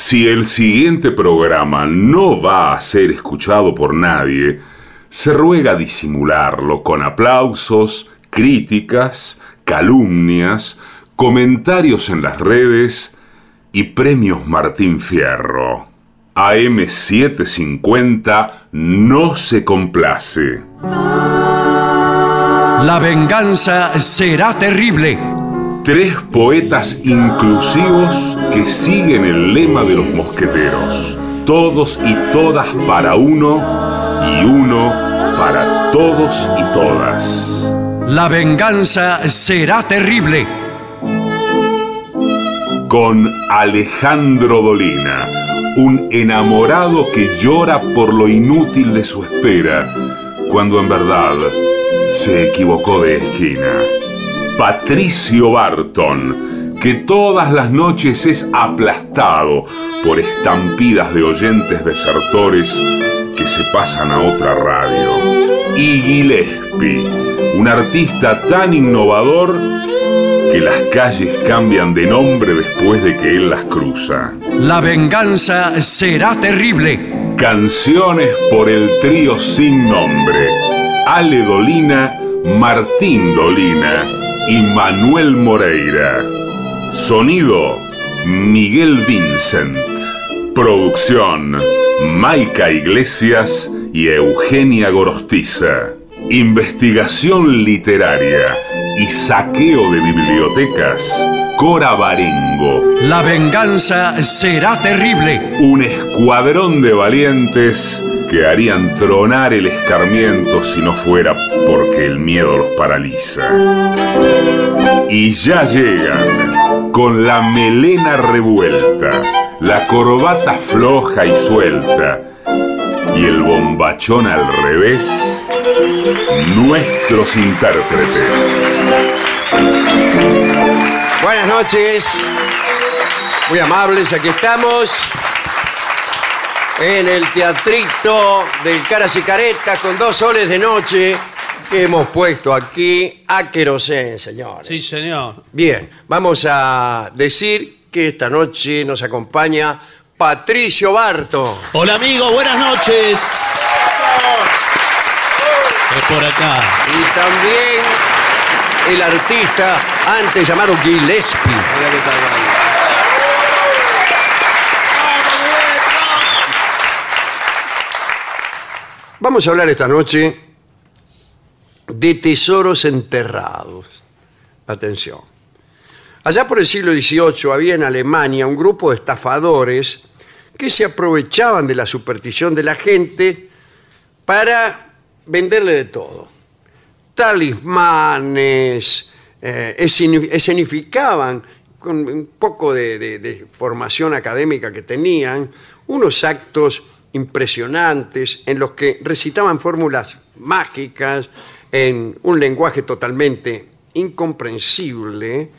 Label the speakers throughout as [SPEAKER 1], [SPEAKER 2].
[SPEAKER 1] Si el siguiente programa no va a ser escuchado por nadie, se ruega disimularlo con aplausos, críticas, calumnias, comentarios en las redes y premios Martín Fierro. AM750 no se complace.
[SPEAKER 2] La venganza será terrible.
[SPEAKER 1] Tres poetas inclusivos que siguen el lema de los mosqueteros. Todos y todas para uno y uno para todos y todas.
[SPEAKER 2] La venganza será terrible.
[SPEAKER 1] Con Alejandro Dolina, un enamorado que llora por lo inútil de su espera, cuando en verdad se equivocó de esquina. Patricio Barton, que todas las noches es aplastado por estampidas de oyentes desertores que se pasan a otra radio. Y Gillespie, un artista tan innovador que las calles cambian de nombre después de que él las cruza.
[SPEAKER 2] La venganza será terrible.
[SPEAKER 1] Canciones por el trío sin nombre. Ale Dolina, Martín Dolina y Manuel Moreira. Sonido, Miguel Vincent. Producción, Maica Iglesias y Eugenia Gorostiza. Investigación literaria y saqueo de bibliotecas. Cora Barengo.
[SPEAKER 2] La venganza será terrible.
[SPEAKER 1] Un escuadrón de valientes que harían tronar el escarmiento si no fuera porque el miedo los paraliza. Y ya llegan, con la melena revuelta, la corbata floja y suelta, y el bombachón al revés, nuestros intérpretes.
[SPEAKER 3] Buenas noches, muy amables, aquí estamos en el teatrito del Caras y Caretas con dos soles de noche que hemos puesto aquí a querosén, señores.
[SPEAKER 4] Sí, señor.
[SPEAKER 3] Bien, vamos a decir que esta noche nos acompaña Patricio Barto.
[SPEAKER 4] Hola, amigo, buenas noches. Es por acá.
[SPEAKER 3] Y también el artista antes llamado Gillespie. Vamos a hablar esta noche de tesoros enterrados. Atención. Allá por el siglo XVIII había en Alemania un grupo de estafadores que se aprovechaban de la superstición de la gente para venderle de todo. Talismanes, eh, esceni- escenificaban con un poco de formación académica que tenían, unos actos impresionantes en los que recitaban fórmulas mágicas en un lenguaje totalmente incomprensible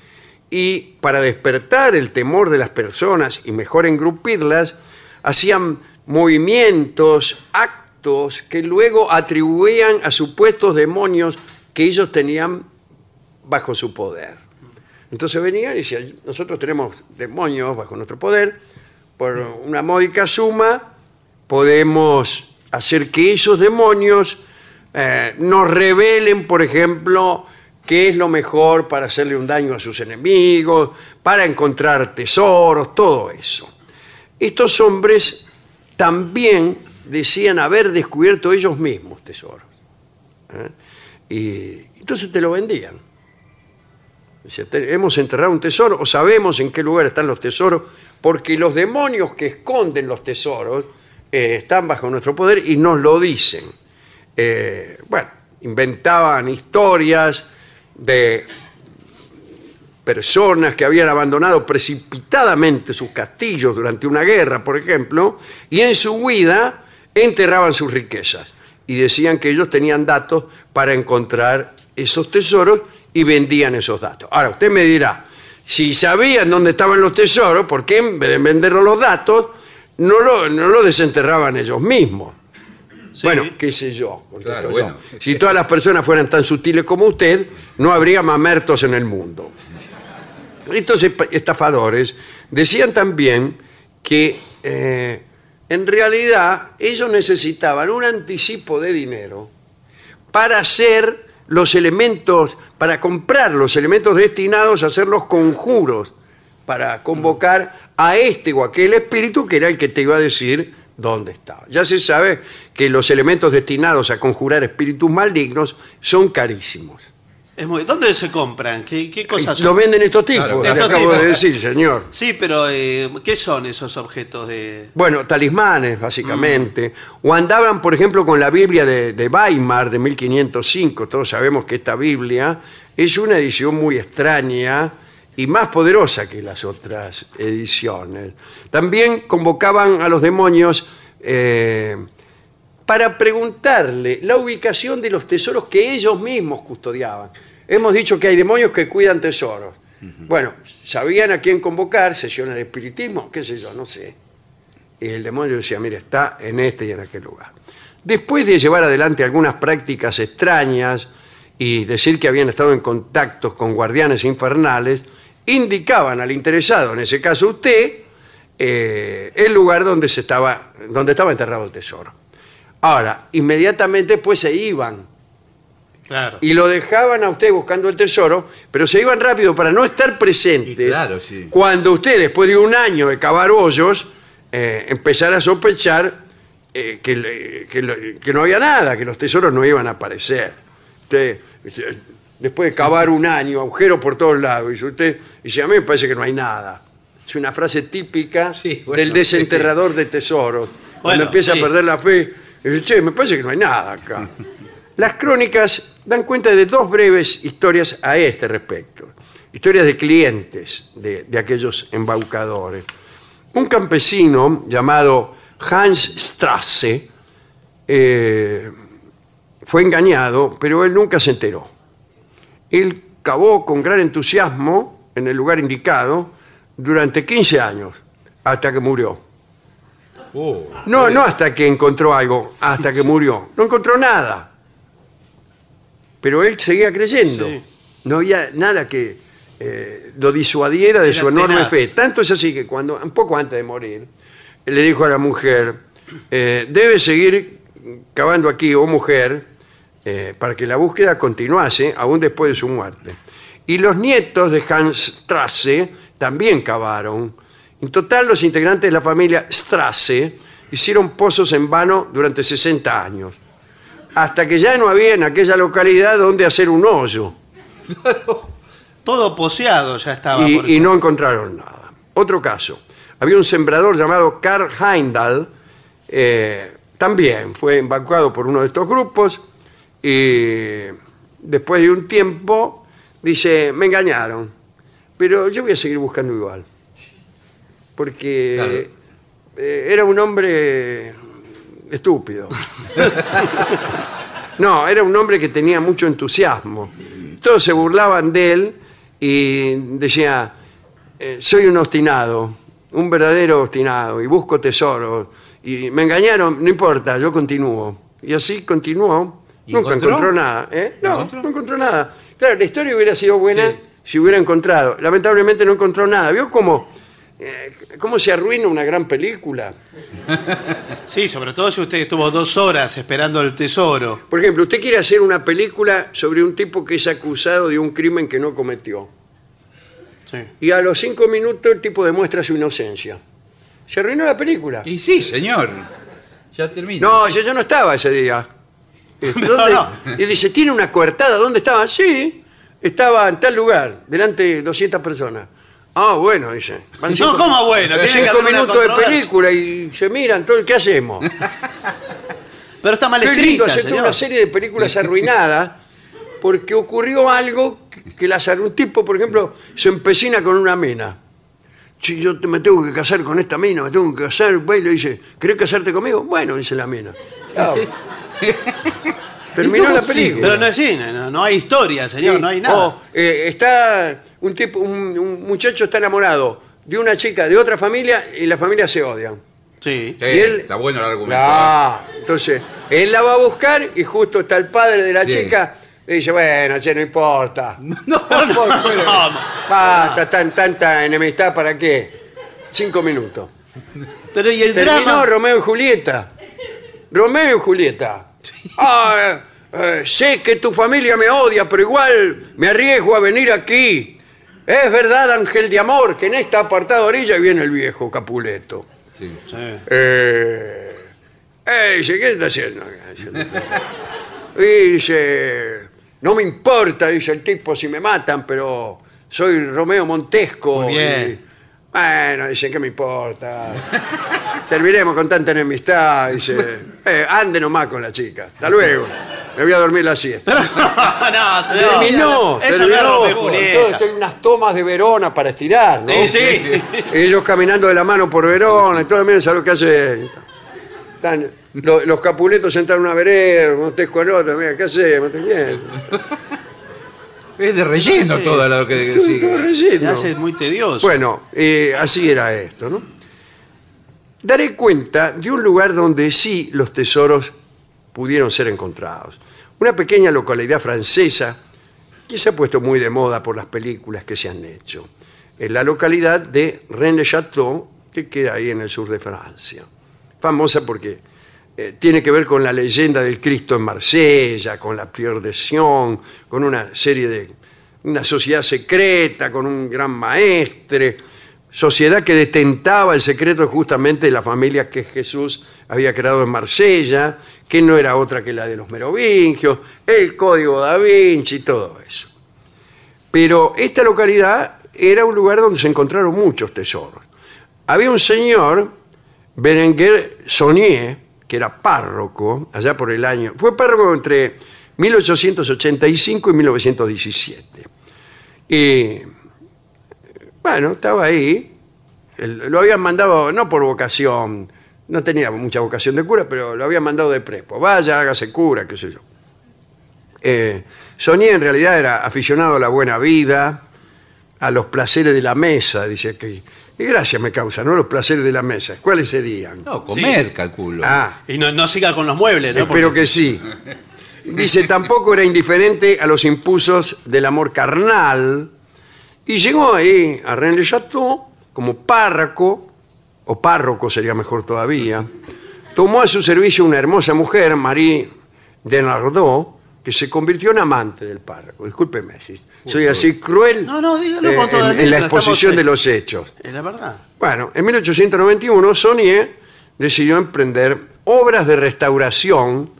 [SPEAKER 3] y para despertar el temor de las personas y mejor engrupirlas, hacían movimientos, actos que luego atribuían a supuestos demonios que ellos tenían bajo su poder. Entonces venían y decían, nosotros tenemos demonios bajo nuestro poder, por una módica suma podemos hacer que esos demonios eh, nos revelen, por ejemplo, qué es lo mejor para hacerle un daño a sus enemigos, para encontrar tesoros, todo eso. Estos hombres también decían haber descubierto ellos mismos tesoros. ¿eh? Y entonces te lo vendían. Decía, "Te- hemos enterrado un tesoro o sabemos en qué lugar están los tesoros, porque los demonios que esconden los tesoros eh, están bajo nuestro poder y nos lo dicen. Eh, bueno, inventaban historias de personas que habían abandonado precipitadamente sus castillos durante una guerra, por ejemplo, y en su huida enterraban sus riquezas. Y decían que ellos tenían datos para encontrar esos tesoros y vendían esos datos. Ahora, usted me dirá, si sabían dónde estaban los tesoros, ¿por qué en vez de venderlos los datos, no lo, no lo desenterraban ellos mismos? Bueno, qué sé yo.
[SPEAKER 5] bueno.
[SPEAKER 3] Si todas las personas fueran tan sutiles como usted, no habría mamertos en el mundo. Estos estafadores decían también que eh, en realidad ellos necesitaban un anticipo de dinero para hacer los elementos, para comprar los elementos destinados a hacer los conjuros, para convocar a este o aquel espíritu que era el que te iba a decir dónde estaba. Ya se sabe que los elementos destinados a conjurar espíritus malignos son carísimos.
[SPEAKER 4] Es muy- ¿Dónde se compran? ¿Qué, qué cosas son?
[SPEAKER 3] Lo venden estos tipos,
[SPEAKER 5] Claro,
[SPEAKER 3] le
[SPEAKER 4] estos
[SPEAKER 3] acabo
[SPEAKER 4] tipos.
[SPEAKER 3] de decir, señor.
[SPEAKER 4] Sí, pero eh, ¿qué son esos objetos de...?
[SPEAKER 3] Bueno, talismanes, básicamente. O andaban, por ejemplo, con la Biblia de, de Weimar de 1505. Todos sabemos que esta Biblia es una edición muy extraña y más poderosa que las otras ediciones. También convocaban a los demonios eh, para preguntarle la ubicación de los tesoros que ellos mismos custodiaban. Hemos dicho que hay demonios que cuidan tesoros. Bueno, sabían a quién convocar, sesiones de espiritismo, qué sé yo, no sé. Y el demonio decía, mire, está en este y en aquel lugar. Después de llevar adelante algunas prácticas extrañas y decir que habían estado en contactos con guardianes infernales, indicaban al interesado, en ese caso usted, eh, el lugar donde, se estaba, donde estaba enterrado el tesoro. Ahora, inmediatamente pues se iban
[SPEAKER 4] Claro.
[SPEAKER 3] y lo dejaban a usted buscando el tesoro, pero se iban rápido para no estar presentes.
[SPEAKER 5] Y claro, sí.
[SPEAKER 3] Cuando usted, después de un año de cavar hoyos, eh, empezara a sospechar eh, que, que no había nada, que los tesoros no iban a aparecer. Usted, después de cavar un año, agujeros por todos lados, y usted dice, a mí me parece que no hay nada. Es una frase típica
[SPEAKER 5] Sí, bueno,
[SPEAKER 3] del desenterrador de tesoros. Cuando empieza
[SPEAKER 4] sí.
[SPEAKER 3] a perder la fe, dice, che, me parece que no hay nada acá. Las crónicas dan cuenta de dos breves historias a este respecto. Historias de clientes de, de aquellos embaucadores. Un campesino llamado Hans Strasse eh, fue engañado, pero él nunca se enteró. Él cavó con gran entusiasmo en el lugar indicado durante 15 años, hasta que murió.
[SPEAKER 5] Uh,
[SPEAKER 3] No, no hasta que encontró algo, hasta que murió. No encontró nada. Pero él seguía creyendo.
[SPEAKER 4] Sí.
[SPEAKER 3] No había nada que eh, lo disuadiera de
[SPEAKER 4] Era
[SPEAKER 3] su enorme
[SPEAKER 4] tenaz.
[SPEAKER 3] fe. Tanto es así que cuando, un poco antes de morir, le dijo a la mujer, eh, debe seguir cavando aquí, oh mujer, eh, para que la búsqueda continuase aún después de su muerte. Y los nietos de Hans Strasse también cavaron. En total, los integrantes de la familia Strasse hicieron pozos en vano durante 60 años, hasta que ya no había en aquella localidad donde hacer un hoyo
[SPEAKER 4] Todo poseado ya estaba. por
[SPEAKER 3] y, y no encontraron nada. Otro caso, había un sembrador llamado Karl Heindal, eh, también fue embaucado por uno de estos grupos y después de un tiempo dice, me engañaron, pero yo voy a seguir buscando igual, porque
[SPEAKER 5] Claro.
[SPEAKER 3] eh, era un hombre estúpido. No, era un hombre que tenía mucho entusiasmo. Todos se burlaban de él y decía, eh, soy un obstinado, un verdadero obstinado, y busco tesoros. Y me engañaron, no importa, yo continúo. Y así continuó.
[SPEAKER 5] ¿Y
[SPEAKER 3] Nunca
[SPEAKER 5] encontró?
[SPEAKER 3] encontró nada. ¿eh?
[SPEAKER 5] ¿No
[SPEAKER 3] No,
[SPEAKER 5] encontró?
[SPEAKER 3] no encontró nada. Claro, la historia hubiera sido buena
[SPEAKER 5] Sí.
[SPEAKER 3] si hubiera encontrado. Lamentablemente no encontró nada. ¿Vio cómo, eh, cómo se arruina una gran película?
[SPEAKER 4] Sí, sobre todo si usted estuvo dos horas esperando el tesoro.
[SPEAKER 3] Por ejemplo, usted quiere hacer una película sobre un tipo que es acusado de un crimen que no cometió.
[SPEAKER 4] Sí.
[SPEAKER 3] Y a los cinco minutos el tipo demuestra su inocencia. Se arruinó la película.
[SPEAKER 5] y sí, señor. Ya termina.
[SPEAKER 3] No, yo, yo no estaba ese día. ¿dónde?
[SPEAKER 4] no.
[SPEAKER 3] Y dice, ¿tiene una coartada? ¿Dónde estaba? Sí, estaba en tal lugar, delante de 200 personas. Ah, bueno, dice. Van
[SPEAKER 4] No, ¿cómo bueno? Tiene
[SPEAKER 3] Cinco minutos de película y se miran, todo, ¿qué hacemos?
[SPEAKER 4] Pero está mal
[SPEAKER 3] Qué
[SPEAKER 4] escrita, señor.
[SPEAKER 3] una serie de películas arruinadas porque ocurrió algo que- las. Un tipo, por ejemplo, se empecina con una mina. Si yo te- me tengo que casar con esta mina, me tengo que casar, va y le dice, ¿querés casarte conmigo? Bueno, dice la mina. Chao. Terminó
[SPEAKER 5] ¿Y cómo
[SPEAKER 3] la
[SPEAKER 5] sigue?
[SPEAKER 3] película.
[SPEAKER 4] Pero no es cine, no, no hay historia, señor,
[SPEAKER 3] Sí.
[SPEAKER 4] no hay nada.
[SPEAKER 3] O, eh, está un tipo, un, un muchacho está enamorado de una chica de otra familia y la familia se odian.
[SPEAKER 4] Sí.
[SPEAKER 5] Sí,
[SPEAKER 3] Y él-
[SPEAKER 5] está bueno el argumento.
[SPEAKER 3] Ah, entonces, él la va a buscar y justo está el padre de la
[SPEAKER 5] Sí.
[SPEAKER 3] chica y dice, bueno, che, no importa.
[SPEAKER 5] No, por favor.
[SPEAKER 4] No,
[SPEAKER 3] Basta, tan, tanta enemistad, ¿para qué? Cinco minutos.
[SPEAKER 4] Pero y el
[SPEAKER 3] Terminó
[SPEAKER 4] drama.
[SPEAKER 3] Romeo y Julieta. Romeo y Julieta. Ah, eh, sé que tu familia me odia, pero igual me arriesgo a venir aquí. Es verdad, Ángel de Amor, que en esta apartada orilla viene el viejo Capuleto.
[SPEAKER 5] Sí.
[SPEAKER 4] Sí.
[SPEAKER 3] Eh, eh, dice, ¿qué está haciendo? Y dice, no me importa, dice el tipo, si me matan, pero soy Romeo Montesco.
[SPEAKER 4] Muy bien.
[SPEAKER 3] Bueno, dice, ¿qué me importa? Terminemos con tanta enemistad. Dice, eh, ande nomás con la chica. Hasta luego. Me voy a dormir la siesta.
[SPEAKER 4] no, señor.
[SPEAKER 3] Terminó,
[SPEAKER 4] Eso no es
[SPEAKER 3] terminó.
[SPEAKER 4] Julieta.
[SPEAKER 3] Entonces, hay unas tomas de Verona para estirar, ¿no?
[SPEAKER 4] Sí, sí.
[SPEAKER 3] Ellos caminando de la mano por Verona, y todo, miren, ¿sabes lo que hace? Están los capuletos sentados en una vereda, Montesco en otra, mira, ¿qué hace?
[SPEAKER 5] Es de relleno
[SPEAKER 4] Sí.
[SPEAKER 5] todo lo que
[SPEAKER 3] Todo
[SPEAKER 5] sigue.
[SPEAKER 3] relleno.
[SPEAKER 4] Me hace muy tedioso.
[SPEAKER 3] Bueno, eh, así era esto, ¿no? Daré cuenta de un lugar donde sí los tesoros pudieron ser encontrados. Una pequeña localidad francesa que se ha puesto muy de moda por las películas que se han hecho. Es la localidad de Rennes-le-Château, que queda ahí en el sur de Francia. Famosa porque eh, tiene que ver con la leyenda del Cristo en Marsella, con la Pierre de Sion, con una serie de. una sociedad secreta, con un gran maestre, sociedad que detentaba el secreto justamente de la familia que Jesús había creado en Marsella, que no era otra que la de los merovingios, el código da Vinci y todo eso. Pero esta localidad era un lugar donde se encontraron muchos tesoros. Había un señor, Berenguer Saunier, que era párroco, allá por el año, fue párroco entre 1885 y 1917. Y bueno, estaba ahí, lo habían mandado, no por vocación, no tenía mucha vocación de cura, pero lo habían mandado de prepo. Vaya, hágase cura, qué sé yo. Eh, Sonia en realidad era aficionado a la buena vida, a los placeres de la mesa, dice que. Y gracias me causa, ¿no? Los placeres de la mesa. ¿Cuáles serían?
[SPEAKER 5] No, comer,
[SPEAKER 4] Sí.
[SPEAKER 5] calculo.
[SPEAKER 3] Ah,
[SPEAKER 4] Y no, no siga con los muebles, ¿no?
[SPEAKER 3] espero que sí. Dice, tampoco era indiferente a los impulsos del amor carnal. Y llegó ahí a Rennes le Chateau como párroco, o párroco sería mejor todavía. Tomó a su servicio una hermosa mujer, Marie de Nardot, que se convirtió en amante del párroco. Discúlpeme si soy así cruel
[SPEAKER 4] No, no, dígalo
[SPEAKER 3] eh,
[SPEAKER 4] con toda
[SPEAKER 3] en,
[SPEAKER 4] lettra,
[SPEAKER 3] en la exposición de los hechos.
[SPEAKER 4] Es la verdad.
[SPEAKER 3] Bueno, en 1891 Sonier decidió emprender obras de restauración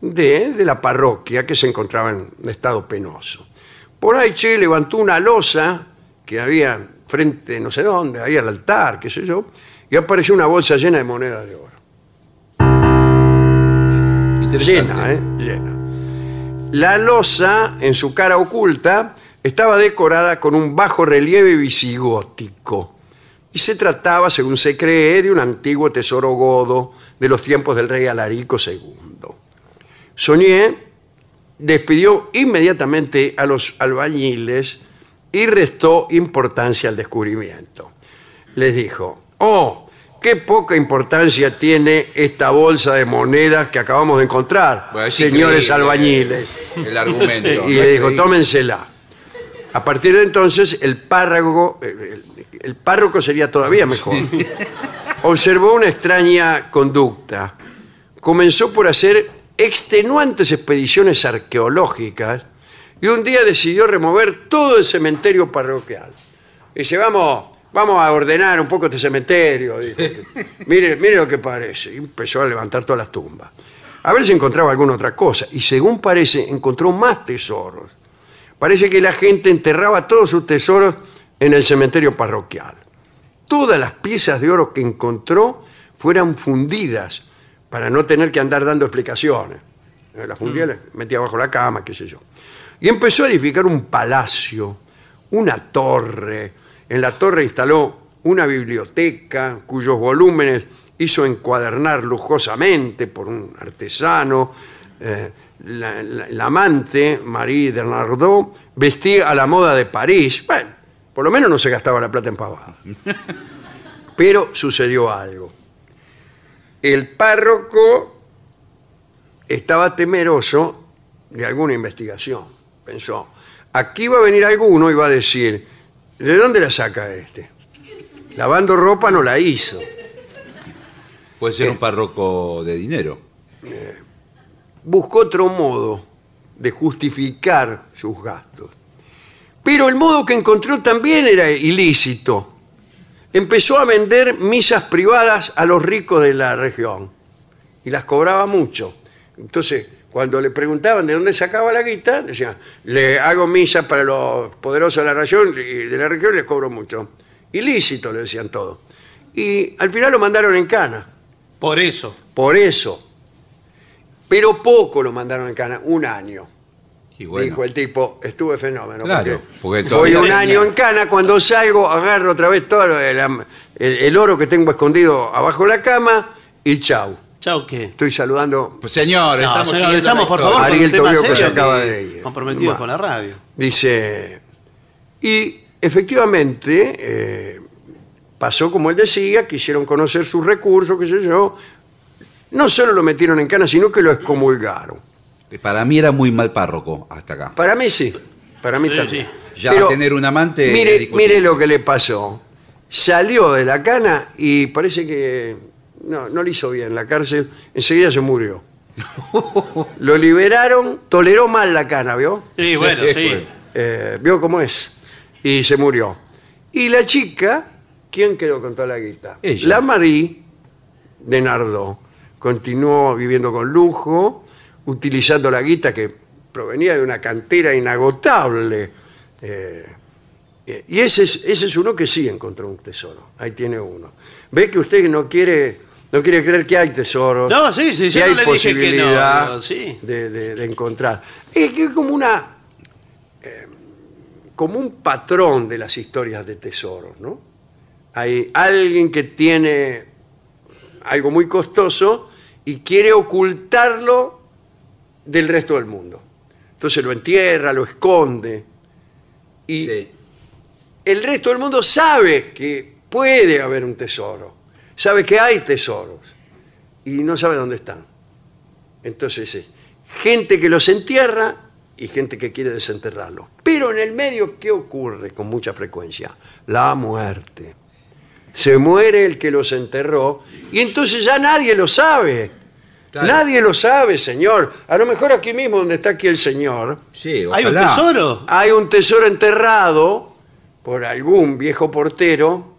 [SPEAKER 3] de, de la parroquia que se encontraba en estado penoso. Por ahí Che levantó una losa que había frente no sé dónde, ahí al altar, qué sé yo, y apareció una bolsa llena de monedas de oro.
[SPEAKER 5] Interesante.
[SPEAKER 3] Llena, ¿eh? Llena. La losa, en su cara oculta, estaba decorada con un bajo relieve visigótico. Y se trataba, según se cree, de un antiguo tesoro godo de los tiempos del rey Alarico II. Sonier despidió inmediatamente a los albañiles y restó importancia al descubrimiento. Les dijo, oh, qué poca importancia tiene esta bolsa de monedas que acabamos de encontrar,
[SPEAKER 5] Bueno, es
[SPEAKER 3] señores
[SPEAKER 5] increíble,
[SPEAKER 3] albañiles.
[SPEAKER 5] El argumento.
[SPEAKER 3] Y le dijo, tómensela. A partir de entonces, el párroco, el, el párroco sería todavía mejor. Observó una extraña conducta. Comenzó por hacer extenuantes expediciones arqueológicas y un día decidió remover todo el cementerio parroquial. Dice, vamos, vamos a ordenar un poco este cementerio. dijo. mire, mire lo que parece. Y empezó a levantar todas las tumbas. A ver si encontraba alguna otra cosa. Y según parece, encontró más tesoros. Parece que la gente enterraba todos sus tesoros en el cementerio parroquial. Todas las piezas de oro que encontró fueran fundidas para no tener que andar dando explicaciones. Eh, Las fundía, las metía bajo la cama, qué sé yo. Y empezó a edificar un palacio, una torre. En la torre instaló una biblioteca cuyos volúmenes hizo encuadernar lujosamente por un artesano. Eh, la, la- la amante, Marie de Nardot, vestía a la moda de París. Bueno, por lo menos no se gastaba la plata en pavada. Pero sucedió algo. El párroco estaba temeroso de alguna investigación. Pensó, aquí va a venir alguno y va a decir, ¿de dónde la saca este? Lavando ropa no la hizo.
[SPEAKER 5] Puede ser
[SPEAKER 3] Eh.
[SPEAKER 5] un párroco de dinero.
[SPEAKER 3] buscó otro modo de justificar sus gastos. Pero el modo que encontró también era ilícito. Empezó a vender misas privadas a los ricos de la región y las cobraba mucho. Entonces, cuando le preguntaban de dónde sacaba la guita, decían, le hago misas para los poderosos de la región y de la región les cobro mucho. Ilícito, le decían todo. Y al final lo mandaron en cana.
[SPEAKER 4] Por eso.
[SPEAKER 3] Por eso. Pero poco lo mandaron en cana, un año.
[SPEAKER 5] Y bueno,
[SPEAKER 3] Dijo el tipo, estuve fenómeno.
[SPEAKER 5] Claro, porque
[SPEAKER 3] voy
[SPEAKER 5] todavía-
[SPEAKER 3] un año en cana, cuando salgo agarro otra vez todo el, el- el oro que tengo escondido abajo de la cama y chau.
[SPEAKER 4] Chau, ¿qué?
[SPEAKER 3] Estoy saludando,
[SPEAKER 5] pues señor,
[SPEAKER 4] No,
[SPEAKER 5] estamos
[SPEAKER 4] señor, por favor, con
[SPEAKER 3] Ariel
[SPEAKER 4] un tema
[SPEAKER 3] Tobío que se
[SPEAKER 4] serio
[SPEAKER 3] acaba
[SPEAKER 4] que-
[SPEAKER 3] de ir.
[SPEAKER 4] comprometidos
[SPEAKER 3] Bueno.
[SPEAKER 4] con la radio.
[SPEAKER 3] dice, y efectivamente eh, pasó como él decía, quisieron conocer sus recursos, qué sé yo, no solo lo metieron en cana, sino que lo excomulgaron.
[SPEAKER 5] Para mí era muy mal párroco hasta acá.
[SPEAKER 3] Para mí sí, para mí
[SPEAKER 4] Sí,
[SPEAKER 3] también.
[SPEAKER 4] sí.
[SPEAKER 5] Ya tener un amante
[SPEAKER 3] Mire, mire lo que le pasó. Salió de la cana y parece que no, no le hizo bien la cárcel. Enseguida se murió. Lo liberaron, toleró mal la cana, ¿vio?
[SPEAKER 4] Sí, bueno,
[SPEAKER 5] Sí.
[SPEAKER 3] Eh, ¿Vio cómo es? Y se murió. Y la chica, ¿quién quedó con toda la guita?
[SPEAKER 5] Ella.
[SPEAKER 3] La Marie de Nardó. Continuó viviendo con lujo, utilizando la guita que provenía de una cantera inagotable. Eh, eh, y ese es, ese es uno que sí encontró un tesoro. Ahí tiene uno. Ve que usted no quiere, no quiere creer que hay tesoros.
[SPEAKER 4] No, sí, sí,
[SPEAKER 3] que
[SPEAKER 4] yo
[SPEAKER 3] hay
[SPEAKER 4] no le dije que no,
[SPEAKER 3] posibilidad
[SPEAKER 4] sí.
[SPEAKER 3] de, de- de encontrar. Es que es como una eh, como un patrón de las historias de tesoros, ¿no? Hay alguien que tiene algo muy costoso y quiere ocultarlo del resto del mundo. Entonces lo entierra, lo esconde. Y
[SPEAKER 5] Sí.
[SPEAKER 3] el resto del mundo sabe que puede haber un tesoro, sabe que hay tesoros y no sabe dónde están. Entonces, gente que los entierra y gente que quiere desenterrarlos. Pero en el medio, ¿qué ocurre con mucha frecuencia? La muerte. Se muere el que los enterró y entonces ya nadie lo sabe.
[SPEAKER 5] Claro.
[SPEAKER 3] Nadie lo sabe, señor. A lo mejor aquí mismo donde está aquí el señor,
[SPEAKER 5] Sí,
[SPEAKER 4] ¿Hay un tesoro?
[SPEAKER 3] hay un tesoro enterrado por algún viejo portero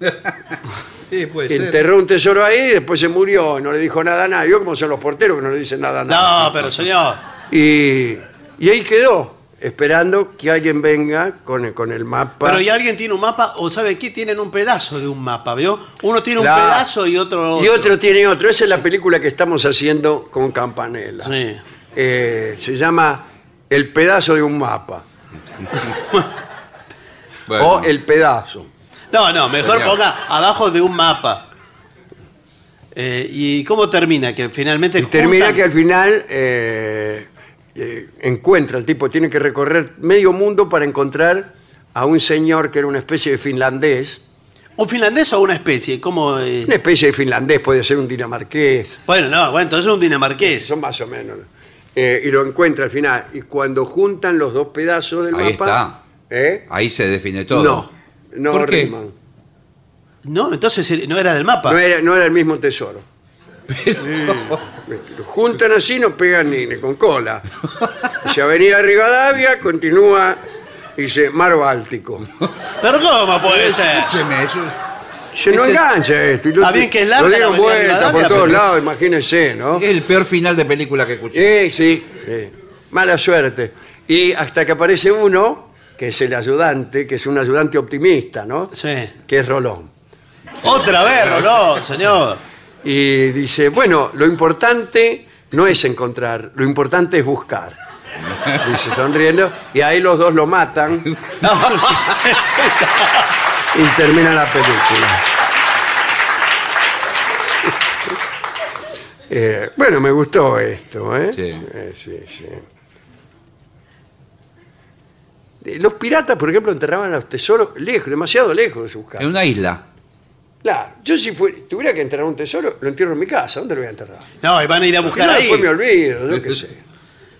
[SPEAKER 5] Sí, puede
[SPEAKER 3] que
[SPEAKER 5] ser.
[SPEAKER 3] enterró un tesoro ahí y después se murió y no le dijo nada a nadie. ¿Vio cómo son los porteros que no le dicen nada a nadie?
[SPEAKER 4] No, pero señor.
[SPEAKER 3] Y, y ahí quedó, esperando que alguien venga con el, con el mapa.
[SPEAKER 4] Pero ¿y alguien tiene un mapa o sabe qué? Tienen un pedazo de un mapa, ¿vio? Uno tiene un
[SPEAKER 3] La-
[SPEAKER 4] pedazo y otro...
[SPEAKER 3] Y otro tiene otro. Esa es la película que estamos haciendo con Campanella.
[SPEAKER 4] Sí.
[SPEAKER 3] Eh, se llama El pedazo de un mapa.
[SPEAKER 5] Bueno,
[SPEAKER 3] O El pedazo.
[SPEAKER 4] No, no, mejor ponga abajo de un mapa. Eh, ¿Y cómo termina? Que finalmente
[SPEAKER 3] Y termina
[SPEAKER 4] juntan-
[SPEAKER 3] que al final eh, eh, encuentra, el tipo tiene que recorrer medio mundo para encontrar a un señor que era una especie de finlandés.
[SPEAKER 4] ¿Un finlandés o una especie? ¿Cómo, eh?
[SPEAKER 3] Una especie de finlandés, puede ser un dinamarqués,
[SPEAKER 4] Bueno, no, bueno, entonces es un dinamarqués.
[SPEAKER 3] son más o menos. Eh, y lo encuentra al final. Y cuando juntan los dos pedazos del
[SPEAKER 5] Ahí
[SPEAKER 3] mapa. ¿eh?
[SPEAKER 5] Ahí se define todo.
[SPEAKER 3] No, no
[SPEAKER 5] ¿Por qué?
[SPEAKER 3] riman.
[SPEAKER 4] No, entonces no era del mapa.
[SPEAKER 3] No era, no era el mismo tesoro. Lo juntan así, no pegan ni, ni con cola. Dice Avenida Rivadavia, continúa, dice Mar Báltico.
[SPEAKER 4] Pero ¿cómo puede ser?
[SPEAKER 5] Escúcheme, eso es-
[SPEAKER 3] Se no
[SPEAKER 5] Ese-
[SPEAKER 3] engancha esto. y lo-
[SPEAKER 4] Está bien que es
[SPEAKER 3] Lo
[SPEAKER 4] la
[SPEAKER 3] dieron
[SPEAKER 4] Avenida
[SPEAKER 3] vuelta por
[SPEAKER 4] Rivadavia,
[SPEAKER 3] todos
[SPEAKER 4] pero-
[SPEAKER 3] lados, imagínense, ¿no?
[SPEAKER 5] es el peor final de película que escuché.
[SPEAKER 3] Sí, sí, sí. Mala suerte. Y hasta que aparece uno, que es el ayudante, que es un ayudante optimista, ¿no?
[SPEAKER 4] Sí.
[SPEAKER 3] Que es Rolón.
[SPEAKER 4] Otra vez, no, señor.
[SPEAKER 3] Y dice, bueno, lo importante no es encontrar, lo importante es buscar. Dice sonriendo, y ahí los dos lo matan
[SPEAKER 4] No.
[SPEAKER 3] y termina la película. Eh, bueno, me gustó esto, ¿eh?
[SPEAKER 5] Sí.
[SPEAKER 3] Eh, sí, sí. Eh, Los piratas, por ejemplo, enterraban los tesoros lejos, demasiado lejos de sus
[SPEAKER 5] En
[SPEAKER 3] casas.
[SPEAKER 5] una isla.
[SPEAKER 3] Claro, yo si fue- tuviera que enterrar un tesoro, lo entierro en mi casa. ¿Dónde lo voy a enterrar?
[SPEAKER 4] No, y van a ir a buscar
[SPEAKER 3] no,
[SPEAKER 4] ahí.
[SPEAKER 3] después me olvido, yo qué sé.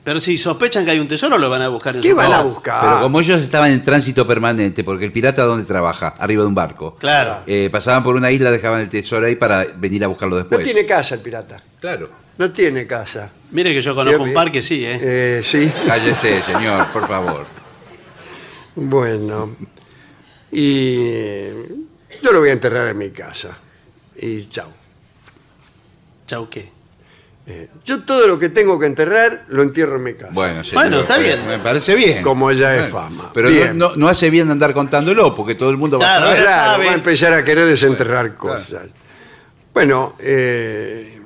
[SPEAKER 4] Pero si sospechan que hay un tesoro, lo van a buscar en
[SPEAKER 3] ¿Qué
[SPEAKER 4] su
[SPEAKER 3] van a
[SPEAKER 4] casa.
[SPEAKER 3] buscar?
[SPEAKER 5] Pero como ellos estaban en tránsito permanente, porque el pirata ¿dónde trabaja? Arriba de un barco.
[SPEAKER 4] Claro.
[SPEAKER 5] Eh, pasaban por una isla, dejaban el tesoro ahí para venir a buscarlo
[SPEAKER 3] No
[SPEAKER 5] después.
[SPEAKER 3] tiene casa el pirata.
[SPEAKER 5] Claro.
[SPEAKER 3] No tiene casa.
[SPEAKER 4] Mire que yo conozco un par que sí, ¿eh?
[SPEAKER 3] Eh, sí.
[SPEAKER 5] Cállese, señor, por favor.
[SPEAKER 3] Bueno. Y yo lo voy a enterrar en mi casa. Y chao.
[SPEAKER 4] Chau, ¿qué?
[SPEAKER 3] Eh, yo todo lo que tengo que enterrar lo entierro en mi casa.
[SPEAKER 5] Bueno, señor,
[SPEAKER 4] Bueno, está bien.
[SPEAKER 5] Me parece bien.
[SPEAKER 3] Como ya es
[SPEAKER 5] Bueno,
[SPEAKER 3] fama.
[SPEAKER 5] Pero
[SPEAKER 3] Bien.
[SPEAKER 5] no, no- no hace bien andar contándolo, porque todo el mundo
[SPEAKER 4] Claro,
[SPEAKER 5] va a
[SPEAKER 4] ya
[SPEAKER 5] saber.
[SPEAKER 3] Claro,
[SPEAKER 4] sabe.
[SPEAKER 3] va a empezar a querer desenterrar cosas. Bueno, eh,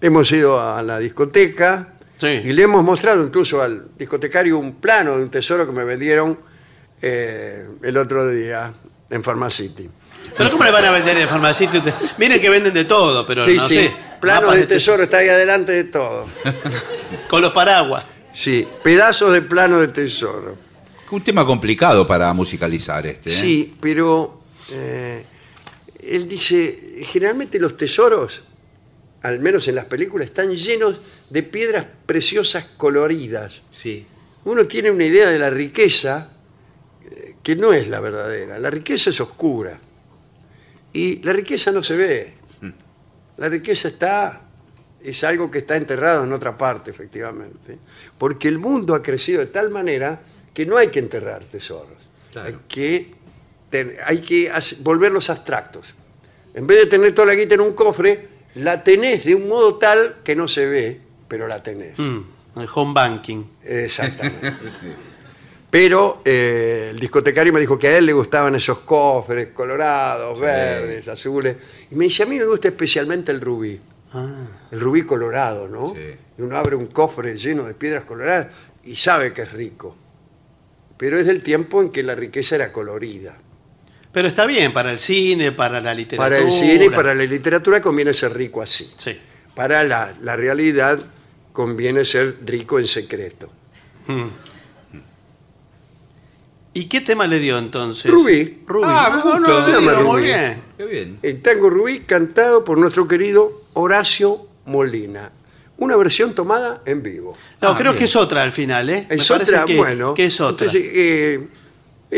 [SPEAKER 3] hemos ido a la discoteca
[SPEAKER 4] Sí.
[SPEAKER 3] y le hemos mostrado incluso al discotecario un plano de un tesoro que me vendieron eh, el otro día en Pharmacity.
[SPEAKER 4] Pero ¿cómo le van a vender en farmacito? Miren que venden de todo, pero
[SPEAKER 3] Sí,
[SPEAKER 4] no
[SPEAKER 3] sí,
[SPEAKER 4] sé.
[SPEAKER 3] plano
[SPEAKER 4] mapas
[SPEAKER 3] de tesoro está ahí adelante de todo.
[SPEAKER 4] Con los paraguas.
[SPEAKER 3] Sí, pedazos de plano de tesoro.
[SPEAKER 5] Un tema complicado para musicalizar este. ¿eh?
[SPEAKER 3] Sí, pero eh, él dice, generalmente los tesoros, al menos en las películas, están llenos de piedras preciosas coloridas.
[SPEAKER 5] Sí.
[SPEAKER 3] Uno tiene una idea de la riqueza que no es la verdadera. La riqueza es oscura. Y la riqueza no se ve. La riqueza está, es algo que está enterrado en otra parte, efectivamente. Porque el mundo ha crecido de tal manera que no hay que enterrar tesoros.
[SPEAKER 5] Claro.
[SPEAKER 3] Hay que, ten- hay que volverlos abstractos. En vez de tener toda la guita en un cofre, la tenés de un modo tal que no se ve, pero la tenés.
[SPEAKER 4] Mm, el home banking.
[SPEAKER 3] Exactamente. Pero eh, el discotecario me dijo que a él le gustaban esos cofres colorados, verdes, azules. Y me dice, a mí me gusta especialmente el rubí.
[SPEAKER 4] Ah.
[SPEAKER 3] El rubí colorado, ¿no?
[SPEAKER 5] Sí.
[SPEAKER 3] Y uno abre un cofre lleno de piedras coloradas y sabe que es rico. Pero es del tiempo en que la riqueza era colorida.
[SPEAKER 4] Pero está bien para el cine, para la literatura.
[SPEAKER 3] Para el cine y para la literatura conviene ser rico así.
[SPEAKER 4] Sí.
[SPEAKER 3] Para la, la realidad conviene ser rico en secreto.
[SPEAKER 4] Mm. ¿Y qué tema le dio entonces?
[SPEAKER 3] Rubí.
[SPEAKER 4] Rubí.
[SPEAKER 5] Ah,
[SPEAKER 4] no, no, dio
[SPEAKER 3] Llama
[SPEAKER 4] muy bien.
[SPEAKER 5] Qué bien.
[SPEAKER 3] El tango Rubí cantado por nuestro querido Horacio Molina. Una versión tomada en vivo.
[SPEAKER 4] No,
[SPEAKER 5] Ah,
[SPEAKER 4] creo
[SPEAKER 5] bien.
[SPEAKER 4] que es otra al final, ¿eh?
[SPEAKER 3] Es otra,
[SPEAKER 4] que,
[SPEAKER 3] bueno.
[SPEAKER 4] que es otra.
[SPEAKER 3] entonces, eh,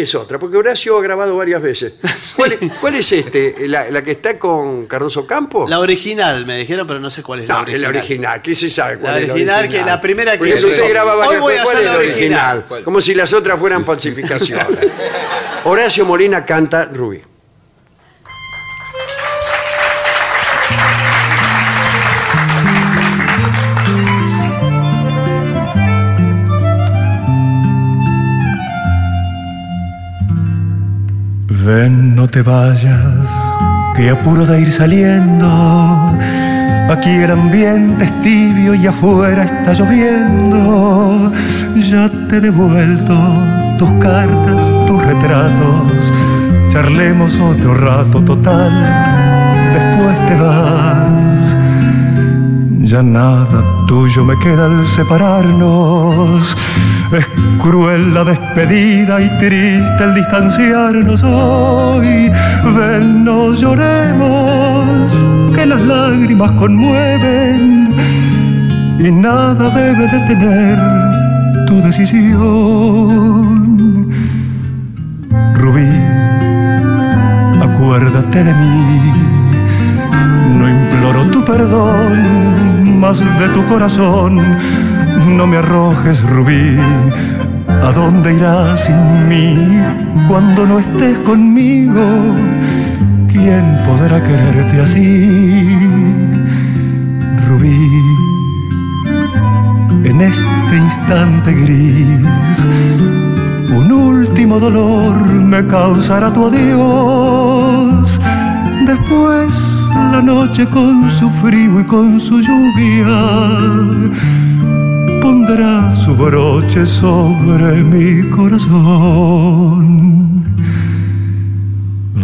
[SPEAKER 3] es otra, porque Horacio ha grabado varias veces. ¿Cuál, es- cuál es este? ¿La, la que está con Cardoso Campo?
[SPEAKER 4] La original, me dijeron, pero no sé cuál es
[SPEAKER 3] no,
[SPEAKER 4] la
[SPEAKER 3] es
[SPEAKER 4] original.
[SPEAKER 3] la original. ¿Qué se sabe cuál
[SPEAKER 4] La
[SPEAKER 3] es la
[SPEAKER 4] original,
[SPEAKER 3] original?
[SPEAKER 4] que la primera que
[SPEAKER 3] Porque usted graba
[SPEAKER 4] hoy
[SPEAKER 3] varias
[SPEAKER 4] voy a
[SPEAKER 3] veces. ¿Cuál
[SPEAKER 4] hacer
[SPEAKER 3] es
[SPEAKER 4] la original?
[SPEAKER 5] ¿Cuál?
[SPEAKER 3] Como si las otras fueran falsificaciones. Horacio Molina canta Rubí.
[SPEAKER 6] Te vayas, que apuro de ir saliendo. Aquí el ambiente es tibio y afuera está lloviendo. Ya te he devuelto tus cartas, tus retratos. Charlemos otro rato total, después te vas. Ya nada tuyo me queda al separarnos. Cruel la despedida y triste el distanciarnos hoy. Ven, no lloremos, que las lágrimas conmueven y nada debe detener tu decisión. Rubí, acuérdate de mí. No imploro tu perdón, más de tu corazón. No me arrojes, Rubí. ¿A dónde irás sin mí cuando no estés conmigo? ¿Quién podrá quererte así, Rubí? En este instante gris, un último dolor me causará tu adiós. Después la noche con su frío y con su lluvia su broche sobre mi corazón.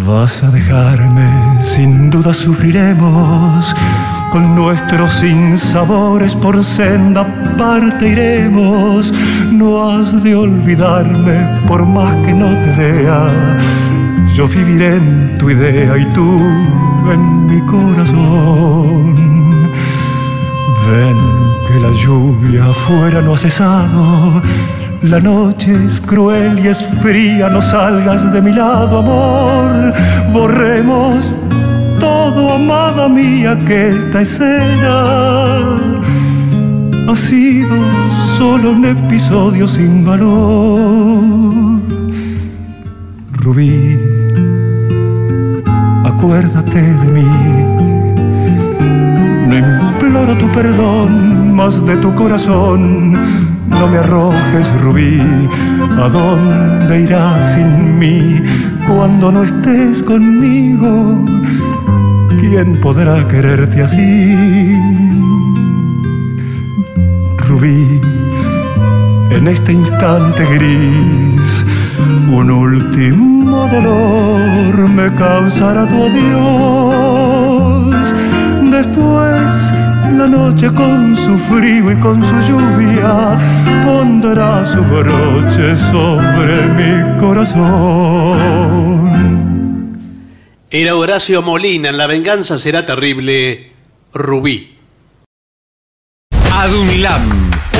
[SPEAKER 6] Vas a dejarme, sin duda sufriremos. Con nuestros sinsabores por senda parte iremos. No has de olvidarme por más que no te vea. Yo viviré en tu idea y tú en mi corazón. Ven que la lluvia afuera no ha cesado. La noche es cruel y es fría, no salgas de mi lado, amor. Borremos todo, amada mía, que esta escena ha sido solo un episodio sin valor. Rubí, acuérdate de mí. Imploro tu perdón, más de tu corazón. No me arrojes, Rubí, ¿a dónde irás sin mí? Cuando no estés conmigo, ¿quién podrá quererte así? Rubí, en este instante gris, un último dolor me causará tu adiós. Después, la noche con su frío y con su lluvia pondrá su broche sobre mi corazón.
[SPEAKER 4] Era Horacio Molina, en La venganza será terrible, Rubí.
[SPEAKER 7] ADUNLAM,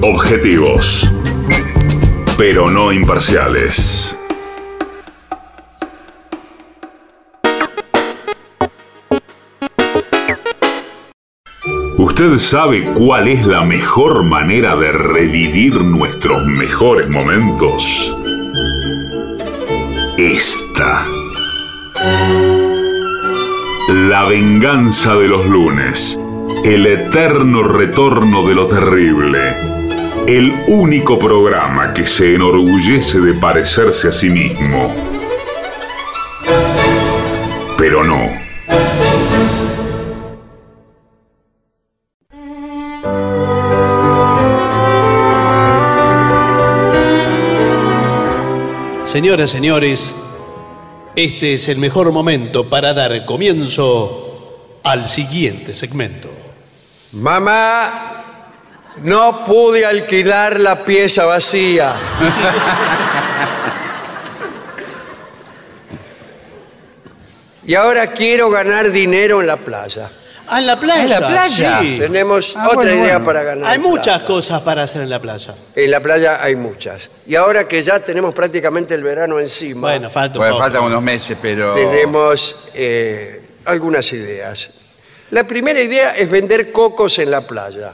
[SPEAKER 1] Objetivos, pero no imparciales. ¿Usted sabe cuál es la mejor manera de revivir nuestros mejores momentos? Esta. La venganza de los lunes. El eterno retorno de lo terrible. El único programa que se enorgullece de parecerse a sí mismo. Pero no.
[SPEAKER 4] Señoras, señores, este es el mejor momento para dar comienzo al siguiente segmento.
[SPEAKER 3] Mamá, no pude alquilar la pieza vacía. y ahora quiero ganar dinero en la playa.
[SPEAKER 4] Ah, en la playa.
[SPEAKER 5] ¿En la playa?
[SPEAKER 4] Sí.
[SPEAKER 3] Tenemos
[SPEAKER 5] Ah,
[SPEAKER 3] otra
[SPEAKER 5] bueno,
[SPEAKER 3] idea
[SPEAKER 5] bueno.
[SPEAKER 3] para ganar.
[SPEAKER 4] Hay muchas cosas para hacer en la playa.
[SPEAKER 3] En la playa hay muchas. Y ahora que ya tenemos prácticamente el verano encima,
[SPEAKER 4] Bueno, falta un
[SPEAKER 5] Bueno,
[SPEAKER 4] poco.
[SPEAKER 5] faltan unos meses, pero.
[SPEAKER 3] tenemos eh, algunas ideas. La primera idea es vender cocos en la playa.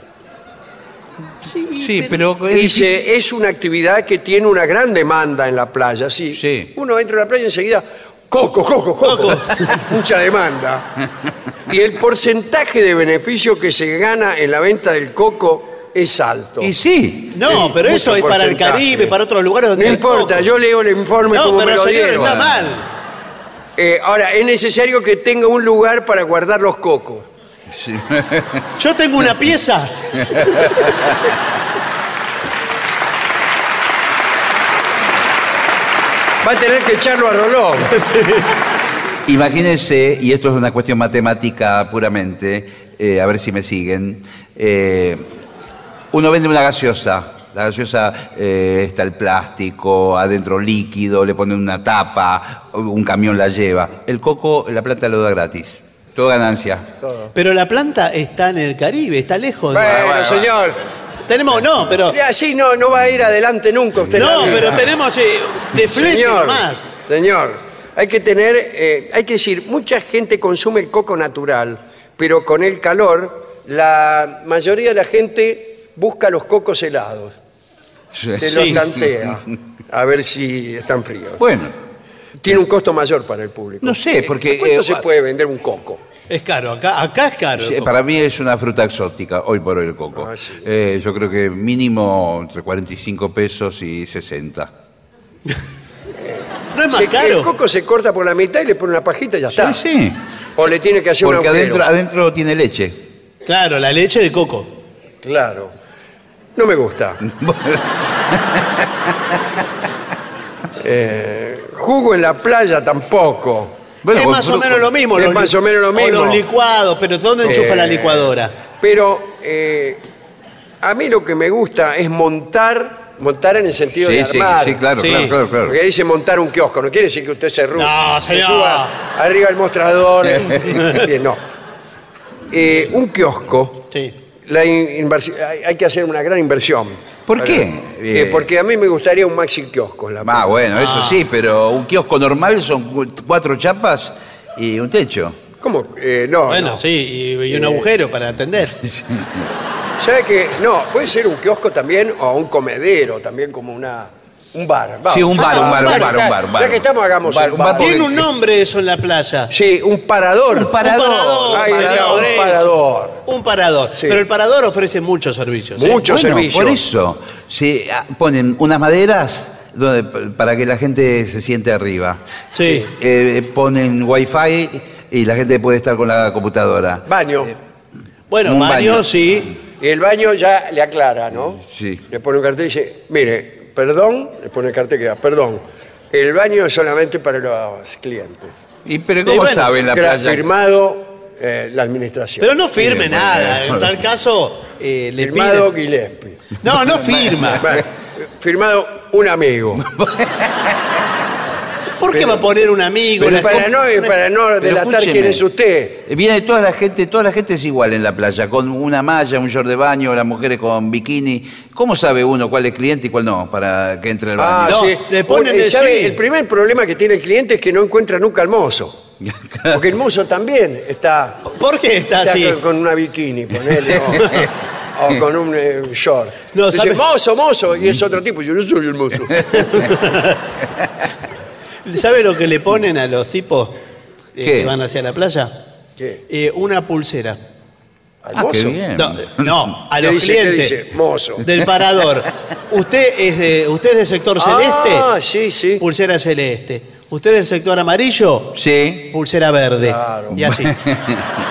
[SPEAKER 5] Sí, pero.
[SPEAKER 3] Dice, es una actividad que tiene una gran demanda en la playa. Sí.
[SPEAKER 5] Sí.
[SPEAKER 3] Uno entra a la playa y enseguida, coco, coco, coco. Mucha demanda. Y el porcentaje de beneficio que se gana en la venta del coco es alto.
[SPEAKER 5] Y sí.
[SPEAKER 4] No, pero eso es para el. Caribe, para otros lugares donde
[SPEAKER 3] No
[SPEAKER 4] hay
[SPEAKER 3] importa,
[SPEAKER 4] coco.
[SPEAKER 3] yo leo el informe
[SPEAKER 4] No,
[SPEAKER 3] como me
[SPEAKER 4] pero
[SPEAKER 3] lo
[SPEAKER 4] señor,
[SPEAKER 3] dieron.
[SPEAKER 4] está mal.
[SPEAKER 3] Eh, ahora, es necesario que tenga un lugar para guardar los cocos.
[SPEAKER 4] Yo tengo una pieza.
[SPEAKER 3] Va a tener que echarlo a Rolón.
[SPEAKER 5] Imagínense, y esto es una cuestión matemática puramente, eh, a ver si me siguen. eh, uno vende una gaseosa. La gaseosa eh, está el plástico, adentro líquido, le ponen una tapa, un camión la lleva. El coco, la planta lo da gratis. Todo ganancia.
[SPEAKER 4] Pero la planta está en el Caribe, está lejos. de-
[SPEAKER 3] Bueno,
[SPEAKER 5] bueno.
[SPEAKER 3] señor.
[SPEAKER 4] Tenemos, no, pero.
[SPEAKER 3] Así no, no va a ir adelante nunca usted.
[SPEAKER 4] No, pero tenemos eh, de flete
[SPEAKER 3] Señor,
[SPEAKER 4] nomás.
[SPEAKER 3] señor, hay que tener, eh, hay que decir, mucha gente consume el coco natural, pero con el calor, la mayoría de la gente busca los cocos helados. Se
[SPEAKER 4] Sí.
[SPEAKER 3] los tantea, a ver si están fríos.
[SPEAKER 5] Bueno,
[SPEAKER 3] Tiene un costo mayor para el público.
[SPEAKER 5] No sé, porque,
[SPEAKER 3] ¿Cuánto
[SPEAKER 5] eh,
[SPEAKER 3] se puede vender un coco?
[SPEAKER 4] Es caro, acá, acá es caro.
[SPEAKER 5] sí, para mí es una fruta exótica, hoy por hoy el coco.
[SPEAKER 3] Ah, sí.
[SPEAKER 5] Eh, yo creo que mínimo entre 45 pesos y 60.
[SPEAKER 4] No es más
[SPEAKER 3] Se-
[SPEAKER 4] caro.
[SPEAKER 3] El coco se corta por la mitad y le pone una pajita y ya está.
[SPEAKER 5] Sí, sí.
[SPEAKER 3] O le tiene que hacer
[SPEAKER 5] Porque
[SPEAKER 3] un
[SPEAKER 5] adentro, adentro tiene leche.
[SPEAKER 4] Claro, la leche de coco.
[SPEAKER 3] Claro. No me gusta. Eh, jugo en la playa tampoco.
[SPEAKER 5] Bueno,
[SPEAKER 4] es más o menos lo mismo.
[SPEAKER 3] Es
[SPEAKER 4] los
[SPEAKER 3] más
[SPEAKER 4] li-
[SPEAKER 3] o menos lo mismo.
[SPEAKER 4] los licuados, pero ¿dónde enchufa la
[SPEAKER 3] Eh,
[SPEAKER 4] licuadora?
[SPEAKER 3] Pero eh, a mí lo que me gusta es montar, montar en el sentido
[SPEAKER 5] Sí,
[SPEAKER 3] de
[SPEAKER 5] sí,
[SPEAKER 3] armar.
[SPEAKER 5] sí, claro,
[SPEAKER 4] Sí.
[SPEAKER 5] claro, claro, claro.
[SPEAKER 3] Porque dice montar un kiosco, no quiere decir que usted se, ru-
[SPEAKER 4] No,
[SPEAKER 3] se
[SPEAKER 4] señor.
[SPEAKER 3] suba arriba del mostrador. Bien, no. Eh, un kiosco,
[SPEAKER 4] Sí.
[SPEAKER 3] La hay, hay que hacer una gran inversión.
[SPEAKER 5] ¿Por
[SPEAKER 3] Para-
[SPEAKER 5] qué?
[SPEAKER 3] Eh,
[SPEAKER 5] Eh,
[SPEAKER 3] porque a mí me gustaría un maxi kiosco. la
[SPEAKER 5] Ah, bueno, eso
[SPEAKER 4] Ah.
[SPEAKER 5] sí, pero un kiosco normal son cu- cuatro chapas y un techo.
[SPEAKER 3] ¿Cómo? Eh, no,
[SPEAKER 4] Bueno,
[SPEAKER 3] no.
[SPEAKER 4] sí, y, y un agujero para atender.
[SPEAKER 3] ¿Sabe qué? No, puede ser un kiosco también o un comedero, también como una, un bar. Vamos.
[SPEAKER 5] Sí, un bar, un bar, un bar, un bar, un bar.
[SPEAKER 3] Ya que estamos, hagamos
[SPEAKER 5] Un bar,
[SPEAKER 3] un
[SPEAKER 5] un bar
[SPEAKER 4] Tiene un nombre eso en la playa.
[SPEAKER 3] Sí, un parador.
[SPEAKER 5] Un parador.
[SPEAKER 4] Un parador.
[SPEAKER 3] Un
[SPEAKER 4] eso.
[SPEAKER 3] parador.
[SPEAKER 4] Un parador.
[SPEAKER 3] Sí.
[SPEAKER 4] Pero el parador ofrece muchos servicios. ¿eh?
[SPEAKER 3] Mucho
[SPEAKER 5] Bueno,
[SPEAKER 3] servicio.
[SPEAKER 5] por eso se ah, ponen unas maderas donde- para que la gente se siente arriba.
[SPEAKER 4] Sí.
[SPEAKER 5] Eh, ponen wifi y la gente puede estar con la computadora.
[SPEAKER 3] Baño.
[SPEAKER 4] Bueno,
[SPEAKER 5] Un
[SPEAKER 4] baño,
[SPEAKER 5] baño.
[SPEAKER 4] sí.
[SPEAKER 3] Y el baño ya le aclara, ¿no?
[SPEAKER 5] Sí.
[SPEAKER 3] Le pone un cartel y dice, mire, perdón, le pone el cartel que da, perdón, el baño es solamente para los clientes.
[SPEAKER 5] ¿Y pero
[SPEAKER 4] Y
[SPEAKER 5] cómo
[SPEAKER 4] bueno,
[SPEAKER 5] saben la playa?
[SPEAKER 3] Firmado eh, la administración.
[SPEAKER 4] Pero no firme
[SPEAKER 5] Sí,
[SPEAKER 4] nada. En tal caso, eh, le
[SPEAKER 3] Firmado Gillespie.
[SPEAKER 4] No, no firma.
[SPEAKER 3] Bueno, firmado un amigo.
[SPEAKER 4] ¿Por qué va a poner un amigo?
[SPEAKER 3] Pero para no, para no delatar
[SPEAKER 5] escúcheme.
[SPEAKER 3] quién es usted.
[SPEAKER 5] Eh, Viene toda la gente, toda la gente es igual en la playa, con una malla, un short de baño, las mujeres con bikini. ¿Cómo sabe uno cuál es cliente y cuál no para que entre al
[SPEAKER 3] Ah,
[SPEAKER 5] baño?
[SPEAKER 4] No,
[SPEAKER 3] sí.
[SPEAKER 4] le ponen
[SPEAKER 3] Eh,
[SPEAKER 4] el
[SPEAKER 3] ¿sabe?
[SPEAKER 4] sí.
[SPEAKER 3] El primer problema que tiene el cliente es que no encuentra nunca al mozo. Porque el mozo también está,
[SPEAKER 4] ¿Por qué está
[SPEAKER 3] está
[SPEAKER 4] así?
[SPEAKER 3] con, con una bikini, ponele, o, o con un eh, short.
[SPEAKER 4] No,
[SPEAKER 3] Dice,
[SPEAKER 4] ¿sabe?
[SPEAKER 3] mozo, mozo, y es otro tipo. Yo no soy el mozo.
[SPEAKER 4] ¿Sabe lo que le ponen a los tipos eh,
[SPEAKER 5] ¿Qué?
[SPEAKER 4] que van hacia la playa?
[SPEAKER 3] ¿Qué?
[SPEAKER 4] Eh, una pulsera.
[SPEAKER 3] ¿Al
[SPEAKER 5] Ah,
[SPEAKER 3] mozo?
[SPEAKER 5] qué bien.
[SPEAKER 4] No, no, a
[SPEAKER 3] ¿Qué
[SPEAKER 4] los
[SPEAKER 3] dice, qué
[SPEAKER 4] clientes
[SPEAKER 3] dice? Mozo.
[SPEAKER 4] del parador. ¿Usted es de, usted es del sector celeste?
[SPEAKER 3] Ah, sí, sí.
[SPEAKER 4] Pulsera celeste. ¿Usted es del sector amarillo?
[SPEAKER 5] Sí.
[SPEAKER 4] Pulsera verde.
[SPEAKER 3] Claro.
[SPEAKER 4] Y así.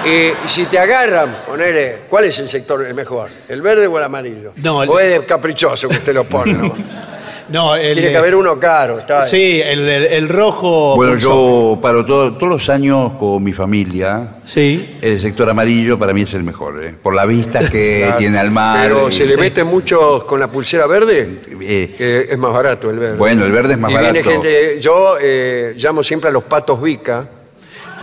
[SPEAKER 3] Y si te agarran, ponele, ¿cuál es el sector el mejor? ¿El verde o el amarillo?
[SPEAKER 4] No, el-
[SPEAKER 3] O es de caprichoso que usted lo pone. ¿no?
[SPEAKER 4] No, el,
[SPEAKER 3] Tiene que haber uno caro. Está
[SPEAKER 4] Sí, el, el- el rojo.
[SPEAKER 5] Bueno, yo paro todo- todos los años con mi familia.
[SPEAKER 4] Sí.
[SPEAKER 5] El sector amarillo para mí es el mejor, ¿eh? por la vista que
[SPEAKER 3] Claro.
[SPEAKER 5] tiene al mar.
[SPEAKER 3] Pero
[SPEAKER 5] y-
[SPEAKER 3] se le meten muchos con la pulsera verde,
[SPEAKER 5] Eh,
[SPEAKER 3] que es más barato el verde.
[SPEAKER 5] Bueno, el verde es más
[SPEAKER 3] y viene
[SPEAKER 5] barato.
[SPEAKER 3] gente, yo eh, llamo siempre a los patos Vica.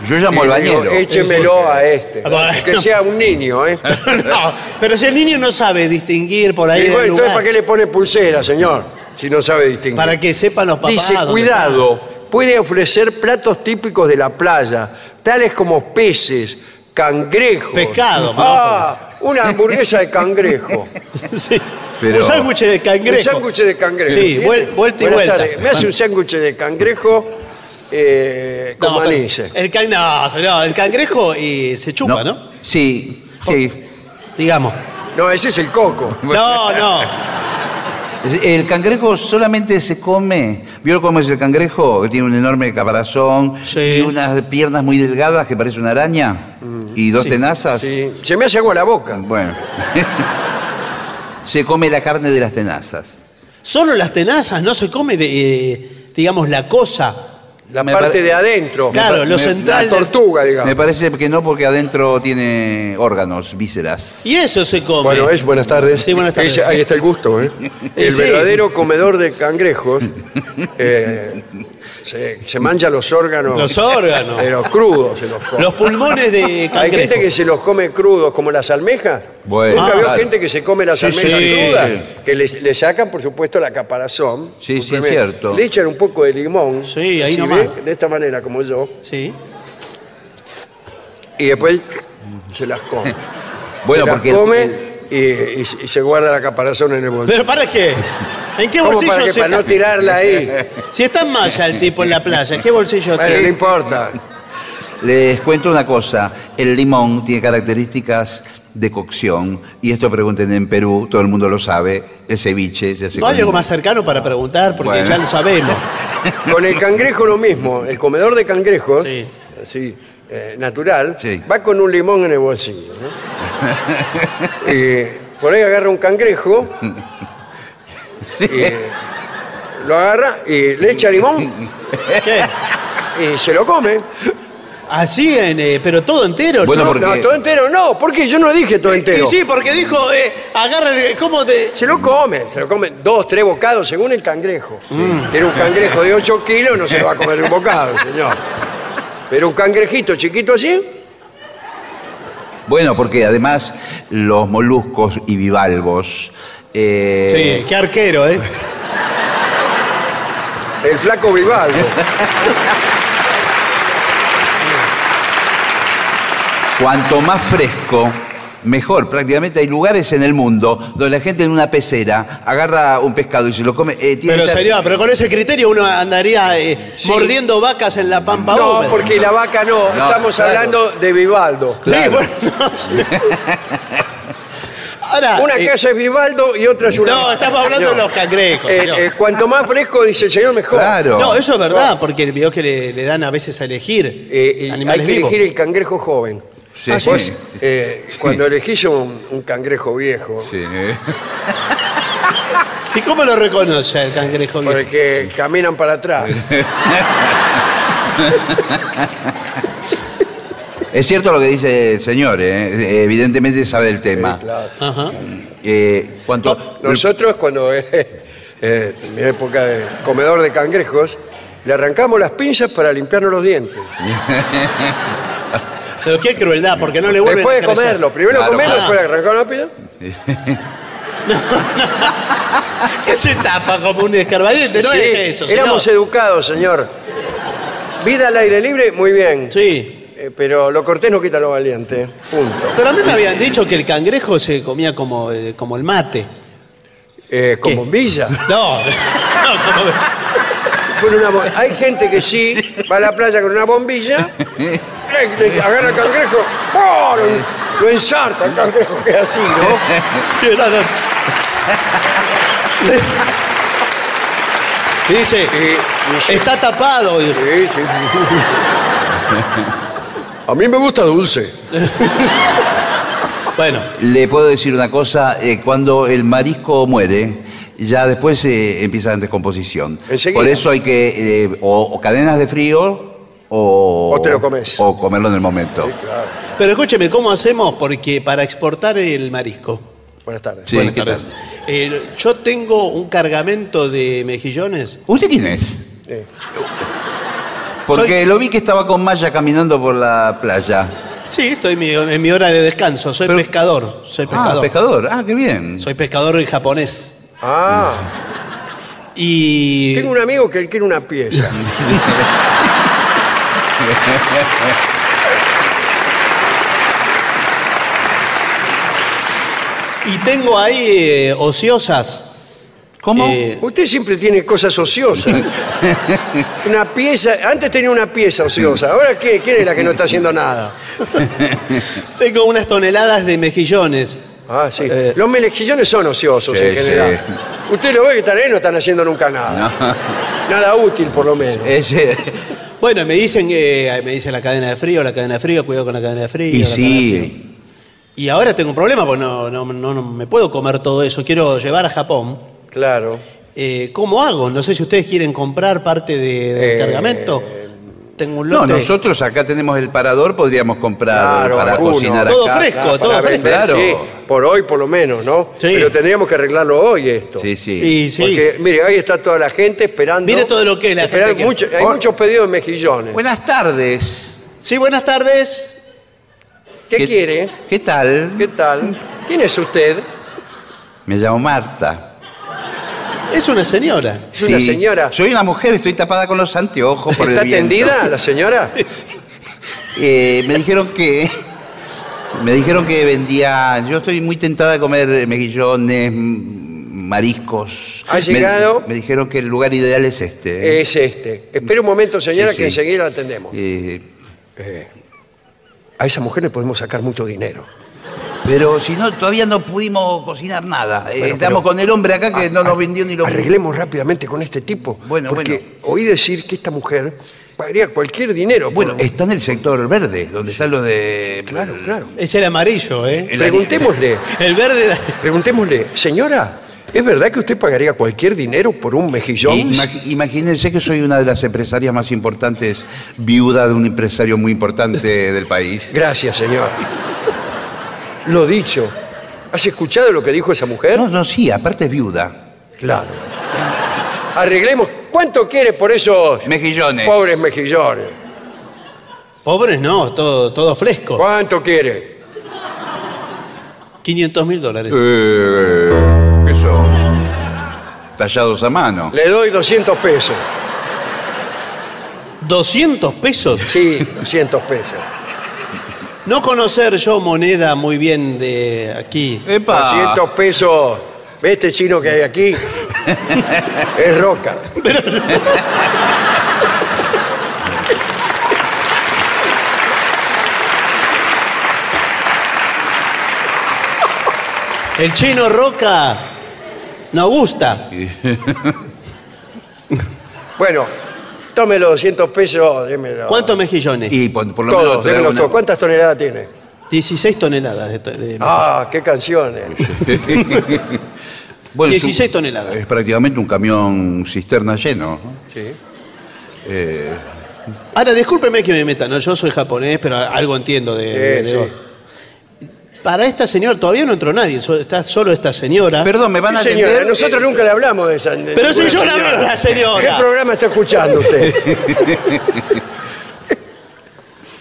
[SPEAKER 5] yo llamo al
[SPEAKER 3] digo,
[SPEAKER 5] bañero.
[SPEAKER 3] Échemelo a este.
[SPEAKER 4] Ah, bueno.
[SPEAKER 3] Que sea un niño, ¿eh?
[SPEAKER 4] no, pero si el niño no sabe distinguir por ahí
[SPEAKER 3] Y
[SPEAKER 4] el
[SPEAKER 3] bueno, entonces,
[SPEAKER 4] lugar,
[SPEAKER 3] ¿para qué le pone pulsera, señor? Si no sabe distinguir.
[SPEAKER 4] para que sepan los papás.
[SPEAKER 3] Dice,
[SPEAKER 4] dónde
[SPEAKER 3] cuidado, puede ofrecer platos típicos de la playa, tales como peces, cangrejos.
[SPEAKER 4] Pescado,
[SPEAKER 3] Ah, una hamburguesa de cangrejo.
[SPEAKER 4] Sí.
[SPEAKER 5] Pero-
[SPEAKER 4] Un sándwich de cangrejo.
[SPEAKER 3] Un sándwich de cangrejo.
[SPEAKER 4] Sí, vuelta y
[SPEAKER 3] Buenas
[SPEAKER 4] vuelta.
[SPEAKER 3] tardes. Me hace un sándwich de cangrejo eh, con
[SPEAKER 4] No. El, can- no, no, el cangrejo y se chupa, ¿no?
[SPEAKER 5] Sí, sí.
[SPEAKER 4] Digamos.
[SPEAKER 3] No, ese es el coco.
[SPEAKER 4] No, no.
[SPEAKER 5] El cangrejo solamente se come. ¿Vio cómo es el cangrejo? Que tiene un enorme caparazón
[SPEAKER 4] Sí.
[SPEAKER 5] y unas piernas muy delgadas que parece una araña y dos tenazas.
[SPEAKER 3] Sí. Se me hace agua la boca.
[SPEAKER 5] Bueno. se come la carne de las tenazas.
[SPEAKER 4] Solo las tenazas, no se come, de, eh, digamos, la cosa.
[SPEAKER 3] La
[SPEAKER 5] Me
[SPEAKER 3] parte de adentro.
[SPEAKER 4] Claro, lo
[SPEAKER 5] me-
[SPEAKER 4] central.
[SPEAKER 3] La tortuga,
[SPEAKER 5] Me
[SPEAKER 3] digamos.
[SPEAKER 5] parece que no, porque adentro tiene órganos, vísceras.
[SPEAKER 4] Y eso se come.
[SPEAKER 3] Bueno, es buenas tardes.
[SPEAKER 4] Sí, buenas tardes.
[SPEAKER 3] Ahí está el gusto, ¿eh? El
[SPEAKER 4] Sí.
[SPEAKER 3] verdadero comedor de cangrejos eh, se, se mancha los órganos.
[SPEAKER 4] Los órganos.
[SPEAKER 3] Pero crudos se los come.
[SPEAKER 4] Los pulmones de
[SPEAKER 3] Hay
[SPEAKER 4] cangrejo.
[SPEAKER 3] gente que se los come crudos, como las almejas.
[SPEAKER 5] Bueno,
[SPEAKER 3] ¿Nunca
[SPEAKER 5] claro.
[SPEAKER 3] gente que se come las
[SPEAKER 4] Sí,
[SPEAKER 3] almejas
[SPEAKER 4] sí.
[SPEAKER 3] crudas? Que le, le sacan, por supuesto, la caparazón.
[SPEAKER 5] Sí, sí, es cierto.
[SPEAKER 3] Le echan un poco de limón.
[SPEAKER 4] Sí, ahí nomás.
[SPEAKER 3] ¿ve? De esta manera, como yo.
[SPEAKER 4] Sí.
[SPEAKER 3] Y después se las come.
[SPEAKER 5] Bueno,
[SPEAKER 3] se las
[SPEAKER 5] porque el-
[SPEAKER 3] come
[SPEAKER 5] el-
[SPEAKER 3] y, y- y se guarda la caparazón en el bolsillo.
[SPEAKER 4] ¿Pero para qué? ¿En qué
[SPEAKER 3] ¿Cómo
[SPEAKER 4] bolsillo
[SPEAKER 3] para, que-
[SPEAKER 4] se
[SPEAKER 3] para no
[SPEAKER 4] ca-
[SPEAKER 3] tirarla ahí?
[SPEAKER 4] Si está en malla el tipo en la playa, ¿en qué bolsillo
[SPEAKER 3] Bueno, no
[SPEAKER 4] tiene?
[SPEAKER 3] importa.
[SPEAKER 5] Les cuento una cosa. El limón tiene características de cocción. Y esto pregunten en Perú, todo el mundo lo sabe. El ceviche se hace
[SPEAKER 4] ¿No
[SPEAKER 5] con
[SPEAKER 4] hay algo
[SPEAKER 5] limón.
[SPEAKER 4] más cercano para preguntar? Porque
[SPEAKER 5] Bueno.
[SPEAKER 4] ya lo sabemos.
[SPEAKER 3] Con el cangrejo lo mismo. El comedor de cangrejos,
[SPEAKER 4] Sí.
[SPEAKER 3] así, eh, natural,
[SPEAKER 5] Sí.
[SPEAKER 3] va con un limón en el bolsillo. ¿no? Eh, por ahí agarra un cangrejo,
[SPEAKER 5] Sí.
[SPEAKER 3] y lo agarra y le echa limón
[SPEAKER 4] ¿Qué?
[SPEAKER 3] y se lo come.
[SPEAKER 4] Así, en, eh, pero todo entero.
[SPEAKER 5] Bueno,
[SPEAKER 4] ¿no?
[SPEAKER 5] porque-
[SPEAKER 3] No, todo entero no, ¿por qué? Yo no dije todo entero.
[SPEAKER 4] Y sí, porque dijo, eh, agarra el- ¿Cómo te.?
[SPEAKER 3] Se lo come, se lo come dos, tres bocados según el cangrejo. Tiene un cangrejo de 8 kilos, no se lo va a comer un bocado, señor. Pero un cangrejito chiquito así,
[SPEAKER 5] Bueno, porque además los moluscos y bivalvos. eh,
[SPEAKER 4] Sí, qué arquero, ¿eh?
[SPEAKER 3] el flaco Vivaldo.
[SPEAKER 5] Cuanto más fresco, mejor. Prácticamente hay lugares en el mundo donde la gente en una pecera agarra un pescado y se lo come. eh, tiene
[SPEAKER 4] Pero
[SPEAKER 5] esta-
[SPEAKER 4] sería, pero con ese criterio uno andaría eh, mordiendo vacas en la pampa
[SPEAKER 3] No,
[SPEAKER 4] húmeda.
[SPEAKER 3] porque la vaca no,
[SPEAKER 5] No,
[SPEAKER 3] estamos
[SPEAKER 5] claro.
[SPEAKER 3] hablando de Vivaldo.
[SPEAKER 4] Sí, bueno. no. Ahora.
[SPEAKER 3] Una
[SPEAKER 4] eh,
[SPEAKER 3] casa es Vivaldo y otra es una.
[SPEAKER 4] No, estamos hablando de los cangrejos.
[SPEAKER 3] Eh, eh, cuanto más fresco, dice el señor, mejor.
[SPEAKER 5] Claro.
[SPEAKER 4] no, eso es verdad, porque vio que le, le dan a veces a elegir
[SPEAKER 3] Eh, hay que
[SPEAKER 4] vivos.
[SPEAKER 3] elegir el cangrejo joven.
[SPEAKER 5] Sí,
[SPEAKER 3] Ah,
[SPEAKER 5] sí,
[SPEAKER 3] vos,
[SPEAKER 5] sí.
[SPEAKER 3] eh, Cuando elegís un, un cangrejo viejo,
[SPEAKER 5] Sí.
[SPEAKER 4] ¿Y cómo lo reconoce el cangrejo viejo?
[SPEAKER 3] porque caminan para atrás.
[SPEAKER 5] Es cierto lo que dice el señor, ¿eh? evidentemente sabe del tema.
[SPEAKER 3] Claro.
[SPEAKER 4] Ajá.
[SPEAKER 5] Eh, cuanto,
[SPEAKER 3] Nosotros, cuando eh, eh, en mi época de comedor de cangrejos, le arrancamos las pinzas para limpiarnos los dientes.
[SPEAKER 4] Pero qué crueldad, porque no le vuelven
[SPEAKER 3] Después de
[SPEAKER 4] a crecer.
[SPEAKER 3] comerlo, primero
[SPEAKER 5] Claro,
[SPEAKER 3] comerlo,
[SPEAKER 4] claro.
[SPEAKER 3] después le arrancamos la pinza.
[SPEAKER 4] ¿Qué se tapa como un escarbadiente? No
[SPEAKER 3] Sí,
[SPEAKER 4] es eso, señor.
[SPEAKER 3] éramos educados, señor. Vida al aire libre, muy bien.
[SPEAKER 4] Sí.
[SPEAKER 3] Eh, pero lo cortés no quita lo valiente. Punto.
[SPEAKER 4] Pero a mí me habían dicho que el cangrejo se comía como, eh, como el mate.
[SPEAKER 3] Eh, con bombilla.
[SPEAKER 4] No, no, como-
[SPEAKER 3] Con una bo- Hay gente que sí va a la playa con una bombilla, le agarra el cangrejo, ¡pum! lo, ensarta, el cangrejo queda así, ¿no?
[SPEAKER 4] Dice,
[SPEAKER 3] Y- y sí,
[SPEAKER 4] está tapado.
[SPEAKER 3] sí, sí. A mí me gusta dulce.
[SPEAKER 4] Bueno,
[SPEAKER 5] le puedo decir una cosa, eh, cuando el marisco muere, ya después eh, empieza la descomposición.
[SPEAKER 3] Enseguida.
[SPEAKER 5] Por eso hay que, eh, o, o cadenas de frío, o,
[SPEAKER 3] O te lo comes.
[SPEAKER 5] O comerlo en el momento.
[SPEAKER 4] pero escúcheme, ¿cómo hacemos? Porque para exportar el marisco,
[SPEAKER 3] Buenas tardes.
[SPEAKER 5] Sí,
[SPEAKER 4] Buenas
[SPEAKER 5] ¿qué
[SPEAKER 4] tardes.
[SPEAKER 5] tal?
[SPEAKER 4] Eh, yo tengo un cargamento de mejillones.
[SPEAKER 5] ¿Usted quién es?
[SPEAKER 3] Sí.
[SPEAKER 5] Porque lo vi que estaba con Maya caminando por la playa.
[SPEAKER 4] Sí, estoy en mi, en mi hora de descanso. Soy pescador. Soy
[SPEAKER 5] Ah,
[SPEAKER 4] pescador.
[SPEAKER 5] pescador. Ah, qué bien.
[SPEAKER 4] Soy pescador japonés.
[SPEAKER 3] Ah,
[SPEAKER 4] Y.
[SPEAKER 3] tengo un amigo que quiere una pieza.
[SPEAKER 4] Y tengo ahí eh, ociosas.
[SPEAKER 5] ¿Cómo?
[SPEAKER 4] Eh,
[SPEAKER 3] Usted siempre tiene cosas ociosas. Una pieza, antes tenía una pieza ociosa, ahora ¿qué? ¿quién es la que no está haciendo nada?
[SPEAKER 4] tengo unas toneladas de mejillones.
[SPEAKER 3] Ah, sí. Los melejillones son ociosos
[SPEAKER 5] Sí,
[SPEAKER 3] en general. Usted lo ve que están ahí, no están haciendo nunca nada. Nada útil, por lo menos.
[SPEAKER 4] Bueno, me dicen que me dicen la cadena de frío, la cadena de frío, cuidado con la cadena de frío.
[SPEAKER 5] y
[SPEAKER 4] la cadena de frío.
[SPEAKER 5] sí.
[SPEAKER 4] Y ahora tengo un problema, porque no, no, no- no me puedo comer todo eso. Quiero llevar a Japón.
[SPEAKER 3] Claro.
[SPEAKER 4] Eh, ¿Cómo hago? No sé si ustedes quieren comprar parte de- del
[SPEAKER 3] Eh,
[SPEAKER 4] cargamento. Tengo un
[SPEAKER 5] No, nosotros acá tenemos el parador, podríamos comprar
[SPEAKER 3] Claro,
[SPEAKER 5] para
[SPEAKER 3] alguno.
[SPEAKER 5] cocinar
[SPEAKER 4] Todo
[SPEAKER 5] acá.
[SPEAKER 4] fresco,
[SPEAKER 3] Para
[SPEAKER 4] todo fresco.
[SPEAKER 3] vender,
[SPEAKER 5] Claro.
[SPEAKER 3] sí, por hoy por lo menos, ¿no?
[SPEAKER 4] Sí.
[SPEAKER 3] Pero tendríamos que arreglarlo hoy esto.
[SPEAKER 5] Sí, sí.
[SPEAKER 4] Y sí.
[SPEAKER 3] Porque, mire, ahí está toda la gente esperando.
[SPEAKER 4] Mire todo lo que es la
[SPEAKER 3] Esperando
[SPEAKER 4] gente que-
[SPEAKER 3] mucho- hay
[SPEAKER 5] Por-
[SPEAKER 3] muchos pedidos de mejillones.
[SPEAKER 5] Buenas tardes.
[SPEAKER 4] Sí, buenas tardes.
[SPEAKER 3] ¿Qué, quiere?
[SPEAKER 5] ¿Qué tal?
[SPEAKER 3] ¿Qué tal? ¿Quién es usted?
[SPEAKER 5] Me llamo Marta.
[SPEAKER 4] Es una señora.
[SPEAKER 3] Es una señora.
[SPEAKER 5] Soy una mujer, estoy tapada con los anteojos por
[SPEAKER 3] ¿Está
[SPEAKER 5] el viento.
[SPEAKER 3] atendida la señora?
[SPEAKER 5] Eh, me dijeron que me dijeron que vendía. Yo estoy muy tentada de comer mejillones, mariscos.
[SPEAKER 3] Ha
[SPEAKER 5] Me-
[SPEAKER 3] llegado-
[SPEAKER 5] Me, dijeron que el lugar ideal es este. ¿eh?
[SPEAKER 3] Es este. Espere un momento, señora,
[SPEAKER 5] Sí,
[SPEAKER 3] que enseguida la atendemos.
[SPEAKER 5] Eh,
[SPEAKER 3] A esa mujer le podemos sacar mucho dinero.
[SPEAKER 5] Pero si no, todavía no pudimos cocinar nada. Eh,
[SPEAKER 3] Bueno,
[SPEAKER 5] Estamos
[SPEAKER 3] pero-
[SPEAKER 5] con el hombre acá que no nos vendió ni lo
[SPEAKER 3] Arreglemos rápidamente con este tipo.
[SPEAKER 5] Bueno,
[SPEAKER 3] porque
[SPEAKER 5] bueno.
[SPEAKER 3] oí decir que esta mujer pagaría cualquier dinero. por
[SPEAKER 5] Bueno, está en el sector verde, donde está lo de...
[SPEAKER 3] claro, claro.
[SPEAKER 4] Es el amarillo, ¿eh?
[SPEAKER 5] El-
[SPEAKER 3] Preguntémosle,
[SPEAKER 4] El verde.
[SPEAKER 3] preguntémosle, señora, ¿es verdad que usted pagaría cualquier dinero por un mejillón?
[SPEAKER 5] Imag- imagínense que soy una de las empresarias más importantes, viuda de un empresario muy importante del país.
[SPEAKER 3] Gracias, señor. Lo dicho. ¿Has escuchado lo que dijo esa mujer?
[SPEAKER 5] No, no, sí, aparte es viuda.
[SPEAKER 3] Claro. Arreglemos. ¿Cuánto quiere por esos
[SPEAKER 5] Mejillones.
[SPEAKER 3] pobres mejillones?
[SPEAKER 4] Pobres no, todo, todo fresco.
[SPEAKER 3] ¿Cuánto quiere?
[SPEAKER 4] 500 mil dólares.
[SPEAKER 5] Eh, ¿Qué son? Tallados a mano.
[SPEAKER 3] Le doy 200 pesos.
[SPEAKER 4] 200 pesos.
[SPEAKER 3] Sí, 200 pesos.
[SPEAKER 4] No conocer yo moneda muy bien de aquí.
[SPEAKER 5] ¡Epa!
[SPEAKER 3] 200 pesos. ¿Ve este chino que hay aquí? es roca.
[SPEAKER 4] El chino Roca no gusta.
[SPEAKER 3] Bueno, tome los 200 pesos, démelo.
[SPEAKER 4] ¿Cuántos mejillones?
[SPEAKER 5] Y por, por lo
[SPEAKER 3] Todos,
[SPEAKER 5] menos... trae
[SPEAKER 3] démelo
[SPEAKER 5] una-
[SPEAKER 3] todo. ¿Cuántas toneladas tiene?
[SPEAKER 4] 16 toneladas de, to- de-
[SPEAKER 3] Ah, qué canciones.
[SPEAKER 5] Bueno, es un-
[SPEAKER 4] 16 toneladas.
[SPEAKER 5] Es prácticamente un camión cisterna lleno. ¿no?
[SPEAKER 3] Sí.
[SPEAKER 4] Ahora, discúlpeme que me meta, ¿no? Yo soy japonés, pero algo entiendo de... de-
[SPEAKER 3] Sí,
[SPEAKER 4] de-
[SPEAKER 3] sí.
[SPEAKER 4] Para esta señora, todavía no entró nadie, so- está solo esta señora.
[SPEAKER 5] Perdón, me van a
[SPEAKER 3] señora,
[SPEAKER 5] atender...
[SPEAKER 3] nosotros nunca le hablamos de esa. de
[SPEAKER 4] Pero si
[SPEAKER 3] ninguna
[SPEAKER 4] yo le hablo a la señora.
[SPEAKER 3] ¿Qué programa está escuchando usted?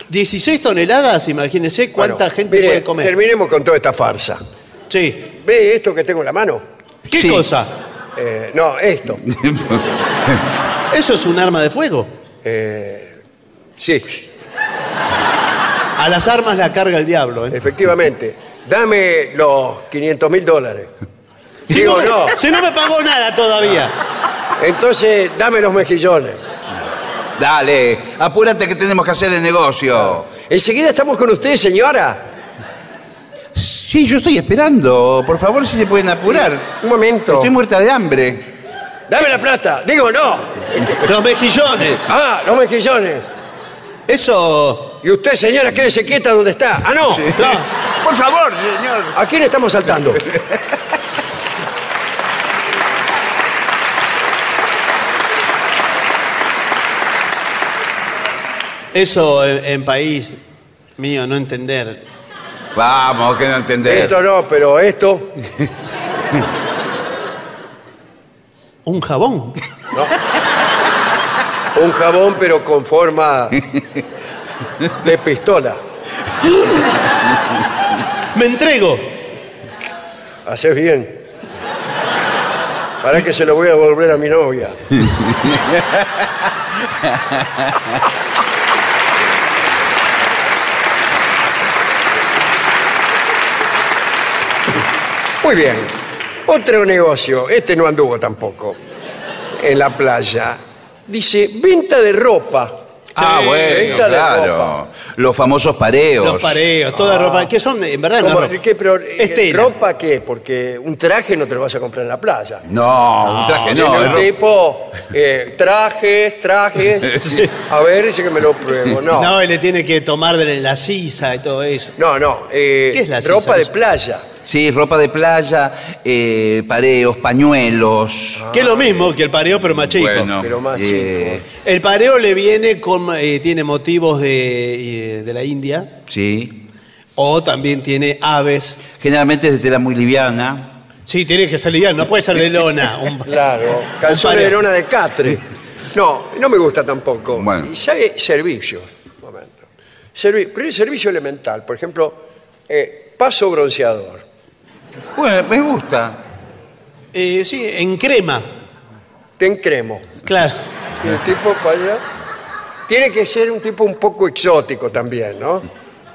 [SPEAKER 4] 16 toneladas, imagínese cuánta
[SPEAKER 3] Bueno,
[SPEAKER 4] gente
[SPEAKER 3] mire,
[SPEAKER 4] puede comer.
[SPEAKER 3] Terminemos con toda esta farsa.
[SPEAKER 4] Sí.
[SPEAKER 3] ¿Ve esto que tengo en la mano?
[SPEAKER 4] ¿Qué
[SPEAKER 5] Sí.
[SPEAKER 4] cosa?
[SPEAKER 3] Eh, no, esto.
[SPEAKER 4] ¿Eso es un arma de fuego?
[SPEAKER 3] Sí,
[SPEAKER 4] A las armas la carga el diablo, ¿eh?
[SPEAKER 3] efectivamente. Dame los 500 mil dólares.
[SPEAKER 4] Si
[SPEAKER 3] Digo,
[SPEAKER 4] no, me-
[SPEAKER 3] no.
[SPEAKER 4] si no me pagó nada todavía.
[SPEAKER 3] Entonces, dame los mejillones.
[SPEAKER 5] Dale, apúrate que tenemos que hacer el negocio.
[SPEAKER 3] Enseguida estamos con usted, señora.
[SPEAKER 5] Sí, yo estoy esperando. Por favor, si se pueden apurar.
[SPEAKER 3] Un momento.
[SPEAKER 5] Estoy muerta de hambre.
[SPEAKER 3] Dame la plata. Digo, no.
[SPEAKER 4] Los mejillones.
[SPEAKER 3] Ah, los mejillones.
[SPEAKER 4] Eso.
[SPEAKER 3] Y usted, señora, quédese quieta donde está. Ah, no.
[SPEAKER 4] No.
[SPEAKER 5] Por favor, señor.
[SPEAKER 3] ¿A quién estamos saltando?
[SPEAKER 4] Eso en, en país mío, no entender.
[SPEAKER 5] Vamos, que no entender.
[SPEAKER 3] Esto no, pero esto.
[SPEAKER 4] Un jabón.
[SPEAKER 3] Un jabón, pero con forma de pistola.
[SPEAKER 4] Me entrego.
[SPEAKER 3] Haces bien. Para que se lo voy a devolver a mi novia. Muy bien. Otro negocio, este no anduvo tampoco, en la playa. Dice, venta de ropa.
[SPEAKER 5] Ah,
[SPEAKER 3] Sí,
[SPEAKER 5] bueno,
[SPEAKER 3] venta de
[SPEAKER 5] claro.
[SPEAKER 3] ropa.
[SPEAKER 5] Los famosos pareos.
[SPEAKER 4] Los pareos, toda ropa. Que son, en verdad, no
[SPEAKER 3] ¿Cómo?
[SPEAKER 4] ropa.
[SPEAKER 3] ¿Qué, pero, eh,
[SPEAKER 4] Es tela.
[SPEAKER 3] ¿Ropa qué? Porque un traje no te lo vas a comprar en la playa.
[SPEAKER 5] No, un traje no. es
[SPEAKER 3] un
[SPEAKER 5] ro-
[SPEAKER 3] tipo, eh, trajes, trajes. A ver, dice que me lo pruebo. No,
[SPEAKER 4] No,
[SPEAKER 3] no,
[SPEAKER 4] él le tiene que tomar de la sisa y todo eso.
[SPEAKER 3] no. eh,
[SPEAKER 4] ¿Qué es la
[SPEAKER 3] ropa
[SPEAKER 4] sisa?
[SPEAKER 3] de playa.
[SPEAKER 5] Sí, ropa de playa, eh, pareos, pañuelos.
[SPEAKER 4] Que es lo mismo que el pareo, pero más chico.
[SPEAKER 5] Bueno,
[SPEAKER 3] pero más
[SPEAKER 5] eh,
[SPEAKER 4] El pareo le viene con. eh, tiene motivos de, eh, de la India.
[SPEAKER 5] sí.
[SPEAKER 4] O también tiene aves.
[SPEAKER 5] Generalmente es de tela muy liviana.
[SPEAKER 4] Sí, tiene que ser liviano, no puede ser de lona. Un-
[SPEAKER 3] Claro,
[SPEAKER 4] pareo.
[SPEAKER 3] de lona de catre. No, no me gusta tampoco.
[SPEAKER 5] Bueno.
[SPEAKER 3] Y sabe servicios. Un momento. Servi- primer servicio elemental, por ejemplo, eh, paso bronceador.
[SPEAKER 5] Bueno, me gusta.
[SPEAKER 4] Eh, sí, en crema.
[SPEAKER 3] Ten cremo.
[SPEAKER 4] Claro.
[SPEAKER 3] Y el tipo para allá. Tiene que ser un tipo un poco exótico también, ¿no?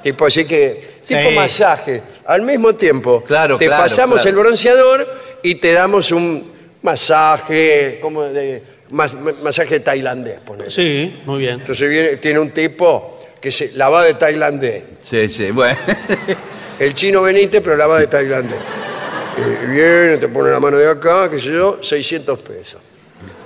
[SPEAKER 3] Tipo así que.
[SPEAKER 4] Sí.
[SPEAKER 3] Tipo masaje. Al mismo tiempo,
[SPEAKER 5] Claro,
[SPEAKER 3] te
[SPEAKER 5] claro,
[SPEAKER 3] pasamos
[SPEAKER 5] claro.
[SPEAKER 3] el bronceador y te damos un masaje, como de. mas- masaje tailandés, ponele.
[SPEAKER 4] Sí, muy bien.
[SPEAKER 3] Entonces viene, tiene un tipo que se la va de tailandés.
[SPEAKER 5] Sí, sí, bueno.
[SPEAKER 3] El chino venite, pero la va de tailandés. Eh, viene, te pone la mano de acá, qué sé yo, 600 pesos.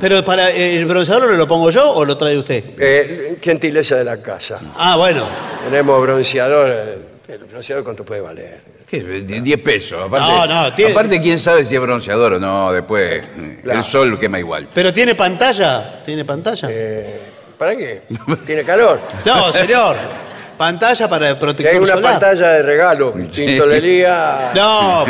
[SPEAKER 4] Pero para eh, el bronceador lo pongo yo o lo trae usted.
[SPEAKER 3] Eh, gentileza de la casa.
[SPEAKER 4] Ah, bueno.
[SPEAKER 3] Tenemos bronceador. eh, El bronceador, ¿cuánto puede valer?
[SPEAKER 5] ¿Qué? Die- 10 pesos. Aparte,
[SPEAKER 4] No, no, tiene-
[SPEAKER 5] aparte, quién sabe si es bronceador o no. Después, eh,
[SPEAKER 3] Claro.
[SPEAKER 5] el sol quema igual.
[SPEAKER 4] Pero tiene pantalla. ¿Tiene pantalla?
[SPEAKER 3] Eh, ¿Para qué? ¿Tiene calor?
[SPEAKER 4] No, señor. Pantalla para el protector
[SPEAKER 3] hay una
[SPEAKER 4] solar.
[SPEAKER 3] pantalla de regalo. Tintolería.
[SPEAKER 4] No.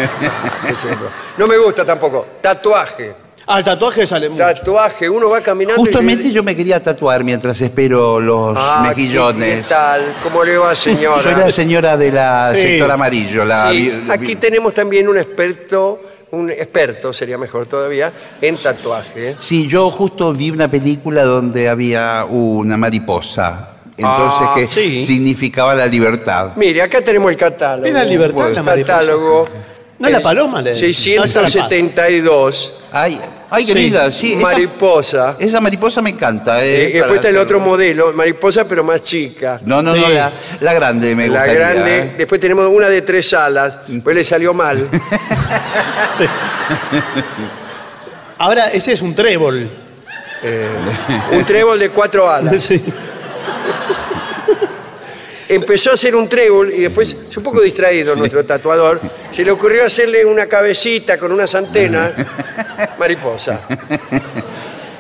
[SPEAKER 3] No me gusta tampoco. Tatuaje.
[SPEAKER 4] Ah, el tatuaje sale mucho.
[SPEAKER 3] Tatuaje. Uno va caminando. y-
[SPEAKER 5] Justamente yo me quería tatuar mientras espero los
[SPEAKER 3] Ah, ¿qué-
[SPEAKER 5] mejillones.
[SPEAKER 3] ¿Qué tal? ¿Cómo le va, señora?
[SPEAKER 5] Soy la señora de la
[SPEAKER 4] Sí.
[SPEAKER 5] sector amarillo. La
[SPEAKER 3] Sí,
[SPEAKER 5] vi-
[SPEAKER 3] aquí tenemos también un experto, un experto sería mejor todavía, en tatuaje.
[SPEAKER 5] Sí, yo justo vi una película donde había una mariposa. Entonces,
[SPEAKER 3] Ah,
[SPEAKER 5] que
[SPEAKER 4] sí.
[SPEAKER 5] significaba la libertad.
[SPEAKER 3] Mire, acá tenemos el catálogo.
[SPEAKER 4] ¿Es la libertad, la mariposa?
[SPEAKER 3] catálogo.
[SPEAKER 4] ¿No es la paloma? Le- no, esa es la paz.
[SPEAKER 3] 672.
[SPEAKER 5] Ay, ay, qué
[SPEAKER 4] Sí.
[SPEAKER 5] linda. Sí, esa,
[SPEAKER 3] mariposa.
[SPEAKER 5] esa mariposa me encanta.
[SPEAKER 3] Eh,
[SPEAKER 5] eh,
[SPEAKER 3] y después está el otro modelo, mariposa pero más chica.
[SPEAKER 5] No, no, no, la, la grande me
[SPEAKER 3] la
[SPEAKER 5] gustaría.
[SPEAKER 3] grande.
[SPEAKER 5] eh.
[SPEAKER 3] Después tenemos una de tres alas, pues le salió mal.
[SPEAKER 4] Sí. Ahora, ese es un trébol.
[SPEAKER 3] Un trébol de cuatro alas.
[SPEAKER 4] Sí.
[SPEAKER 3] Empezó a hacer un trébol y después, es un poco distraído nuestro tatuador, se le ocurrió hacerle una cabecita con unas antenas, mariposa.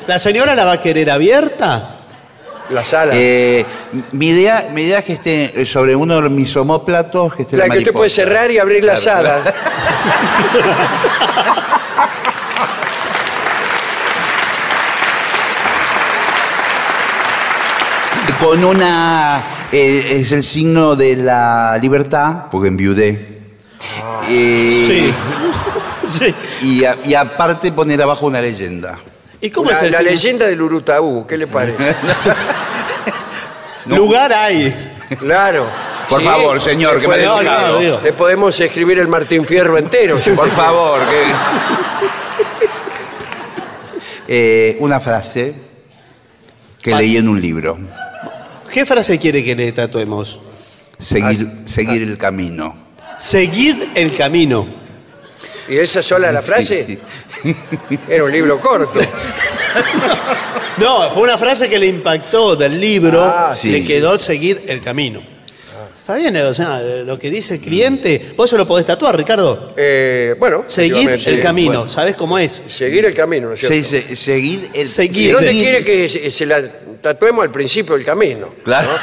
[SPEAKER 4] ¿La señora la va a querer abierta?
[SPEAKER 3] Las alas.
[SPEAKER 5] Eh, mi, idea, mi idea es que esté sobre uno de mis homóplatos, que esté
[SPEAKER 3] la
[SPEAKER 5] la
[SPEAKER 3] que usted puede cerrar y abrir las
[SPEAKER 5] Claro.
[SPEAKER 3] alas.
[SPEAKER 5] Con una... eh, es el signo de la libertad, porque enviudé. Eh,
[SPEAKER 4] Sí. Sí.
[SPEAKER 5] Y, a- y aparte poner abajo una leyenda.
[SPEAKER 4] ¿Y cómo
[SPEAKER 3] Una-
[SPEAKER 4] es el
[SPEAKER 3] la
[SPEAKER 4] signo?
[SPEAKER 3] leyenda del Urutaú, ¿qué le parece?
[SPEAKER 4] Lugar hay.
[SPEAKER 3] Claro.
[SPEAKER 5] Por
[SPEAKER 3] Sí,
[SPEAKER 5] favor, señor,
[SPEAKER 3] le
[SPEAKER 5] que me
[SPEAKER 3] podemos-
[SPEAKER 4] No, no, digo.
[SPEAKER 3] Le podemos escribir el Martín Fierro entero. si
[SPEAKER 5] Por favor, que... Eh, una frase que leí en un libro.
[SPEAKER 4] ¿Qué frase quiere que le tatuemos?
[SPEAKER 5] Seguir, seguir el camino.
[SPEAKER 4] Seguid el camino.
[SPEAKER 3] ¿Y esa sola la frase?
[SPEAKER 5] Sí,
[SPEAKER 3] Era un libro corto.
[SPEAKER 4] No, fue una frase que le impactó del libro.
[SPEAKER 3] Ah,
[SPEAKER 5] sí.
[SPEAKER 4] Le quedó seguir el camino. Está bien, o sea, lo que dice el cliente, vos se lo podés tatuar, Ricardo.
[SPEAKER 3] Eh, bueno,
[SPEAKER 4] Seguid
[SPEAKER 3] efectivamente,
[SPEAKER 4] el camino,
[SPEAKER 3] bueno,
[SPEAKER 4] ¿sabés cómo es?
[SPEAKER 3] seguir el camino, ¿no es cierto?
[SPEAKER 5] Seguir el
[SPEAKER 4] Seguir.
[SPEAKER 3] ¿Y dónde quiere que se, se la tatuemos al principio del camino?
[SPEAKER 5] Claro.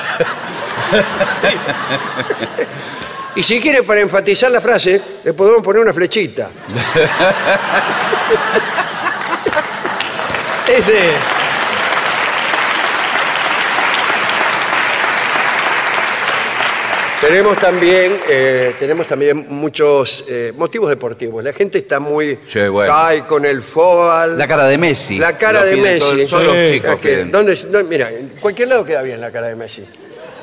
[SPEAKER 3] Y si quiere, para enfatizar la frase, le podemos poner una flechita.
[SPEAKER 4] Ese.
[SPEAKER 3] Tenemos también, eh, tenemos también muchos eh, motivos deportivos. La gente está muy...
[SPEAKER 5] Sí, bueno.
[SPEAKER 3] cae con el fútbol.
[SPEAKER 5] La cara de Messi.
[SPEAKER 3] La cara
[SPEAKER 5] Lo
[SPEAKER 3] de
[SPEAKER 5] piden
[SPEAKER 3] Messi.
[SPEAKER 5] Todos, los
[SPEAKER 3] Sí.
[SPEAKER 5] chicos
[SPEAKER 3] Es que,
[SPEAKER 5] piden.
[SPEAKER 3] ¿dónde- dónde- mira, en cualquier lado queda bien la cara de Messi.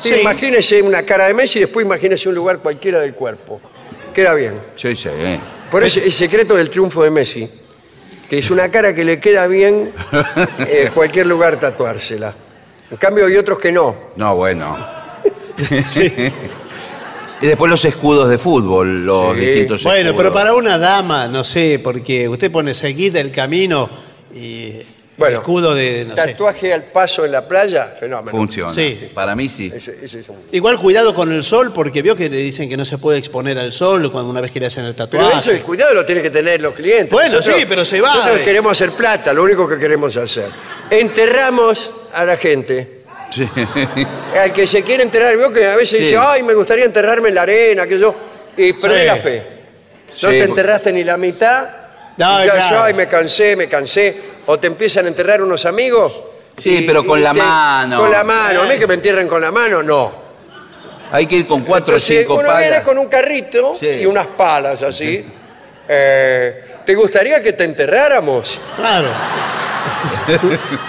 [SPEAKER 3] Sí,
[SPEAKER 4] Sí.
[SPEAKER 3] Imagínese una cara de Messi y después imagínese un lugar cualquiera del cuerpo. Queda bien.
[SPEAKER 5] Sí, sí. eh.
[SPEAKER 3] Por eso el secreto del triunfo de Messi, que es una cara que le queda bien en cualquier lugar tatuársela. En cambio hay otros que no.
[SPEAKER 5] No, bueno. y después los escudos de fútbol, los
[SPEAKER 3] Sí.
[SPEAKER 5] distintos
[SPEAKER 4] Bueno,
[SPEAKER 5] escudos.
[SPEAKER 4] pero para una dama, no sé, porque usted pone seguid el camino y
[SPEAKER 3] Bueno,
[SPEAKER 4] el escudo de, no sé.
[SPEAKER 3] Tatuaje al paso en la playa, fenómeno.
[SPEAKER 5] Funciona.
[SPEAKER 4] Sí.
[SPEAKER 5] Para mí sí.
[SPEAKER 3] Ese- ese es un-
[SPEAKER 4] Igual cuidado con el sol, porque vio que le dicen que no se puede exponer al sol cuando una vez que le hacen el
[SPEAKER 3] Pero
[SPEAKER 4] tatuaje.
[SPEAKER 3] eso, el cuidado lo tienen que tener los clientes.
[SPEAKER 4] Bueno, sí, pero se va
[SPEAKER 3] Nosotros queremos hacer plata, lo único que queremos hacer. Enterramos a la gente.
[SPEAKER 5] Sí.
[SPEAKER 3] Al que se quiere enterrar, veo que a veces
[SPEAKER 5] Sí.
[SPEAKER 3] dice, ay, me gustaría enterrarme en la arena, que yo. Y perdí
[SPEAKER 4] Sí.
[SPEAKER 3] la fe. No
[SPEAKER 5] Sí,
[SPEAKER 3] te enterraste ni la mitad.
[SPEAKER 4] No,
[SPEAKER 3] y ya,
[SPEAKER 4] claro.
[SPEAKER 3] yo, ay, me cansé, me cansé. O te empiezan a enterrar unos amigos.
[SPEAKER 5] Sí, pero con la mano.
[SPEAKER 3] Con la mano. A mí que me entierren con la mano, no.
[SPEAKER 5] Hay que ir con cuatro o
[SPEAKER 3] Entonces,
[SPEAKER 5] cinco
[SPEAKER 3] uno viene
[SPEAKER 5] palas.
[SPEAKER 3] con un carrito
[SPEAKER 5] Sí.
[SPEAKER 3] y unas palas así. Eh, ¿Te gustaría que te enterráramos?
[SPEAKER 4] Claro.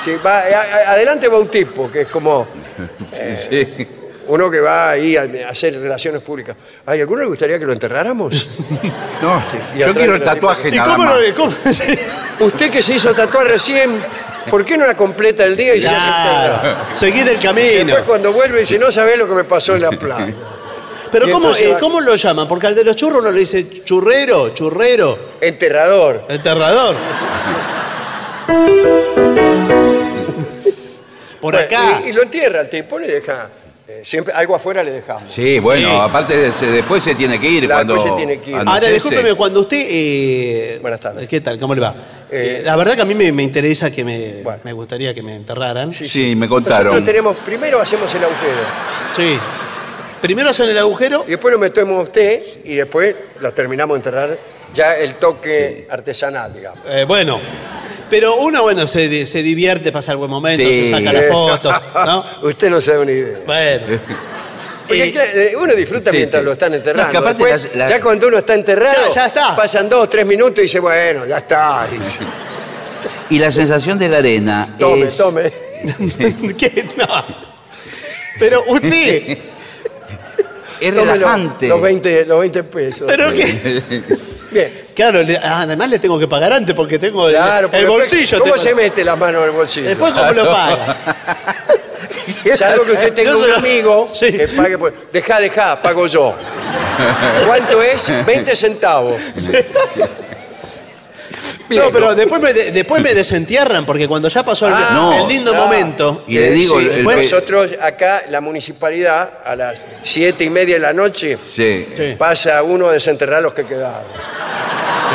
[SPEAKER 3] Sí, va- a- a- adelante va un tipo que es como
[SPEAKER 5] Sí.
[SPEAKER 3] uno que va ahí a, a hacer relaciones públicas. ¿Hay alguno le gustaría que lo enterráramos?
[SPEAKER 5] No,
[SPEAKER 3] y
[SPEAKER 5] yo
[SPEAKER 3] atrás
[SPEAKER 5] quiero el
[SPEAKER 3] tipo
[SPEAKER 5] tatuaje
[SPEAKER 4] ¿Y
[SPEAKER 5] nada
[SPEAKER 4] cómo
[SPEAKER 5] más.
[SPEAKER 4] lo cómo- sí.
[SPEAKER 3] Usted que se hizo tatuar recién, ¿por qué no la completa el día y se hace
[SPEAKER 4] Claro.
[SPEAKER 3] enterrar?
[SPEAKER 4] Seguid el camino.
[SPEAKER 3] Después cuando vuelve dice, no sabés lo que me pasó en la playa.
[SPEAKER 4] Pero ¿cómo, eh,
[SPEAKER 3] va-
[SPEAKER 4] ¿cómo lo llaman? Porque al de los churros uno le dice churrero, churrero,
[SPEAKER 3] Enterrador.
[SPEAKER 4] enterrador. por
[SPEAKER 3] Bueno,
[SPEAKER 4] acá.
[SPEAKER 3] Y, y lo entierra el tipo, le deja. eh, siempre algo afuera le dejamos.
[SPEAKER 5] Sí, bueno,
[SPEAKER 4] Sí.
[SPEAKER 5] aparte se- después se tiene que ir
[SPEAKER 3] Claro,
[SPEAKER 5] cuando
[SPEAKER 3] después se tiene que ir.
[SPEAKER 4] Ahora, discúlpeme, cuando usted... eh,
[SPEAKER 3] Buenas tardes.
[SPEAKER 4] ¿Qué tal? ¿Cómo le va?
[SPEAKER 3] Eh,
[SPEAKER 4] Eh, la verdad que a mí me, me interesa que me...
[SPEAKER 3] Bueno.
[SPEAKER 4] Me gustaría que me enterraran. Sí.
[SPEAKER 5] Sí, me contaron.
[SPEAKER 3] Nosotros tenemos, primero hacemos el agujero,
[SPEAKER 4] Primero hacen el agujero.
[SPEAKER 3] y después lo metemos a usted y después lo terminamos de enterrar ya el toque artesanal, digamos.
[SPEAKER 4] eh, bueno. Pero uno, bueno, se, di- se divierte, pasa el buen momento,
[SPEAKER 5] Sí.
[SPEAKER 4] se saca la foto, ¿no?
[SPEAKER 3] Usted no sabe ni idea.
[SPEAKER 4] Bueno.
[SPEAKER 3] Porque
[SPEAKER 4] Eh,
[SPEAKER 3] claro, eh, uno disfruta
[SPEAKER 5] sí,
[SPEAKER 3] mientras
[SPEAKER 5] sí.
[SPEAKER 3] lo están
[SPEAKER 5] No,
[SPEAKER 3] enterrando.
[SPEAKER 5] es que aparte
[SPEAKER 3] Después,
[SPEAKER 5] las- las-
[SPEAKER 3] Ya cuando uno está enterrado,
[SPEAKER 4] Ya- ya está.
[SPEAKER 3] pasan dos, tres minutos y dice, bueno, ya está. Y-
[SPEAKER 5] Y la sensación de la arena
[SPEAKER 3] tome,
[SPEAKER 5] es...
[SPEAKER 3] tome.
[SPEAKER 4] ¿Qué? No. Pero usted...
[SPEAKER 5] Es relajante.
[SPEAKER 3] Los, 20, los 20 pesos.
[SPEAKER 4] ¿Pero qué?
[SPEAKER 3] Bien.
[SPEAKER 4] Claro, le- ah, además le tengo que pagar antes porque tengo el-
[SPEAKER 3] Claro,
[SPEAKER 4] el,
[SPEAKER 3] porque
[SPEAKER 4] bolsillo.
[SPEAKER 3] ¿Cómo
[SPEAKER 4] tengo-
[SPEAKER 3] se mete las manos en el bolsillo?
[SPEAKER 4] Después, ¿cómo lo paga?
[SPEAKER 3] Salvo que usted tenga
[SPEAKER 4] Yo se
[SPEAKER 3] un
[SPEAKER 4] lo-
[SPEAKER 3] amigo
[SPEAKER 4] Sí.
[SPEAKER 3] que pague por... Deja, deja, pago yo. ¿Cuánto es? 20 centavos.
[SPEAKER 4] No, pero después me, de- después me desentierran porque cuando ya pasó el,
[SPEAKER 3] Ah,
[SPEAKER 5] no,
[SPEAKER 4] el lindo
[SPEAKER 3] ah.
[SPEAKER 4] momento.
[SPEAKER 5] Y le digo,
[SPEAKER 3] Sí,
[SPEAKER 5] el- el-
[SPEAKER 3] nosotros acá, la municipalidad, a las siete y media de la noche,
[SPEAKER 5] Sí.
[SPEAKER 4] Sí.
[SPEAKER 3] pasa uno a desenterrar los que quedaron.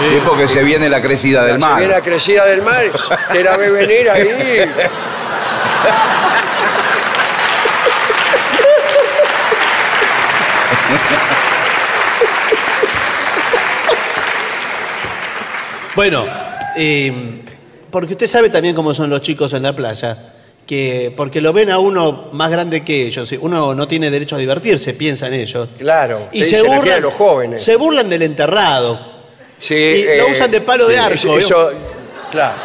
[SPEAKER 5] Sí, porque se viene la crecida del
[SPEAKER 3] Se
[SPEAKER 5] mar.
[SPEAKER 3] viene la crecida del mar, te la ve venir ahí.
[SPEAKER 4] Bueno, eh, porque usted sabe también cómo son los chicos en la playa, que porque lo ven a uno más grande que ellos, uno no tiene derecho a divertirse, piensa en ellos.
[SPEAKER 3] Claro,
[SPEAKER 4] Y
[SPEAKER 3] se refiere a
[SPEAKER 4] burlan,
[SPEAKER 3] los jóvenes.
[SPEAKER 4] se burlan del enterrado.
[SPEAKER 3] Sí,
[SPEAKER 4] y lo usan de palo de arco,
[SPEAKER 3] Eso,
[SPEAKER 4] ¿vio?
[SPEAKER 3] eso- claro.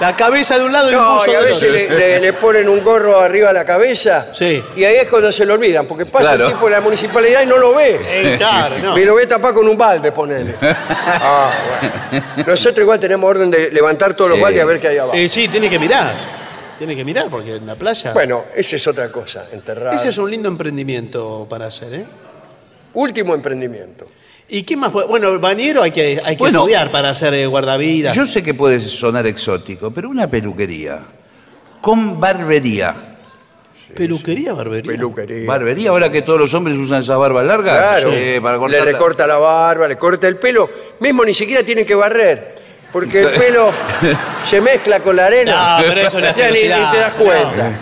[SPEAKER 4] La cabeza de un lado y un
[SPEAKER 3] No,
[SPEAKER 4] buzo
[SPEAKER 3] y a
[SPEAKER 4] del
[SPEAKER 3] veces
[SPEAKER 4] otro.
[SPEAKER 3] le, le- le ponen un gorro arriba a la cabeza.
[SPEAKER 4] Sí.
[SPEAKER 3] Y ahí es cuando se lo olvidan, porque pasa
[SPEAKER 5] Claro.
[SPEAKER 3] el tipo de la municipalidad y no lo ve.
[SPEAKER 4] Eh, claro, no.
[SPEAKER 3] Me lo ve tapar con un balde, ponele. Ah, bueno. Nosotros igual tenemos orden de levantar todos los
[SPEAKER 5] Sí.
[SPEAKER 3] baldes a ver qué hay abajo.
[SPEAKER 4] Eh, sí, tiene que mirar. Tiene que mirar porque en la playa.
[SPEAKER 3] Bueno, esa es otra cosa, enterrar.
[SPEAKER 4] Ese es un lindo emprendimiento para hacer, ¿eh?
[SPEAKER 3] Último emprendimiento.
[SPEAKER 4] ¿Y qué más? puede- Bueno, el bañero hay que, hay que
[SPEAKER 5] Bueno,
[SPEAKER 4] estudiar para hacer eh, guardavidas.
[SPEAKER 5] Yo sé que puede sonar exótico, pero una peluquería con barbería.
[SPEAKER 4] Peluquería, barbería.
[SPEAKER 3] Peluquería.
[SPEAKER 5] Barbería, ahora que todos los hombres usan esas barbas largas.
[SPEAKER 3] Claro.
[SPEAKER 5] Sí, para
[SPEAKER 3] le
[SPEAKER 5] cortar la-
[SPEAKER 3] recorta la barba, le corta el pelo. Mismo ni siquiera tiene que barrer. Porque el pelo se mezcla con la arena.
[SPEAKER 4] No, pero eso es
[SPEAKER 3] ya ni, ni te das cuenta.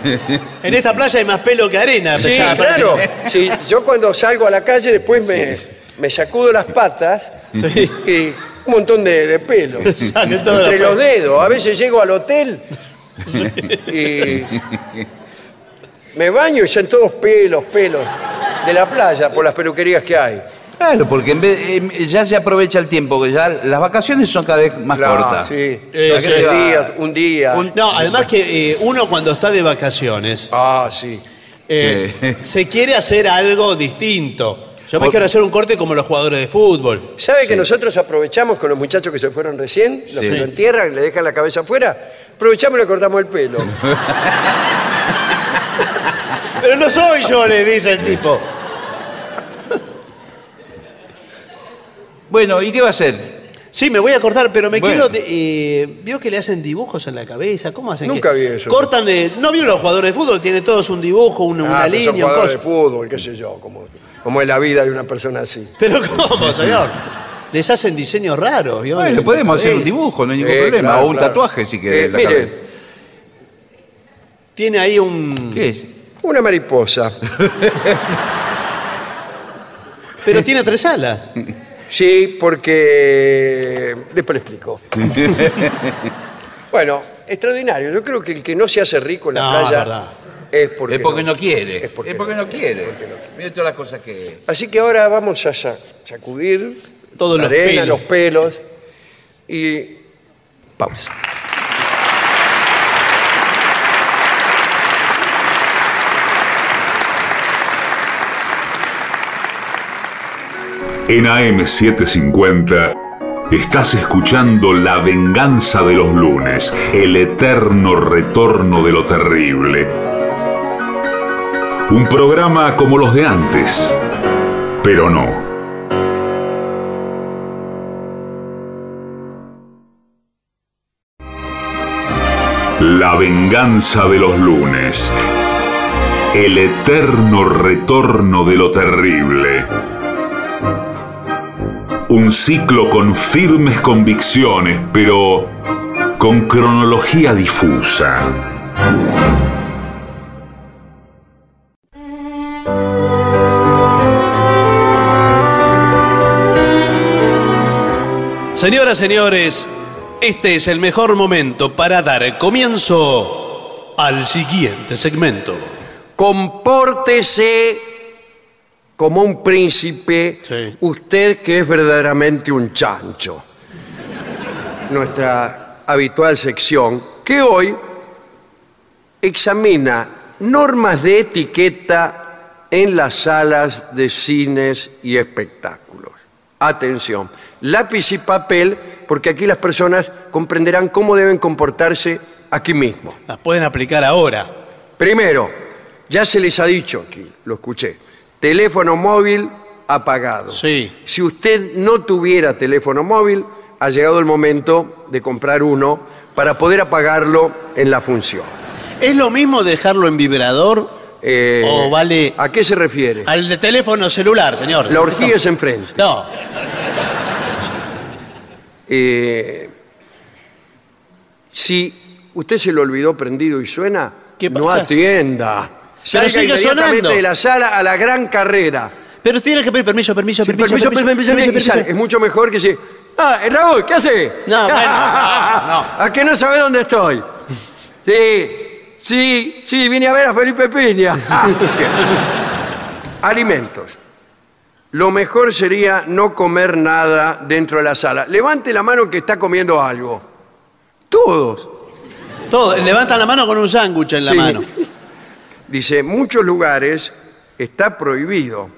[SPEAKER 4] En esta playa hay más pelo que arena.
[SPEAKER 3] Sí, claro. Sí, yo cuando salgo a la calle después me, me sacudo las patas
[SPEAKER 4] Sí.
[SPEAKER 3] y un montón de, de pelo.
[SPEAKER 4] Sale todo
[SPEAKER 3] Entre
[SPEAKER 4] la-
[SPEAKER 3] los dedos. A veces llego al hotel y me baño y son todos pelos, pelos de la playa por las peluquerías que hay.
[SPEAKER 5] Claro, porque en vez, em, ya se aprovecha el tiempo, que ya las vacaciones son cada vez más
[SPEAKER 3] Claro,
[SPEAKER 5] cortas.
[SPEAKER 3] Sí,
[SPEAKER 4] Eh, sí.
[SPEAKER 3] tres días, un día.
[SPEAKER 4] No, además que eh, uno cuando está de vacaciones
[SPEAKER 3] Ah, sí.
[SPEAKER 4] eh, se quiere hacer algo distinto. Yo me
[SPEAKER 5] Por-
[SPEAKER 4] quiero hacer un corte como los jugadores de fútbol.
[SPEAKER 3] ¿Sabe que nosotros aprovechamos con los muchachos que se fueron recién, los
[SPEAKER 5] Sí.
[SPEAKER 3] que lo entierran, le dejan la cabeza afuera? Aprovechamos y le cortamos el pelo.
[SPEAKER 4] Pero no soy yo, le dice el tipo.
[SPEAKER 5] Bueno, ¿y qué va a hacer?
[SPEAKER 4] Sí, me voy a cortar, pero me
[SPEAKER 5] Bueno.
[SPEAKER 4] quiero. de- eh, ¿Vio que le hacen dibujos en la cabeza? ¿Cómo hacen?
[SPEAKER 3] Nunca
[SPEAKER 4] que-
[SPEAKER 3] vi eso.
[SPEAKER 4] Cortan. eh, ¿No vieron los jugadores de fútbol? Tiene todos un dibujo, un- una
[SPEAKER 3] Ah, pero son
[SPEAKER 4] línea, un
[SPEAKER 3] jugadores
[SPEAKER 4] coso.
[SPEAKER 3] de fútbol, qué sé yo, como, como es la vida de una persona así.
[SPEAKER 4] Pero ¿cómo, señor? Les hacen diseños raros. ¿vio?
[SPEAKER 5] Bueno,
[SPEAKER 4] En
[SPEAKER 5] le podemos hacer un dibujo, no hay ningún
[SPEAKER 3] Sí,
[SPEAKER 5] problema.
[SPEAKER 3] claro,
[SPEAKER 5] o un
[SPEAKER 3] claro.
[SPEAKER 5] tatuaje si querés.
[SPEAKER 3] Eh,
[SPEAKER 5] en la
[SPEAKER 3] mire,
[SPEAKER 5] cabeza.
[SPEAKER 4] Tiene ahí un.
[SPEAKER 5] ¿Qué es?
[SPEAKER 3] una mariposa.
[SPEAKER 4] Pero tiene tres alas.
[SPEAKER 3] Sí, porque... Después le explico. bueno, extraordinario. Yo creo que el que no se hace rico en la
[SPEAKER 4] No, es
[SPEAKER 3] playa
[SPEAKER 4] verdad.
[SPEAKER 3] Es porque,
[SPEAKER 5] Es porque no quiere.
[SPEAKER 3] Es porque,
[SPEAKER 5] Es porque no quiere. Mire todas las cosas que.
[SPEAKER 3] Así que ahora vamos a sa- sacudir
[SPEAKER 4] Todos
[SPEAKER 3] la
[SPEAKER 4] los
[SPEAKER 3] arena,
[SPEAKER 4] pelos.
[SPEAKER 3] los pelos y pausa.
[SPEAKER 1] En AM750 estás escuchando La venganza de los lunes, el eterno retorno de lo terrible. Un programa como los de antes, pero no. La venganza de los lunes. El eterno retorno de lo terrible. Un ciclo con firmes convicciones, pero con cronología difusa.
[SPEAKER 4] Señoras, señores, este es el mejor momento para dar comienzo al siguiente segmento.
[SPEAKER 3] Compórtese como un príncipe,
[SPEAKER 4] Sí.
[SPEAKER 3] usted que es verdaderamente un chancho. Nuestra habitual sección, que hoy examina normas de etiqueta en las salas de cines y espectáculos. Atención, lápiz y papel, porque aquí las personas comprenderán cómo deben comportarse aquí mismo.
[SPEAKER 4] Las pueden aplicar ahora.
[SPEAKER 3] Primero, ya se les ha dicho aquí, lo escuché, teléfono móvil apagado.
[SPEAKER 4] Sí.
[SPEAKER 3] Si usted no tuviera teléfono móvil, ha llegado el momento de comprar uno para poder apagarlo en la función.
[SPEAKER 4] ¿Es lo mismo dejarlo en vibrador
[SPEAKER 3] Eh,
[SPEAKER 4] o vale
[SPEAKER 3] ¿A qué se refiere?
[SPEAKER 4] al de teléfono celular, señor?
[SPEAKER 3] La orgía es enfrente.
[SPEAKER 4] No,
[SPEAKER 3] Eh, si usted se lo olvidó prendido y suena,
[SPEAKER 4] ¿Qué
[SPEAKER 3] no
[SPEAKER 4] pasa?
[SPEAKER 3] atienda. Salga
[SPEAKER 4] sigue
[SPEAKER 3] inmediatamente
[SPEAKER 4] sonando.
[SPEAKER 3] de la sala a la gran carrera.
[SPEAKER 4] pero tiene que pedir permiso, permiso, permiso, permiso, permiso, permiso.
[SPEAKER 3] sale. Es mucho mejor que si. Ah, eh, Raúl, ¿qué hace?
[SPEAKER 4] No, bueno, no, no.
[SPEAKER 3] ¿A qué no sabe dónde estoy? Sí, sí, sí, vine a ver a Felipe Piña. Ah, bien. Alimentos. Lo mejor sería no comer nada dentro de la sala. Levante la mano que está comiendo algo. Todos.
[SPEAKER 4] Todo, levantan la mano con un sándwich en la
[SPEAKER 3] Sí.
[SPEAKER 4] mano.
[SPEAKER 3] Dice, muchos lugares está prohibido.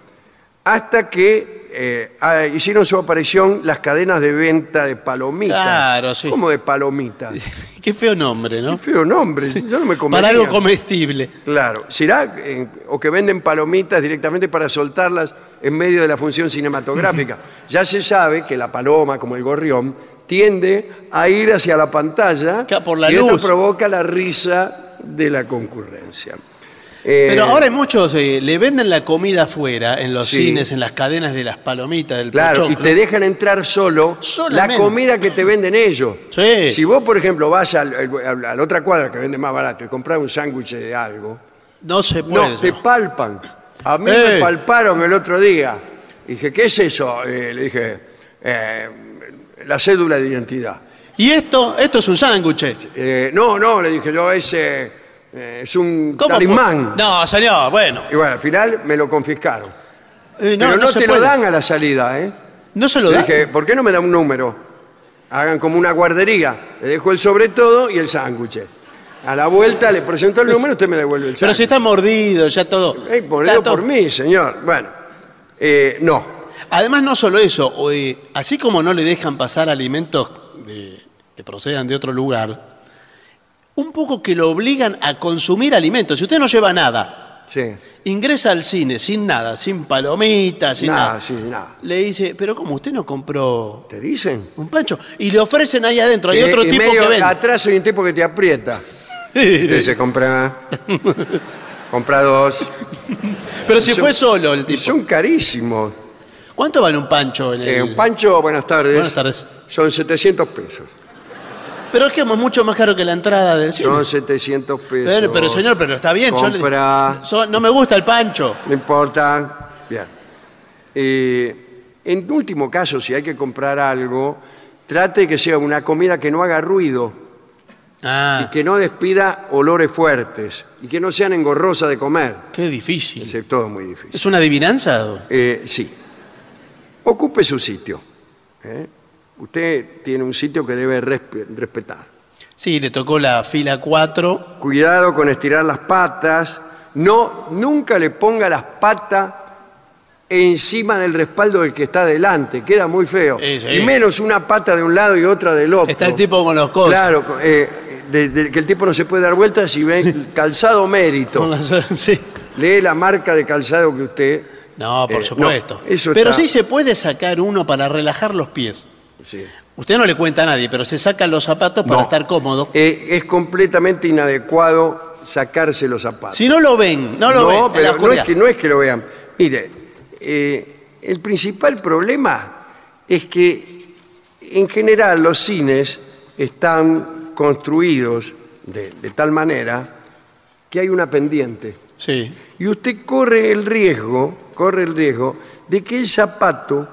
[SPEAKER 3] Hasta que eh, ah, hicieron su aparición las cadenas de venta de palomitas.
[SPEAKER 4] Claro, sí.
[SPEAKER 3] ¿Cómo de palomitas?
[SPEAKER 4] Qué feo nombre, ¿no?
[SPEAKER 3] Qué feo nombre. Yo no me comería.
[SPEAKER 4] Para algo comestible.
[SPEAKER 3] Claro. ¿Será? eh, o que venden palomitas directamente para soltarlas en medio de la función cinematográfica. ya se sabe que la paloma, como el gorrión, tiende a ir hacia la pantalla
[SPEAKER 4] Claro, por la
[SPEAKER 3] y esto
[SPEAKER 4] luz.
[SPEAKER 3] provoca la risa de la concurrencia. Eh,
[SPEAKER 4] Pero ahora hay muchos, eh, le venden la comida afuera, en los
[SPEAKER 3] Sí.
[SPEAKER 4] cines, en las cadenas de las palomitas, del
[SPEAKER 3] Claro, y te dejan entrar solo
[SPEAKER 4] Solamente.
[SPEAKER 3] la comida que te venden ellos.
[SPEAKER 4] Sí.
[SPEAKER 3] Si vos, por ejemplo, vas al- al- a la otra cuadra que vende más barato y compras un sándwich de algo,
[SPEAKER 4] No se puede.
[SPEAKER 3] no, te palpan. A mí
[SPEAKER 4] Eh.
[SPEAKER 3] me palparon el otro día. Dije, ¿qué es eso? Eh, le dije, "Eh, la cédula de identidad.
[SPEAKER 4] Y esto, esto es un sándwich.
[SPEAKER 3] Eh, no, no, le dije yo, es, eh, es un
[SPEAKER 4] ¿Cómo
[SPEAKER 3] talismán.
[SPEAKER 4] pu- No, señor, bueno.
[SPEAKER 3] Y bueno, al final me lo confiscaron.
[SPEAKER 4] Eh, no,
[SPEAKER 3] Pero no,
[SPEAKER 4] se
[SPEAKER 3] te lo
[SPEAKER 4] puede.
[SPEAKER 3] dan a la salida, ¿eh?
[SPEAKER 4] No se lo
[SPEAKER 3] Le
[SPEAKER 4] dan.
[SPEAKER 3] dije, ¿por qué no me da un número? Hagan como una guardería. Le dejo el sobre todo y el sándwich. A la vuelta le presento el número y usted me devuelve el
[SPEAKER 4] Pero si
[SPEAKER 3] sándwich.
[SPEAKER 4] está mordido, ya todo.
[SPEAKER 3] Eh, mordido
[SPEAKER 4] Está todo-
[SPEAKER 3] por mí, señor. Bueno, eh, no.
[SPEAKER 4] Además, no solo eso, o, eh, así como no le dejan pasar alimentos de- que procedan de otro lugar, un poco que lo obligan a consumir alimentos. Si usted no lleva nada,
[SPEAKER 3] Sí.
[SPEAKER 4] ingresa al cine sin nada, sin palomitas, sin
[SPEAKER 3] Nada,
[SPEAKER 4] nada. Le dice, pero ¿cómo usted no compró
[SPEAKER 3] ¿Te dicen?
[SPEAKER 4] un pancho? Y le ofrecen ahí adentro, hay
[SPEAKER 3] Sí,
[SPEAKER 4] otro
[SPEAKER 3] y
[SPEAKER 4] tipo
[SPEAKER 3] medio
[SPEAKER 4] que vende.
[SPEAKER 3] Atrás hay un tipo que te aprieta. Usted se compra. compra dos.
[SPEAKER 4] Pero si
[SPEAKER 3] Son-
[SPEAKER 4] fue solo el
[SPEAKER 3] Y
[SPEAKER 4] tipo.
[SPEAKER 3] son carísimos.
[SPEAKER 4] ¿Cuánto vale un pancho en el...
[SPEAKER 3] Eh, un pancho, buenas tardes.
[SPEAKER 4] Buenas tardes.
[SPEAKER 3] Son 700 pesos.
[SPEAKER 4] Pero es que es mucho más caro que la entrada del cine.
[SPEAKER 3] Son 700 pesos.
[SPEAKER 4] Bueno, pero señor, pero está bien. yo le-
[SPEAKER 3] Compra.
[SPEAKER 4] so- no me gusta el pancho.
[SPEAKER 3] No importa. Bien. Eh, en último caso, si hay que comprar algo, trate de que sea una comida que no haga ruido
[SPEAKER 4] Ah,
[SPEAKER 3] y que no despida olores fuertes y que no sean engorrosas de comer.
[SPEAKER 4] qué difícil.
[SPEAKER 3] Es todo muy difícil.
[SPEAKER 4] ¿Es una adivinanza?
[SPEAKER 3] Eh, sí. Ocupe su sitio. ¿eh? Usted tiene un sitio que debe respe- respetar.
[SPEAKER 4] Sí, le tocó la fila 4.
[SPEAKER 3] Cuidado con estirar las patas. No, nunca le ponga las patas encima del respaldo del que está delante. Queda muy feo.
[SPEAKER 4] Sí, sí.
[SPEAKER 3] Y menos una pata de un lado y otra del otro.
[SPEAKER 4] Está el tipo con los codos.
[SPEAKER 3] Claro, eh, de- de- que el tipo no se puede dar vueltas y ve calzado mérito.
[SPEAKER 4] Con las- sí.
[SPEAKER 3] Lee la marca de calzado que usted.
[SPEAKER 4] No, por
[SPEAKER 3] Eh,
[SPEAKER 4] supuesto.
[SPEAKER 3] no, eso
[SPEAKER 4] Pero
[SPEAKER 3] está-
[SPEAKER 4] sí se puede sacar uno para relajar los pies.
[SPEAKER 3] Sí.
[SPEAKER 4] Usted no le cuenta a nadie, pero se sacan los zapatos para
[SPEAKER 3] No.
[SPEAKER 4] estar cómodo.
[SPEAKER 3] Eh, es completamente inadecuado sacarse los zapatos.
[SPEAKER 4] Si no lo ven, no lo ven. en la
[SPEAKER 3] pero no es,
[SPEAKER 4] oscuridad.
[SPEAKER 3] que, no es que lo vean. Mire, eh, el principal problema es que en general los cines están construidos de, de tal manera que hay una pendiente.
[SPEAKER 4] Sí.
[SPEAKER 3] Y usted corre el riesgo, corre el riesgo de que el zapato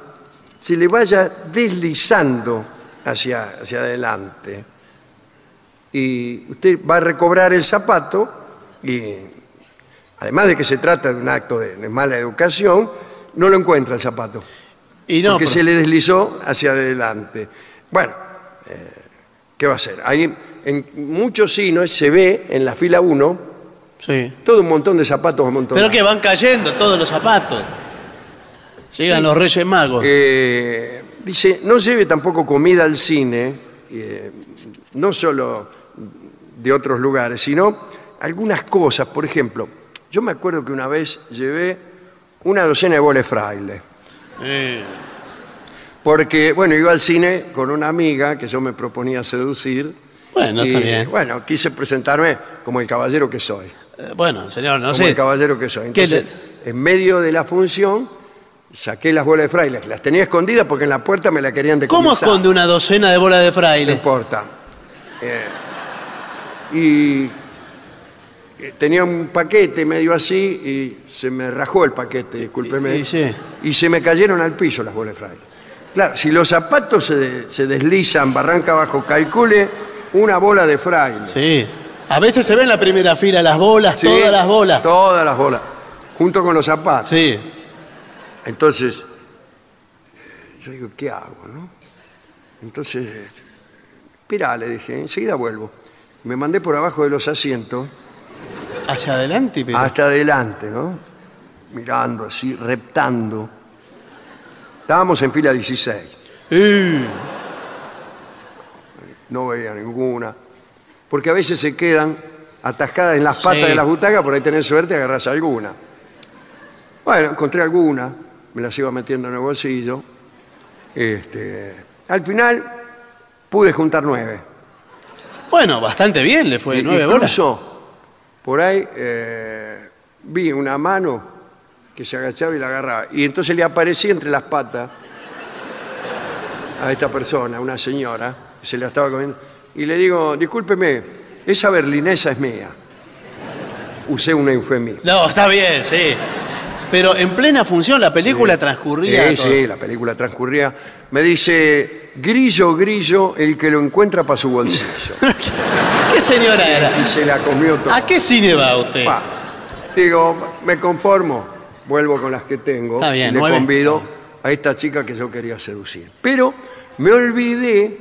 [SPEAKER 3] se le vaya deslizando hacia, hacia adelante. Y usted va a recobrar el zapato y además de que se trata de un acto de, de mala educación, no lo encuentra el zapato.
[SPEAKER 4] Y no,
[SPEAKER 3] porque
[SPEAKER 4] pero-
[SPEAKER 3] se le deslizó hacia adelante. Bueno, eh, ¿qué va a hacer? Ahí en muchos cines se ve en la fila 1
[SPEAKER 4] Sí.
[SPEAKER 3] todo un montón de zapatos amontonados.
[SPEAKER 4] Pero que van cayendo todos los zapatos. Llegan los Reyes Magos.
[SPEAKER 3] Eh, dice, no lleve tampoco comida al cine, eh, no solo de otros lugares, sino algunas cosas. Por ejemplo, yo me acuerdo que una vez llevé una docena de boles fraile.
[SPEAKER 4] Eh,
[SPEAKER 3] Porque, bueno, iba al cine con una amiga que yo me proponía seducir.
[SPEAKER 4] Bueno,
[SPEAKER 3] y,
[SPEAKER 4] está bien.
[SPEAKER 3] Bueno, quise presentarme como el caballero que soy.
[SPEAKER 4] eh, bueno, señor, no
[SPEAKER 3] como
[SPEAKER 4] sé.
[SPEAKER 3] el caballero que soy.
[SPEAKER 4] ¿Qué
[SPEAKER 3] Entonces, en medio de la función, saqué las bolas de fraile. Las tenía escondidas porque en la puerta me la querían
[SPEAKER 4] ¿Cómo
[SPEAKER 3] decomisar.
[SPEAKER 4] esconde una docena de bolas de
[SPEAKER 3] No
[SPEAKER 4] fraile?
[SPEAKER 3] importa. Eh, y eh, tenía un paquete medio así y se me rajó el paquete, discúlpeme.
[SPEAKER 4] Y- y sí.
[SPEAKER 3] Y se me cayeron al piso las bolas de fraile. Claro, si los zapatos se, de- se deslizan barranca abajo, calcule una bola de fraile.
[SPEAKER 4] Sí. A veces se ve en la primera fila las bolas,
[SPEAKER 3] Sí,
[SPEAKER 4] todas las bolas.
[SPEAKER 3] Todas las bolas. Junto con los zapatos.
[SPEAKER 4] Sí.
[SPEAKER 3] Entonces, yo digo, ¿qué hago? No? Entonces, espera, le dije, enseguida vuelvo. Me mandé por abajo de los asientos
[SPEAKER 4] Hacia adelante, pero.
[SPEAKER 3] hasta adelante, ¿no? Mirando así, reptando. Estábamos en fila 16,
[SPEAKER 4] Eh,
[SPEAKER 3] no veía ninguna. Porque a veces se quedan atascadas en las patas
[SPEAKER 4] Sí.
[SPEAKER 3] de las butacas, por ahí tenés suerte, agarrás alguna. Bueno, encontré alguna, me las iba metiendo en el bolsillo. Este, al final pude juntar nueve.
[SPEAKER 4] Bueno, bastante bien le fue.
[SPEAKER 3] Y-
[SPEAKER 4] Nueve bolas.
[SPEAKER 3] Incluso por ahí eh, vi una mano que se agachaba y la agarraba. Y entonces le aparecí entre las patas a esta persona, una señora, que se la estaba comiendo. Y le digo, discúlpeme, esa berlinesa es mía. Usé un eufemismo.
[SPEAKER 4] No, está bien, sí. Pero en plena función la película transcurría.
[SPEAKER 3] Sí,
[SPEAKER 4] todo.
[SPEAKER 3] sí, la película transcurría. Me dice, grillo, grillo, el que lo encuentra para su bolsillo.
[SPEAKER 4] ¿Qué señora era?
[SPEAKER 3] Y se la comió toda.
[SPEAKER 4] ¿A qué cine va usted?
[SPEAKER 3] Pa. Digo, me conformo, vuelvo con las que tengo
[SPEAKER 4] Está bien,
[SPEAKER 3] y le
[SPEAKER 4] nueve.
[SPEAKER 3] convido a esta chica que yo quería seducir. Pero me olvidé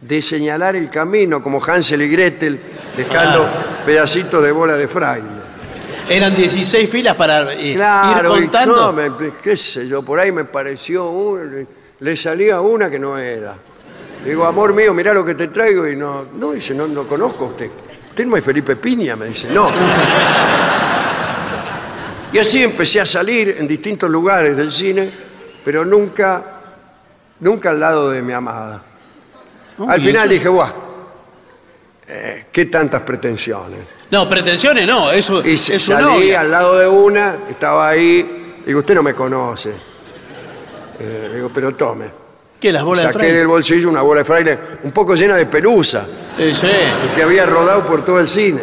[SPEAKER 3] de señalar el camino como Hansel y Gretel, dejando
[SPEAKER 4] Ah.
[SPEAKER 3] pedacitos de bola de fraile.
[SPEAKER 4] Eran 16 filas para eh,
[SPEAKER 3] Claro,
[SPEAKER 4] ir contando.
[SPEAKER 3] qué sé yo, por ahí me pareció, una, le- salía una que no era. Digo, amor mío, mirá lo que te traigo y no, no, dice, no, no conozco a usted. ¿Usted no es Felipe Piña? Me dice, no. Y así empecé a salir en distintos lugares del cine, pero nunca, nunca al lado de mi amada. Al final dije, guau, eh, qué tantas pretensiones.
[SPEAKER 4] No, pretensiones no, eso
[SPEAKER 3] Y
[SPEAKER 4] es su
[SPEAKER 3] salí
[SPEAKER 4] novia.
[SPEAKER 3] al lado de una, estaba ahí, digo, usted no me conoce. Eh, le digo, pero tome.
[SPEAKER 4] ¿Qué, las bolas de
[SPEAKER 3] Saqué del bolsillo una bola de fraile un poco llena de pelusa,
[SPEAKER 4] sí.
[SPEAKER 3] que había rodado por todo el cine.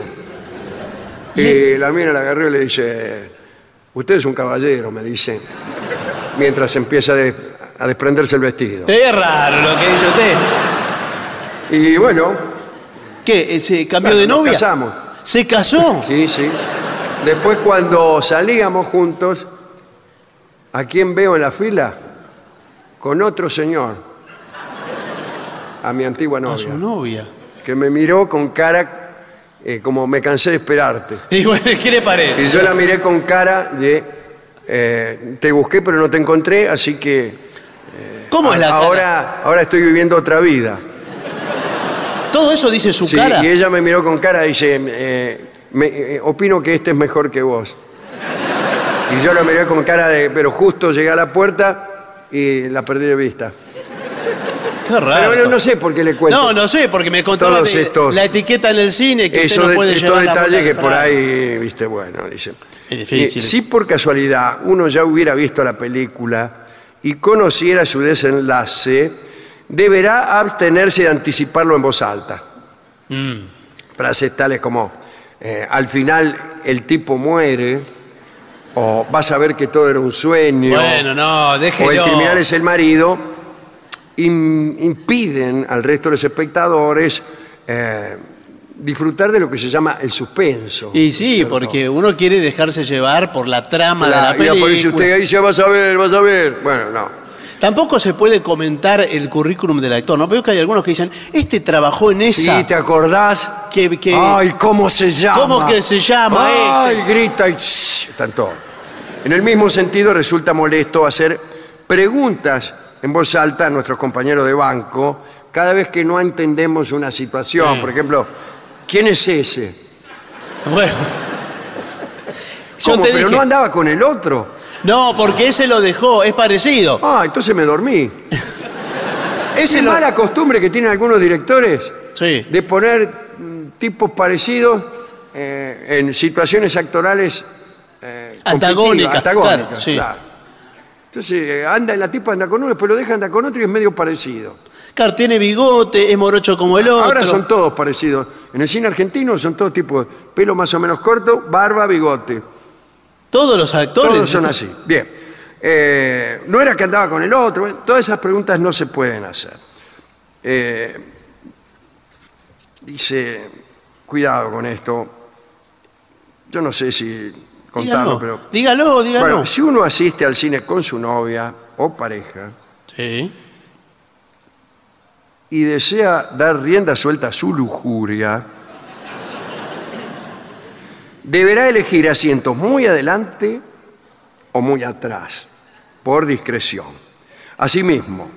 [SPEAKER 3] Y la mina la agarró y le dice, usted es un caballero, me dice, mientras empieza de- a desprenderse el vestido.
[SPEAKER 4] Es raro lo que dice usted.
[SPEAKER 3] Y bueno,
[SPEAKER 4] ¿Qué? eh, ¿Se cambió
[SPEAKER 3] bueno,
[SPEAKER 4] de
[SPEAKER 3] nos
[SPEAKER 4] novia?
[SPEAKER 3] casamos.
[SPEAKER 4] ¿Se casó?
[SPEAKER 3] Sí, sí. Después cuando salíamos juntos, ¿a quién veo en la fila? Con otro señor. A mi antigua
[SPEAKER 4] A su
[SPEAKER 3] novia.
[SPEAKER 4] novia.
[SPEAKER 3] Que me miró con cara eh, como me cansé de esperarte.
[SPEAKER 4] Y bueno, ¿qué le parece?
[SPEAKER 3] Y yo la miré con cara de eh, te busqué pero no te encontré, así que
[SPEAKER 4] ¿Cómo es la cara?
[SPEAKER 3] ahora, ahora estoy viviendo otra vida.
[SPEAKER 4] Todo eso dice su
[SPEAKER 3] Sí,
[SPEAKER 4] cara.
[SPEAKER 3] y ella me miró con cara y dice, eh, me- eh, opino que este es mejor que vos. Y yo la miré con cara de, pero justo llegué a la puerta y la perdí de vista.
[SPEAKER 4] Qué raro.
[SPEAKER 3] Pero no sé por qué le cuento.
[SPEAKER 4] No, no sé, porque me contaba
[SPEAKER 3] Todos
[SPEAKER 4] de
[SPEAKER 3] estos-
[SPEAKER 4] la etiqueta en el cine que
[SPEAKER 3] Eso
[SPEAKER 4] usted no
[SPEAKER 3] de-
[SPEAKER 4] puede
[SPEAKER 3] estos
[SPEAKER 4] llevar la
[SPEAKER 3] detalles que
[SPEAKER 4] de
[SPEAKER 3] por ahí, viste, bueno, dice.
[SPEAKER 4] Es difícil.
[SPEAKER 3] Eh, si por casualidad uno ya hubiera visto la película y conociera su desenlace, deberá abstenerse de anticiparlo en voz alta.
[SPEAKER 4] Mm.
[SPEAKER 3] Frases tales como, eh, al final el tipo muere, o vas a ver que todo era un sueño,
[SPEAKER 4] Bueno, no,
[SPEAKER 3] o el
[SPEAKER 4] déjelo.
[SPEAKER 3] criminal es el marido, im- impiden al resto de los espectadores eh, disfrutar de lo que se llama el suspenso.
[SPEAKER 4] Y sí, porque uno quiere dejarse llevar por la trama
[SPEAKER 3] Claro,
[SPEAKER 4] de la
[SPEAKER 3] y
[SPEAKER 4] película.
[SPEAKER 3] aparece usted ahí y dice, vas a ver, vas a ver. Bueno, no.
[SPEAKER 4] Tampoco se puede comentar el currículum del actor, ¿no? Veo que hay algunos que dicen, este trabajó en esa.
[SPEAKER 3] Sí, ¿te acordás?
[SPEAKER 4] que, que-
[SPEAKER 3] Ay, ¿cómo se llama?
[SPEAKER 4] ¿Cómo que se llama
[SPEAKER 3] Ay,
[SPEAKER 4] este?
[SPEAKER 3] grita y están todos. En el mismo sentido, resulta molesto hacer preguntas en voz alta a nuestros compañeros de banco cada vez que no entendemos una situación.
[SPEAKER 4] Sí.
[SPEAKER 3] Por ejemplo, ¿quién es ese?
[SPEAKER 4] Bueno. Yo
[SPEAKER 3] ¿Cómo?
[SPEAKER 4] te
[SPEAKER 3] Pero
[SPEAKER 4] dije,
[SPEAKER 3] no andaba con el otro.
[SPEAKER 4] No, porque ese lo dejó, es parecido.
[SPEAKER 3] Ah, entonces me dormí.
[SPEAKER 4] Ese
[SPEAKER 3] Es
[SPEAKER 4] lo...
[SPEAKER 3] mala costumbre que tienen algunos directores
[SPEAKER 4] Sí.
[SPEAKER 3] de poner mm, tipos parecidos eh, en situaciones actorales eh,
[SPEAKER 4] Antagónicas, claro, sí.
[SPEAKER 3] claro. Entonces eh, anda, la tipa anda con uno, después lo deja andar con otro y es medio parecido.
[SPEAKER 4] Claro, tiene bigote, es morocho como el otro.
[SPEAKER 3] Ahora son todos parecidos. En el cine argentino son todos tipos pelo más o menos corto, barba, bigote.
[SPEAKER 4] Todos los actores.
[SPEAKER 3] Todos son así. Bien. Eh, no era que andaba con el otro. Bueno, todas esas preguntas no se pueden hacer. Eh, dice, cuidado con esto. Yo no sé si contarlo,
[SPEAKER 4] Dígalo,
[SPEAKER 3] pero...
[SPEAKER 4] dígalo, dígalo.
[SPEAKER 3] Bueno, si uno asiste al cine con su novia o pareja
[SPEAKER 4] Sí.
[SPEAKER 3] y desea dar rienda suelta a su lujuria, deberá elegir asientos muy adelante o muy atrás, por discreción. Asimismo,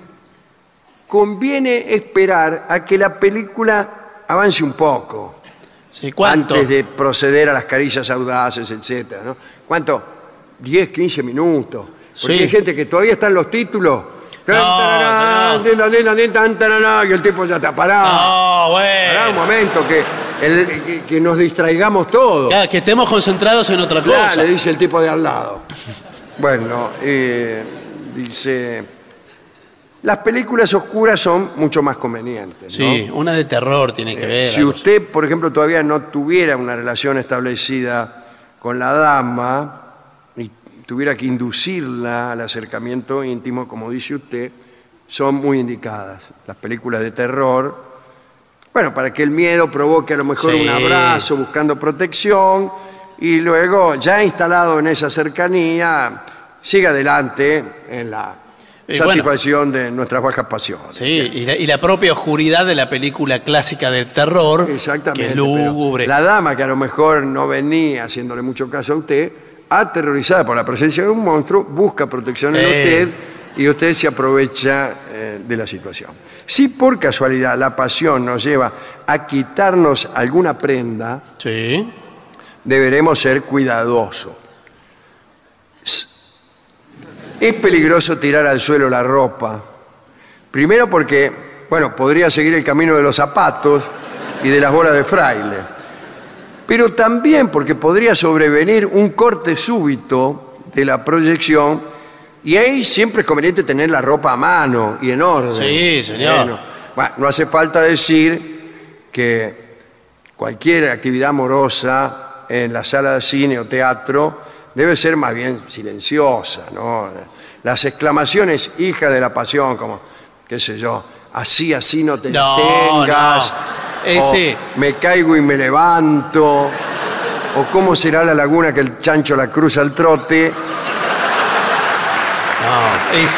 [SPEAKER 3] conviene esperar a que la película avance un poco
[SPEAKER 4] Sí, ¿Cuánto?
[SPEAKER 3] antes de proceder a las caricias audaces, etcétera, ¿no? ¿Cuánto? 10, 15 minutos. Porque
[SPEAKER 4] Sí.
[SPEAKER 3] hay gente que todavía está en los títulos.
[SPEAKER 4] No,
[SPEAKER 3] Y el tipo ya está parado.
[SPEAKER 4] No,
[SPEAKER 3] Pará un
[SPEAKER 4] bueno.
[SPEAKER 3] momento, que, el- que- nos distraigamos todos.
[SPEAKER 4] Claro, que estemos concentrados en otra cosa.
[SPEAKER 3] le dice el tipo de al lado. Bueno, eh, dice, las películas oscuras son mucho más convenientes. ¿no?
[SPEAKER 4] Sí, una de terror tiene que ver.
[SPEAKER 3] Si
[SPEAKER 4] algo
[SPEAKER 3] usted, por ejemplo, todavía no tuviera una relación establecida con la dama y tuviera que inducirla al acercamiento íntimo, como dice usted, son muy indicadas. Las películas de terror, bueno, para que el miedo provoque a lo mejor
[SPEAKER 4] Sí.
[SPEAKER 3] un abrazo buscando protección y luego, ya instalado en esa cercanía, siga adelante en la
[SPEAKER 4] Y bueno.
[SPEAKER 3] satisfacción de nuestras bajas pasiones.
[SPEAKER 4] Sí, y la, y la propia oscuridad de la película clásica del terror,
[SPEAKER 3] Exactamente.
[SPEAKER 4] que es
[SPEAKER 3] pero
[SPEAKER 4] lúgubre.
[SPEAKER 3] La dama que a lo mejor no venía haciéndole mucho caso a usted, aterrorizada por la presencia de un monstruo, busca protección en
[SPEAKER 4] Eh.
[SPEAKER 3] usted y usted se aprovecha eh, de la situación. Si por casualidad la pasión nos lleva a quitarnos alguna prenda,
[SPEAKER 4] Sí.
[SPEAKER 3] deberemos ser cuidadosos. Es peligroso tirar al suelo la ropa. Primero porque, bueno, podría seguir el camino de los zapatos y de las bolas de fraile. Pero también porque podría sobrevenir un corte súbito de la proyección y ahí siempre es conveniente tener la ropa a mano y en orden.
[SPEAKER 4] Sí, señor.
[SPEAKER 3] Bueno, bueno, no hace falta decir que cualquier actividad amorosa en la sala de cine o teatro debe ser más bien silenciosa, ¿no? Las exclamaciones hija de la pasión, como, qué sé yo, así, así no te
[SPEAKER 4] No,
[SPEAKER 3] detengas,
[SPEAKER 4] no. Ese-
[SPEAKER 3] o me caigo y me levanto, o cómo será la laguna que el chancho la cruza al trote.
[SPEAKER 4] No, es.